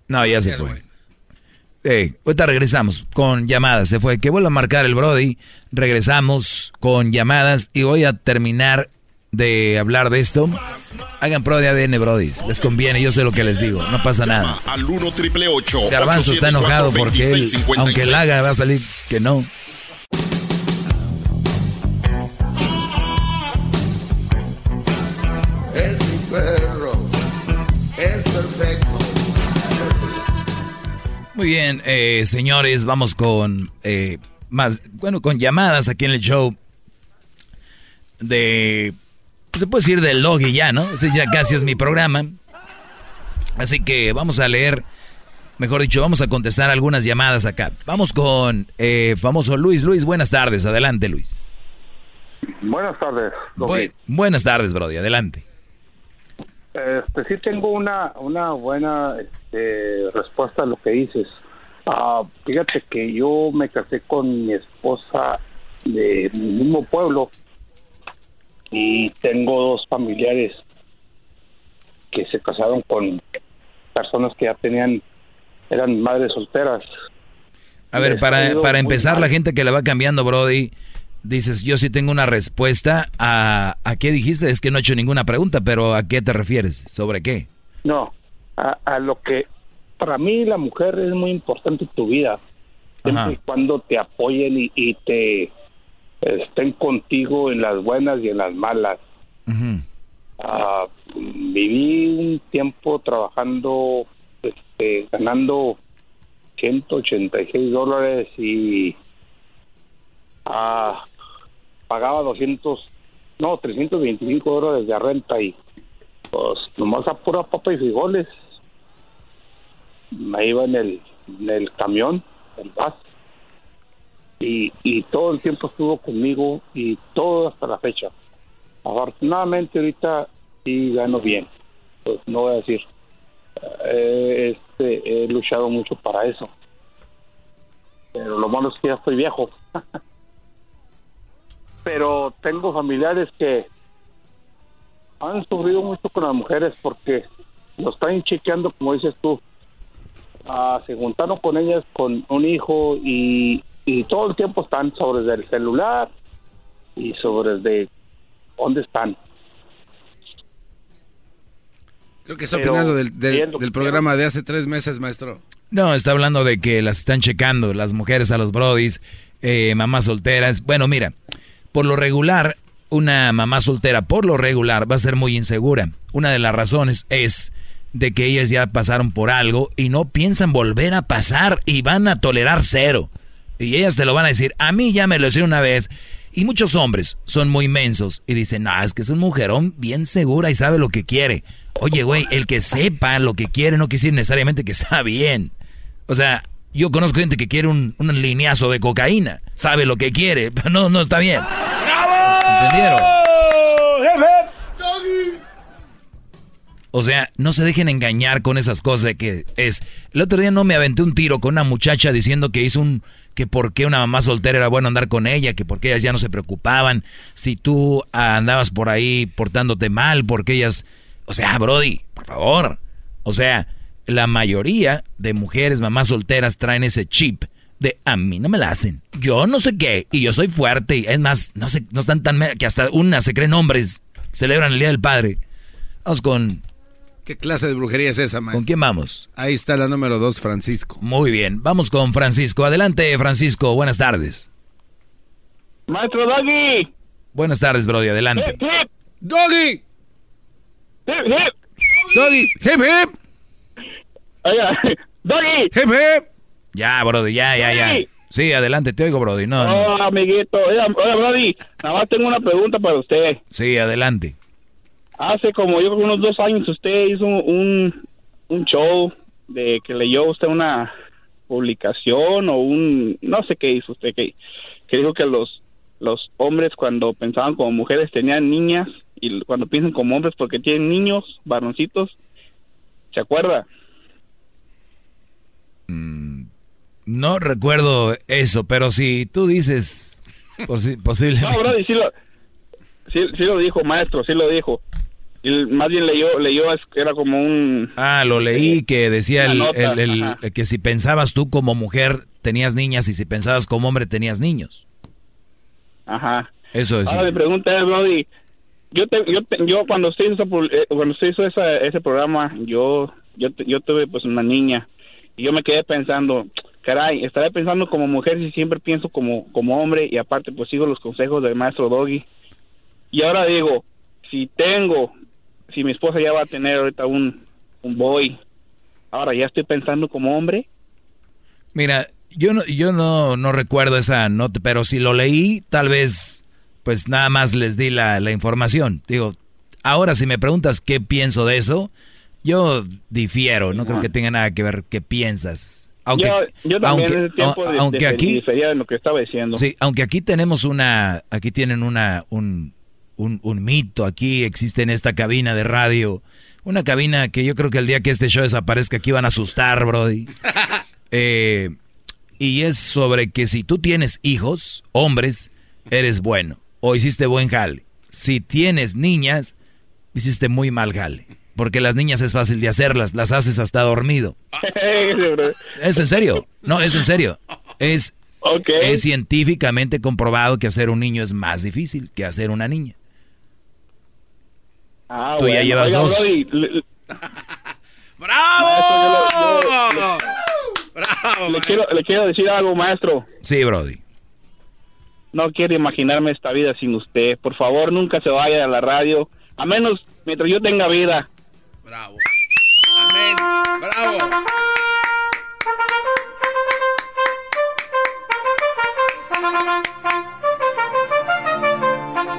No, ya se fue. Eh, ahorita regresamos con llamadas. Se fue. Que vuelva a marcar el Brody. Regresamos con llamadas y voy a terminar de hablar de esto. Hagan pro de ADN, Brody. Les conviene, yo sé lo que les digo. No pasa nada. Al 1 triple 8 Garbanzo está enojado porque él, aunque él haga, va a salir que no. Bien, eh, señores, vamos con eh, más, bueno, con llamadas aquí en el show de, se puede decir del Logi ya, ¿no? Este ya casi es mi programa. Así que vamos a leer, mejor dicho, vamos a contestar algunas llamadas acá. Vamos con eh, famoso Luis. Luis, buenas tardes. Adelante, Luis. Buenas tardes. Bu- buenas tardes, Brody. Adelante. Este, sí tengo una, una buena este, respuesta a lo que dices. Ah, fíjate que yo me casé con mi esposa de mi mismo pueblo y tengo dos familiares que se casaron con personas que ya tenían, eran madres solteras. A ver, para, para empezar, la gente que le va cambiando, Brody, dices, yo sí tengo una respuesta a, ¿a qué dijiste? Es que no he hecho ninguna pregunta, pero ¿a qué te refieres? ¿Sobre qué? No, a, a lo que para mí la mujer es muy importante en tu vida. Siempre Ajá. y cuando te apoyen y, y te estén contigo en las buenas y en las malas. Ujú. Ah, viví un tiempo trabajando, este, ganando 186 dólares y ah, pagaba 200, no, 325 dólares de renta y pues nomás a pura papa y frijoles. Me iba en el, en el camión, el bus, y, y todo el tiempo estuvo conmigo y todo hasta la fecha. Afortunadamente ahorita sí gano bien, pues no voy a decir. Eh, este, he luchado mucho para eso. Pero lo malo es que ya estoy viejo. (laughs) Pero tengo familiares que han sufrido mucho con las mujeres porque lo están chequeando, como dices tú. Ah, se juntaron con ellas con un hijo y, y todo el tiempo están sobre el celular y sobre de dónde están. Creo que está Pero, opinando del, programa de hace tres meses, maestro. No, está hablando de que las están checando las mujeres a los brodis, eh, mamás solteras. Bueno, mira, por lo regular, una mamá soltera, por lo regular, va a ser muy insegura. Una de las razones es de que ellas ya pasaron por algo y no piensan volver a pasar y van a tolerar cero. Y ellas te lo van a decir, a mí ya me lo hicieron una vez. Y muchos hombres son muy mensos y dicen, no, es que es un mujerón bien segura y sabe lo que quiere. Oye, güey, el que sepa lo que quiere no quiere decir necesariamente que está bien. O sea, yo conozco gente que quiere un, un lineazo de cocaína. Sabe lo que quiere, (laughs) pero no, no está bien. ¿Entendieron? O sea, no se dejen engañar con esas cosas de que es. El otro día no me aventé un tiro con una muchacha diciendo que hizo un. que por qué una mamá soltera era bueno andar con ella, que porque ellas ya no se preocupaban. Si tú andabas por ahí portándote mal, porque ellas. O sea, Brody, por favor. O sea, la mayoría de mujeres, mamás solteras, traen ese chip de a mí no me la hacen. Yo no sé qué, y yo soy fuerte, y es más, no sé, no están tan que hasta una se creen hombres, celebran el Día del Padre. Vamos con. ¿Qué clase de brujería es esa, maestro? ¿Con quién vamos? Ahí está la número dos, Francisco. Muy bien, vamos con Francisco. Adelante, Francisco, buenas tardes. Maestro Doggy. Buenas tardes, Brody, adelante. Hip, hip. Doggy. Hip, hip. Doggy, hip, hip. Oiga, (laughs) Doggy. Hip, hip. Ya, Brody, ya, ya, ya. Sí. Adelante, te oigo, Brody. No, no. Hola, amiguito. Oiga, oiga, Brody, nada más tengo una pregunta para usted. Sí, adelante. Hace como yo creo que unos dos años usted hizo un, un show de que leyó usted una publicación o un no sé qué hizo usted que, que dijo que los los hombres cuando pensaban como mujeres tenían niñas y cuando piensan como hombres porque tienen niños varoncitos ¿se acuerda? No recuerdo eso, pero si tú dices posi- (laughs) posiblemente. No, Brody, sí lo, sí, sí lo dijo, maestro, sí lo dijo. Y más bien leyó, leyó, era como un... Ah, lo leí que decía el, nota, el- que si pensabas tú como mujer tenías niñas y si pensabas como hombre tenías niños. Ajá. Eso es. Ahora mi pregunta es, Brody, yo, te- yo, te- yo cuando usted hizo, eh, cuando usted hizo esa- ese programa, yo, yo, yo tuve pues una niña y yo me quedé pensando, caray, estaré pensando como mujer si siempre pienso como, como hombre y aparte pues sigo los consejos del maestro Doggy. Y ahora digo, si tengo, si mi esposa ya va a tener ahorita un, un boy, ahora ya estoy pensando como hombre. Mira, yo no, yo no, no recuerdo esa nota, pero si lo leí, tal vez, pues nada más les di la, la información. Digo, ahora si me preguntas qué pienso de eso, yo difiero, no creo que tenga nada que ver qué piensas. Aunque, yo, yo también aunque, en ese tiempo a- de- aunque de- aquí, lo que estaba diciendo. sí, aunque aquí tenemos una, aquí tienen una, un, un, un mito, aquí existe en esta cabina de radio, una cabina que yo creo que el día que este show desaparezca aquí van a asustar, Brody. (laughs) Eh, y es sobre que si tú tienes hijos, hombres, eres bueno o hiciste buen jale. Si tienes niñas, hiciste muy mal jale. Porque las niñas es fácil de hacerlas, las haces hasta dormido. (laughs) Es en serio, no, es en serio. Es, es científicamente comprobado que hacer un niño es más difícil que hacer una niña. Ah, Tú ya llevas Oiga, dos. Brody, (laughs) ¡Bravo! le, quiero, le quiero decir algo, maestro. Sí, Brody. No quiero imaginarme esta vida sin usted. Por favor, nunca se vaya a la radio. a menos mientras yo tenga vida. Bravo. Amén. Bravo.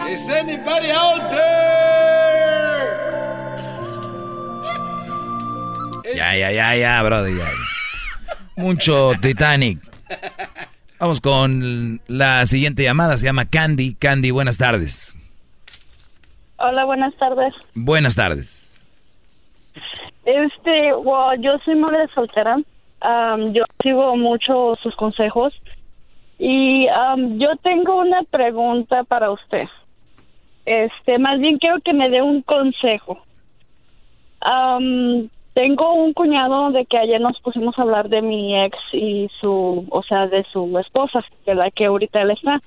Is anybody out there? Ya, ya, ya, ya, brother, ya. Mucho Titanic. Vamos con la siguiente llamada, se llama Candy. Candy, buenas tardes. Hola, buenas tardes. Buenas tardes. Este, wow, yo soy madre soltera. Am, yo sigo mucho sus consejos. Y am, yo tengo una pregunta para usted. Este, más bien quiero que me dé un consejo. Am, tengo un cuñado de que ayer nos pusimos a hablar de mi ex y su, o sea, de su esposa, de la que ahorita él está.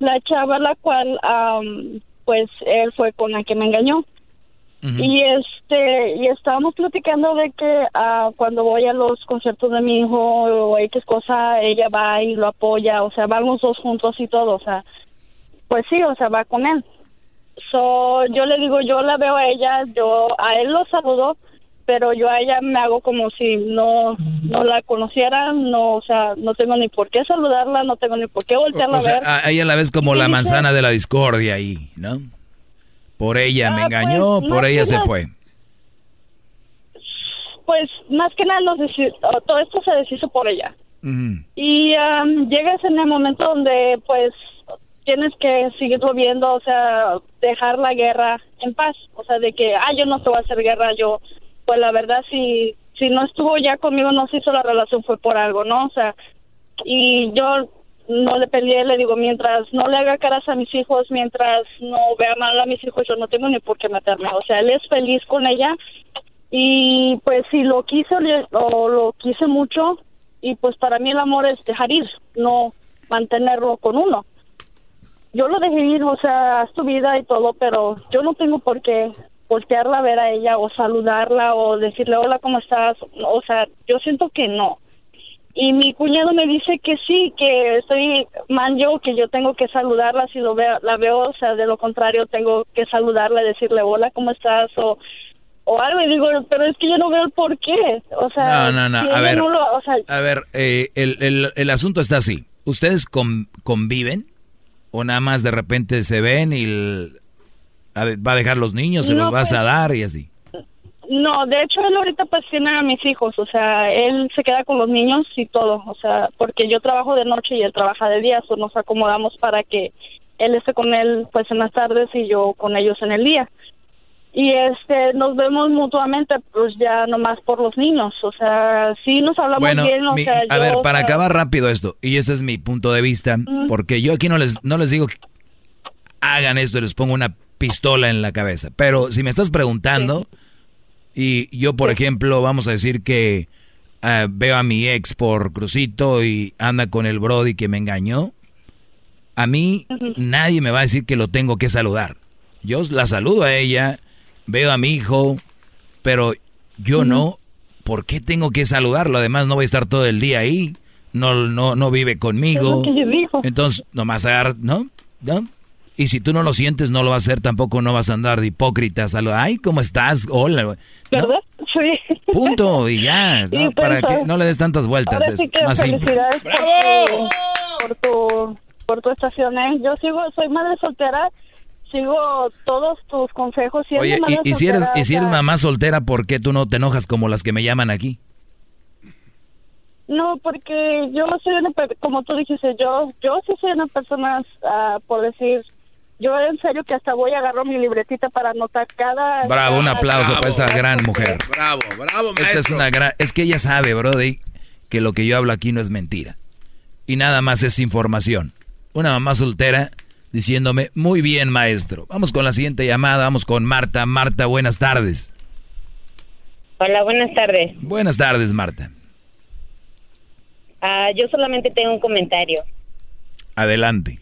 La chava la cual, pues, él fue con la que me engañó. Y este, y estábamos platicando de que ah, cuando voy a los conciertos de mi hijo o X cosa, ella va y lo apoya, o sea, van los dos juntos y todo, o sea, pues sí, o sea, va con él. So, yo le digo, yo la veo a ella, yo a él lo saludo, pero yo a ella me hago como si no no la conociera, no, o sea, no tengo ni por qué saludarla, no tengo ni por qué voltearla O sea, a ver. a a ella la ves como Y la dice- manzana de la discordia ahí, ¿no? Por ella me Ah, engañó, pues, por ella se nada- fue. Pues más que nada nos todo esto se deshizo por ella. Y am, llegas en el momento donde pues tienes que seguirlo viendo, o sea, dejar la guerra en paz, o sea, de que, ah, yo no te voy a hacer guerra, yo, pues la verdad, si, si no estuvo ya conmigo, no se hizo la relación, fue por algo, ¿no? O sea, y yo no le peleé, le digo, mientras no le haga caras a mis hijos, mientras no vea mal a mis hijos, yo no tengo ni por qué meterme, o sea, él es feliz con ella y pues si lo quise o lo quise mucho y pues para mí el amor es dejar ir, no mantenerlo con uno. Yo lo dejé ir, o sea, haz tu vida y todo, pero yo no tengo por qué voltearla a ver a ella o saludarla o decirle hola, ¿cómo estás? O sea, yo siento que no. Y mi cuñado me dice que sí, que estoy mal yo, que yo tengo que saludarla si lo veo, la veo, o sea, de lo contrario tengo que saludarla, decirle hola, ¿cómo estás? O, o algo, y digo, pero es que yo no veo el por qué. O sea, No, no, no, si a ver. no lo- o sea, A ver, eh, el, el- el asunto está así. ¿Ustedes con- conviven? ¿O nada más de repente se ven y el- a va a dejar los niños, se No, los vas a pues- dar y así? No, de hecho él ahorita pues tiene a mis hijos, o sea, él se queda con los niños y todo, o sea, porque yo trabajo de noche y él trabaja de día, o nos acomodamos para que él esté con él pues en las tardes y yo con ellos en el día. Y este, nos vemos mutuamente pues ya nomás por los niños, o sea, sí nos hablamos Bueno, bien, o mi- sea, a yo, ver, o para sea, acabar rápido esto, y ese es mi punto de vista, porque yo aquí no les, no les digo que hagan esto y les pongo una pistola en la cabeza, pero si me estás preguntando, y yo, por ejemplo, vamos a decir que ah, veo a mi ex por Crucito y anda con el Brody que me engañó, a mí nadie me va a decir que lo tengo que saludar. Yo la saludo a ella, veo a mi hijo, pero yo no. ¿Por qué tengo que saludarlo? Además, no voy a estar todo el día ahí. No, no, no vive conmigo. Entonces, nomás agarra, ¿no? ¿no? Y si tú no lo sientes, no lo vas a hacer tampoco, no vas a andar de hipócrita. Saludar, ay, ¿cómo estás? Hola. ¿no? ¿verdad? Sí. Punto, y ya. (laughs) Para que no le des tantas vueltas. Ahora sí que más felicidades por tu, por tu por tu estación. ¿eh? Yo sigo, soy madre soltera, sigo todos tus consejos. Oye, y, y si eres, soltera, y si eres mamá soltera, ¿por qué tú no te enojas como las que me llaman aquí? No, porque yo soy una, como tú dijiste, yo yo sí soy una persona, ah, por decir, yo en serio que hasta voy a agarrar mi libretita para anotar cada... Bravo, un aplauso para esta gran mujer. Bravo, bravo, maestro. Esta es una gran, es que ella sabe, Brody, que lo que yo hablo aquí no es mentira. Y nada más es información. Una mamá soltera diciéndome, muy bien, maestro. Vamos con la siguiente llamada, vamos con Marta. Marta, buenas tardes. Hola, buenas tardes. Buenas tardes, Marta. Ah, yo solamente tengo un comentario. Adelante.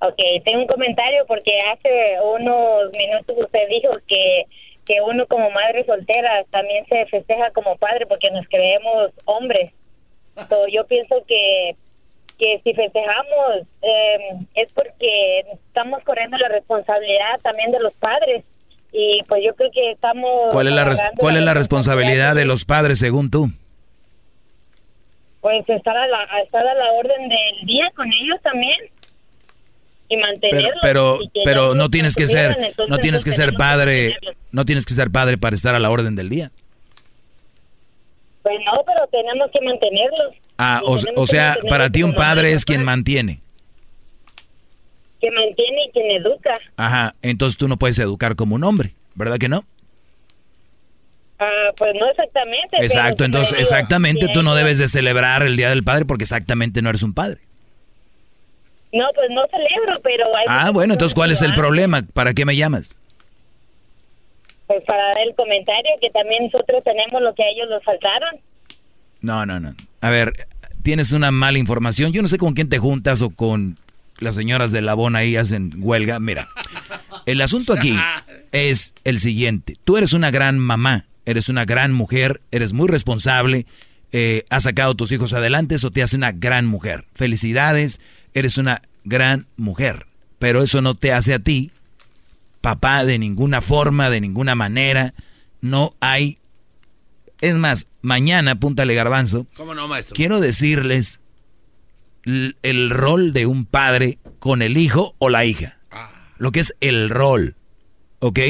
Ok, tengo un comentario porque hace unos minutos usted dijo que, que uno como madre soltera también se festeja como padre porque nos creemos hombres. So, yo pienso que que si festejamos eh, es porque estamos corriendo la responsabilidad también de los padres. Y pues yo creo que estamos... ¿Cuál es la, res- cuál es la responsabilidad de los padres según tú? Pues estar a, la, estar a la orden del día con ellos también. Y Pero, mantenerlos. pero, y pero no tienes que ser, entonces, no tienes que ser padre, no tienes que ser padre para estar a la orden del día. Pues no, pero tenemos que mantenerlos. Ah, o, o sea, para ti un padre es quien mantiene. Que mantiene y quien educa. Ajá, entonces tú no puedes educar como un hombre, ¿verdad que no? Ah, pues no exactamente. Exacto, entonces exactamente tú no debes de celebrar el Día del Padre porque exactamente no eres un padre. No, pues no celebro, pero hay Ah, bueno, entonces ¿cuál es el problema? ¿Para qué me llamas? Pues para dar el comentario que también nosotros tenemos lo que a ellos nos faltaron. No, no, no. A ver, tienes una mala información. Yo no sé con quién te juntas o con las señoras de Labón ahí hacen huelga. Mira, el asunto aquí (laughs) es el siguiente. Tú eres una gran mamá, eres una gran mujer, eres muy responsable, eh, has sacado a tus hijos adelante, eso te hace una gran mujer. Felicidades, eres una gran mujer. Pero eso no te hace a ti papá de ninguna forma, de ninguna manera. No hay... Es más, mañana, apúntale garbanzo, ¿Cómo no, maestro? quiero decirles el rol de un padre con el hijo o la hija. Lo que es el rol. ¿Ok?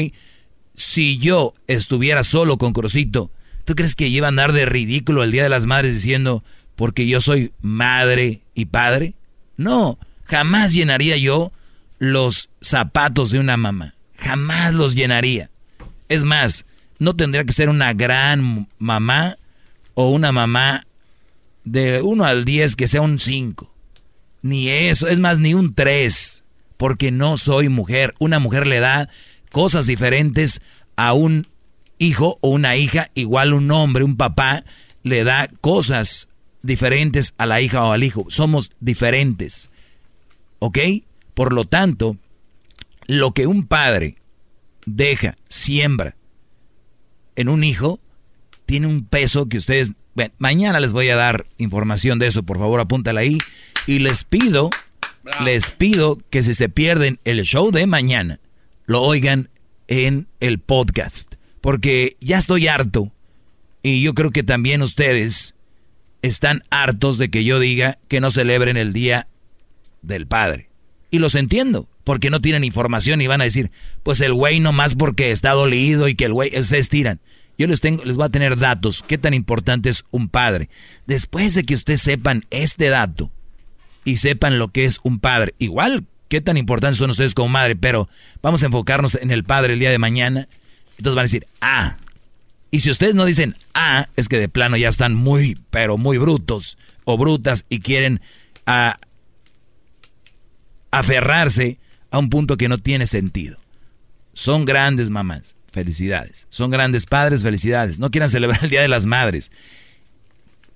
Si yo estuviera solo con Crucito, ¿tú crees que iba a andar de ridículo el Día de las Madres diciendo, porque yo soy madre y padre? No, jamás llenaría yo los zapatos de una mamá. Jamás los llenaría. Es más, no tendría que ser una gran mamá o una mamá de 1 al 10 que sea un 5. Ni eso, es más, ni un 3. Porque no soy mujer. Una mujer le da cosas diferentes a un hijo o una hija, igual un hombre, un papá, le da cosas diferentes a la hija o al hijo. Somos diferentes. ¿Ok? Por lo tanto, lo que un padre deja, siembra en un hijo, tiene un peso que ustedes... Bueno, mañana les voy a dar información de eso, por favor apúntala ahí. Y les pido, les pido que si se pierden el show de mañana, lo oigan en el podcast. Porque ya estoy harto. Y yo creo que también ustedes están hartos de que yo diga que no celebren el Día del Padre. Y los entiendo, porque no tienen información y van a decir, pues el güey nomás porque está dolido y que el güey, ustedes tiran. Yo les, tengo, les voy a tener datos, qué tan importante es un padre. Después de que ustedes sepan este dato y sepan lo que es un padre, igual, qué tan importantes son ustedes como madre, pero vamos a enfocarnos en el padre el día de mañana. Entonces van a decir, ah, y si ustedes no dicen, ah, es que de plano ya están muy, pero muy brutos o brutas y quieren ah, aferrarse a un punto que no tiene sentido. Son grandes mamás, felicidades. Son grandes padres, felicidades. No quieran celebrar el Día de las Madres.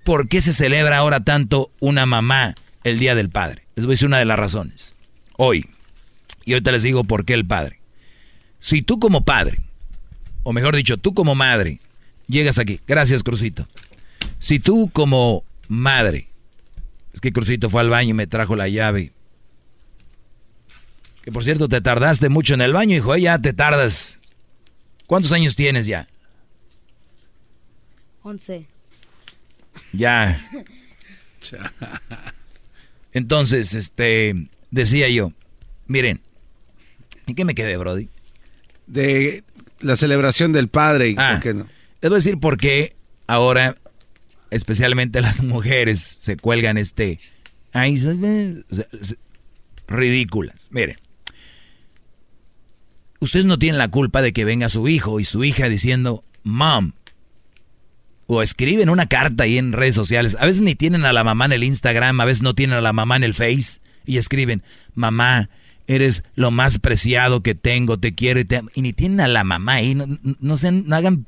¿Por qué se celebra ahora tanto una mamá el Día del Padre? Les voy a decir una de las razones. Hoy. Y ahorita les digo por qué el padre. Si tú como padre, o mejor dicho, tú como madre, llegas aquí. Gracias, Crucito. Si tú como madre, es que Crucito fue al baño y me trajo la llave. Que por cierto, te tardaste mucho en el baño, hijo, ¿eh? ya te tardas. ¿Cuántos años tienes ya? Once. Ya. (laughs) Entonces, este, decía yo, miren, ¿en qué me quedé, Brody? De la celebración del padre y Ah, por qué no. Les voy a decir por qué ahora, especialmente las mujeres, se cuelgan este... Ay, ridículas. Miren, ustedes no tienen la culpa de que venga su hijo y su hija diciendo, mom, o escriben una carta ahí en redes sociales. A veces ni tienen a la mamá en el Instagram, a veces no tienen a la mamá en el Face y escriben, mamá, eres lo más preciado que tengo, te quiero y te amo". Y ni tienen a la mamá ahí, no, no- sean, no hagan...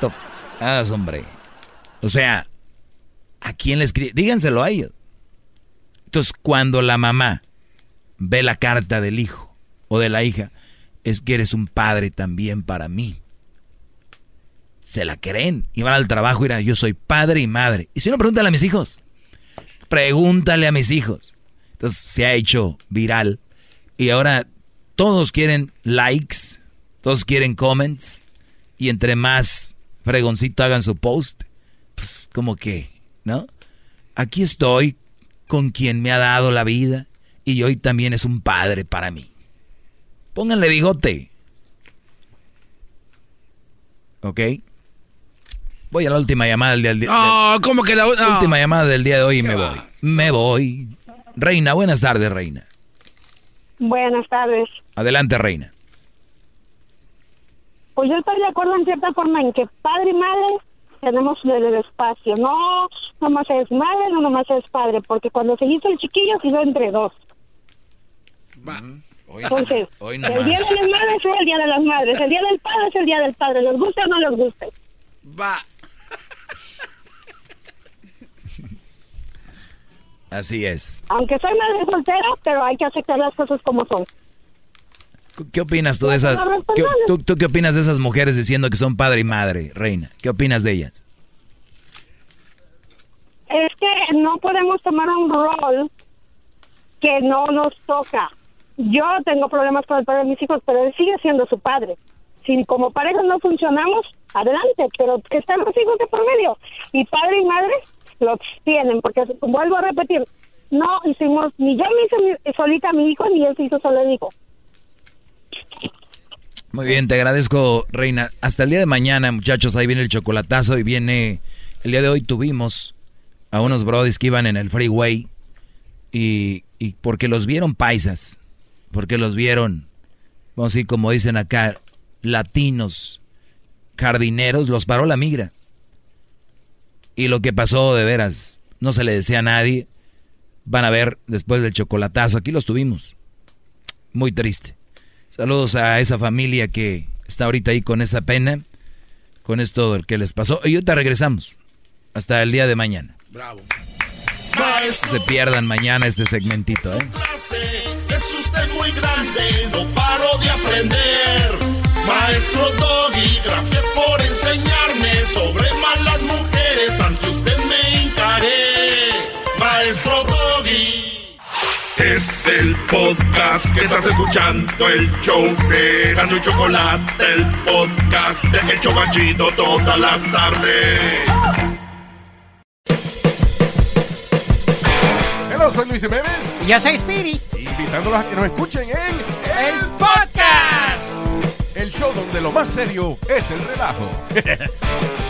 to- Ah, hombre. O sea, ¿a quién le escribe? Díganselo a ellos. Entonces, cuando la mamá ve la carta del hijo o de la hija, es que eres un padre también para mí se la creen y van al trabajo y dirán, yo soy padre y madre. Y si no, pregúntale a mis hijos. Pregúntale a mis hijos. Entonces se ha hecho viral. Y ahora todos quieren likes, todos quieren comments. Y entre más fregoncito hagan su post, pues como que, ¿no? Aquí estoy con quien me ha dado la vida y hoy también es un padre para mí. Pónganle bigote. ¿Ok? Voy a la última llamada del día de hoy. No, ¿cómo que la no. última llamada del día de hoy y me voy? Me voy. Reina, buenas tardes, Reina. Buenas tardes. Adelante, Reina. Pues yo estoy de acuerdo en cierta forma en que padre y madre tenemos el espacio. No nomás es madre, no nomás es padre, porque cuando se hizo el chiquillo se hizo entre dos. Entonces, Hoy el nomás. día de las madres es el día de las madres, el día del padre es el día del padre, les guste o no les guste. Va. Así es. Aunque soy madre soltera, pero hay que aceptar las cosas como son. ¿Qué opinas tú de esas? ¿qué, tú, tú qué opinas de esas mujeres diciendo que son padre y madre, Reina? ¿Qué opinas de ellas? Es que no podemos tomar un rol que no nos toca. Yo tengo problemas con el padre de mis hijos, pero él sigue siendo su padre. Si como pareja no funcionamos, adelante, pero que están los hijos de por medio. Y padre y madre los tienen, porque vuelvo a repetir, no hicimos, ni yo me hice solita a mi hijo, ni él se hizo solo el hijo. Muy bien, te agradezco, Reina. Hasta el día de mañana, muchachos, ahí viene el chocolatazo y viene... El día de hoy tuvimos a unos brodis que iban en el freeway y, y porque los vieron paisas, porque los vieron, vamos a decir, como dicen acá, latinos, jardineros, los paró la migra. Y lo que pasó de veras, no se le decía a nadie. Van a ver después del chocolatazo, aquí los tuvimos. Muy triste. Saludos a esa familia que está ahorita ahí con esa pena, con esto que les pasó. Y ahorita regresamos. Hasta el día de mañana. Bravo. Maestro, No se pierdan mañana este segmentito, ¿eh? clase, es usted muy grande, no paro de aprender. Maestro Doggy, gracias por enseñarme sobre Es el podcast que estás escuchando, el show de Gano y Chocolate, el podcast de El Chobachito todas las tardes. Hello, soy Luis Jiménez. Yo soy Speedy. Invitándolos a que nos escuchen en El Podcast. El show donde lo más serio es el relajo. (laughs)